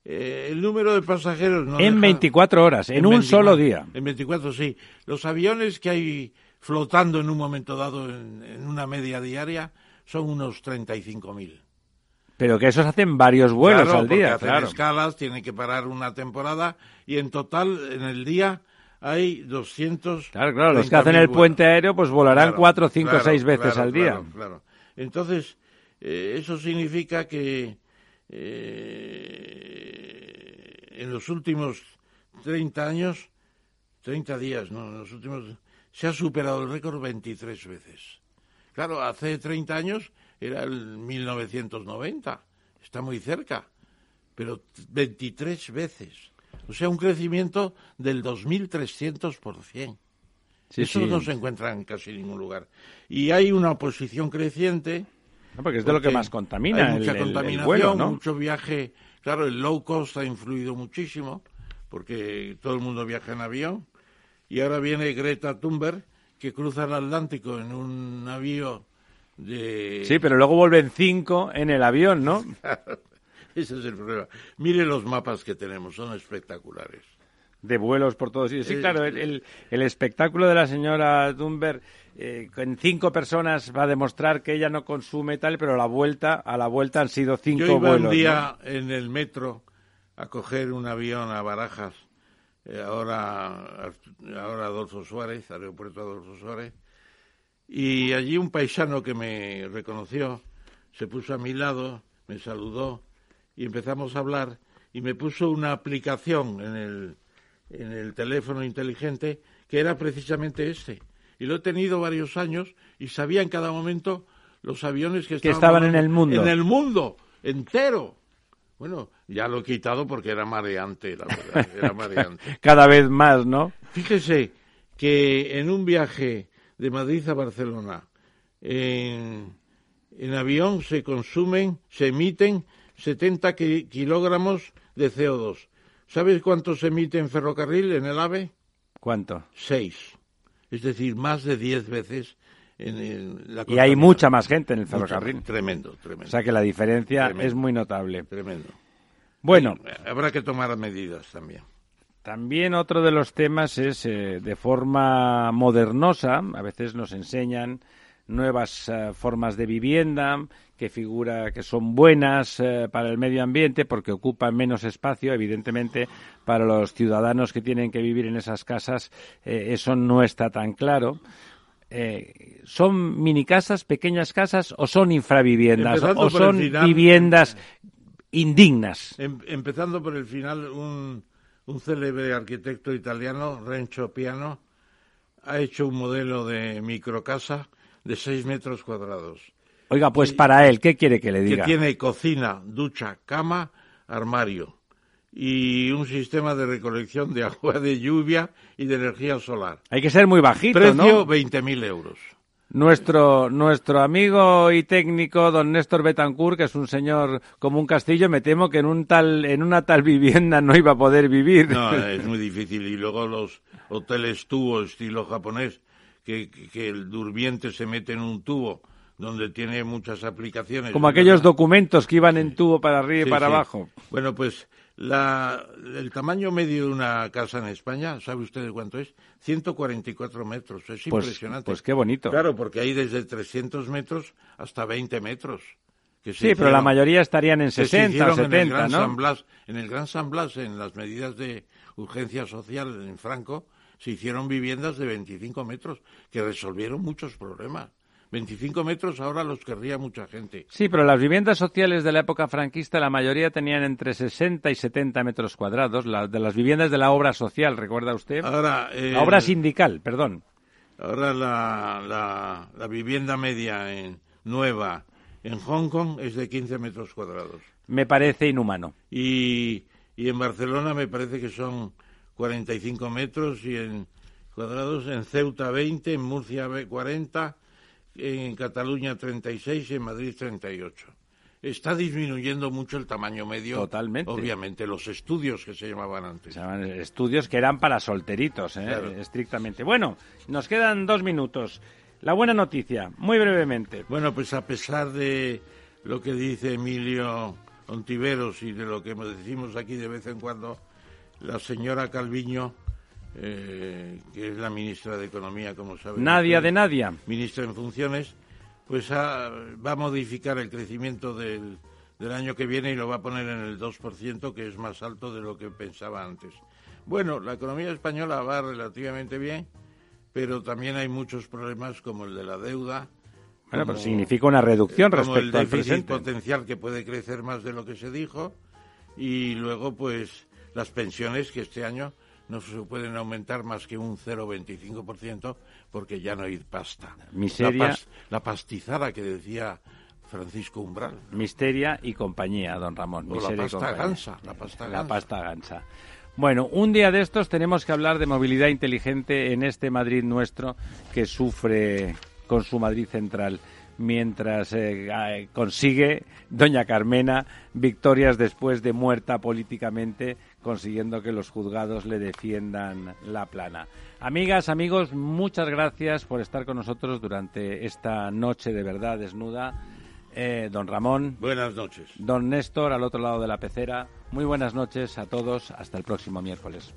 Eh, el número de pasajeros... No en deja- 24 horas, en, un 24, solo día. En 24, sí. Los aviones que hay flotando en un momento dado en, en una media diaria son unos 35.000. Pero que esos hacen varios vuelos Claro, al día, hacen claro. escalas, tienen que parar una temporada y en total en el día hay 200. Claro, claro, los que hacen el puente aéreo pues volarán Claro, cuatro, cinco, claro, seis veces al día. Claro, claro. Entonces, eh, eso significa que eh, en los últimos 30 años, 30 días, no, en los últimos, se ha superado el récord 23 veces. Claro, hace 30 años era el 1990, está muy cerca, pero 23 veces. O sea, un crecimiento del 2.300%. Sí, Eso sí. no se encuentra en casi ningún lugar. Y hay una oposición creciente. No, porque es de lo que más contamina, Hay mucha el- el- el contaminación, vuelo, ¿no? mucho viaje. Claro, el low cost ha influido muchísimo, porque todo el mundo viaja en avión. Y ahora viene Greta Thunberg, que cruza el Atlántico en un navío de... Sí, pero luego vuelven cinco en el avión, ¿no? *laughs* Ese es el problema. Mire los mapas que tenemos, son espectaculares. de vuelos por todos sitios. Sí, Eh, claro, el, el- el espectáculo de la señora Thunberg eh, con cinco personas va a demostrar que ella no consume tal, pero a la vuelta, a la vuelta han sido cinco Yo iba vuelos. un ¿no? día en el metro a coger un avión a Barajas, eh, ahora, ahora Adolfo Suárez, aeropuerto Adolfo Suárez, y allí un paisano que me reconoció se puso a mi lado, me saludó y empezamos a hablar y me puso una aplicación en el, en el teléfono inteligente que era precisamente este. Y lo he tenido varios años y sabía en cada momento los aviones que estaban, estaban en el mundo. En el mundo entero. Bueno, ya lo he quitado porque era mareante, la verdad, era *laughs* mareante. Cada vez más, ¿no? Fíjese que en un viaje de Madrid a Barcelona, en, en avión se consumen, se emiten 70 ki- kilogramos de CO2. ¿Sabes cuánto se emite en ferrocarril, en el AVE? ¿Cuánto? Seis. Es decir, más de diez veces en, en la Y hay mucha más gente en el Mucha, ferrocarril. Tremendo, tremendo. O sea que la diferencia Tremendo. es muy notable. Tremendo. Bueno, Y habrá que tomar medidas también. También otro de los temas es, eh, de forma modernosa, a veces nos enseñan nuevas eh, formas de vivienda que figura que son buenas eh, para el medio ambiente porque ocupan menos espacio, evidentemente para los ciudadanos que tienen que vivir en esas casas eh, eso no está tan claro. Eh, ¿Son mini casas, pequeñas casas o son infraviviendas o son final. viviendas indignas? Em- empezando por el final, un, un célebre arquitecto italiano, Renzo Piano, ha hecho un modelo de microcasa de 6 metros cuadrados, Oiga, pues para él, ¿qué quiere que le que diga? tiene cocina, ducha, cama, armario y un sistema de recolección de agua de lluvia y de energía solar. Hay que ser muy bajito, Precio ¿no? 20.000 euros. Nuestro, nuestro amigo y técnico, don Néstor Betancourt, que es un señor como un castillo, me temo que en, un tal, en una tal *laughs* vivienda no iba a poder vivir. No, es muy difícil. Y luego los hoteles tubo estilo japonés, que, el durmiente se mete en un tubo donde tiene muchas aplicaciones. como aquellos documentos que iban en tubo para arriba Sí, y para sí. abajo. Bueno, pues la, el tamaño medio de una casa en España, ¿sabe usted de cuánto es? 144 metros. Es Pues- impresionante. pues qué bonito. Claro, porque hay desde 300 metros hasta 20 metros. que se Sí, pero la mayoría estarían en que se 60 o hicieron en el 70, Gran ¿no? San Blas. En el Gran San Blas, en las medidas de urgencia social en Franco, se hicieron viviendas de 25 metros que resolvieron muchos problemas. 25 metros ahora los querría mucha gente. Sí, pero las viviendas sociales de la época franquista, la mayoría tenían entre 60 y 70 metros cuadrados. La, de las viviendas de la obra social, ¿recuerda usted? Ahora, eh, la obra sindical, perdón. Ahora la, la, la vivienda media en, nueva en Hong Kong es de 15 metros cuadrados. Me parece inhumano. Y, y en Barcelona me parece que son 45 metros y en cuadrados en Ceuta 20, en Murcia ve- 40, en Cataluña 36 y en Madrid 38. Está disminuyendo mucho el tamaño medio. Totalmente. Obviamente, los estudios que se llamaban antes. Se llaman estudios que eran para solteritos, ¿eh? Claro. estrictamente. Bueno, nos quedan dos minutos. La buena noticia, muy brevemente. Bueno, pues a pesar de lo que dice Emilio Ontiveros y de lo que decimos aquí de vez en cuando, la señora Calviño, eh, que es la ministra de Economía, como saben. Nadia de Nadia. Ministra en funciones, pues ha- va a modificar el crecimiento del, del año que viene y lo va a poner en el 2%, que es más alto de lo que pensaba antes. Bueno, la economía española va relativamente bien, pero también hay muchos problemas como el de la deuda. Bueno, como- pero significa una reducción como respecto el déficit potencial que puede crecer más de lo que se dijo y luego pues las pensiones que este año no se pueden aumentar más que un 0,25% porque ya no hay pasta. Miseria. La, pas- la pastizada que decía Francisco Umbral. Misteria y compañía, don Ramón. O la pasta gansa, la pasta La gansa. pasta gansa. Bueno, un día de estos tenemos que hablar de movilidad inteligente en este Madrid nuestro que sufre con su Madrid central mientras eh, eh, consigue doña Carmena victorias después de muerta políticamente consiguiendo que los juzgados le defiendan la plana. Amigas, amigos, muchas gracias por estar con nosotros durante esta noche de verdad desnuda. Eh, don Ramón. Buenas noches. Don Néstor, al otro lado de la pecera. Muy buenas noches a todos. Hasta el próximo miércoles.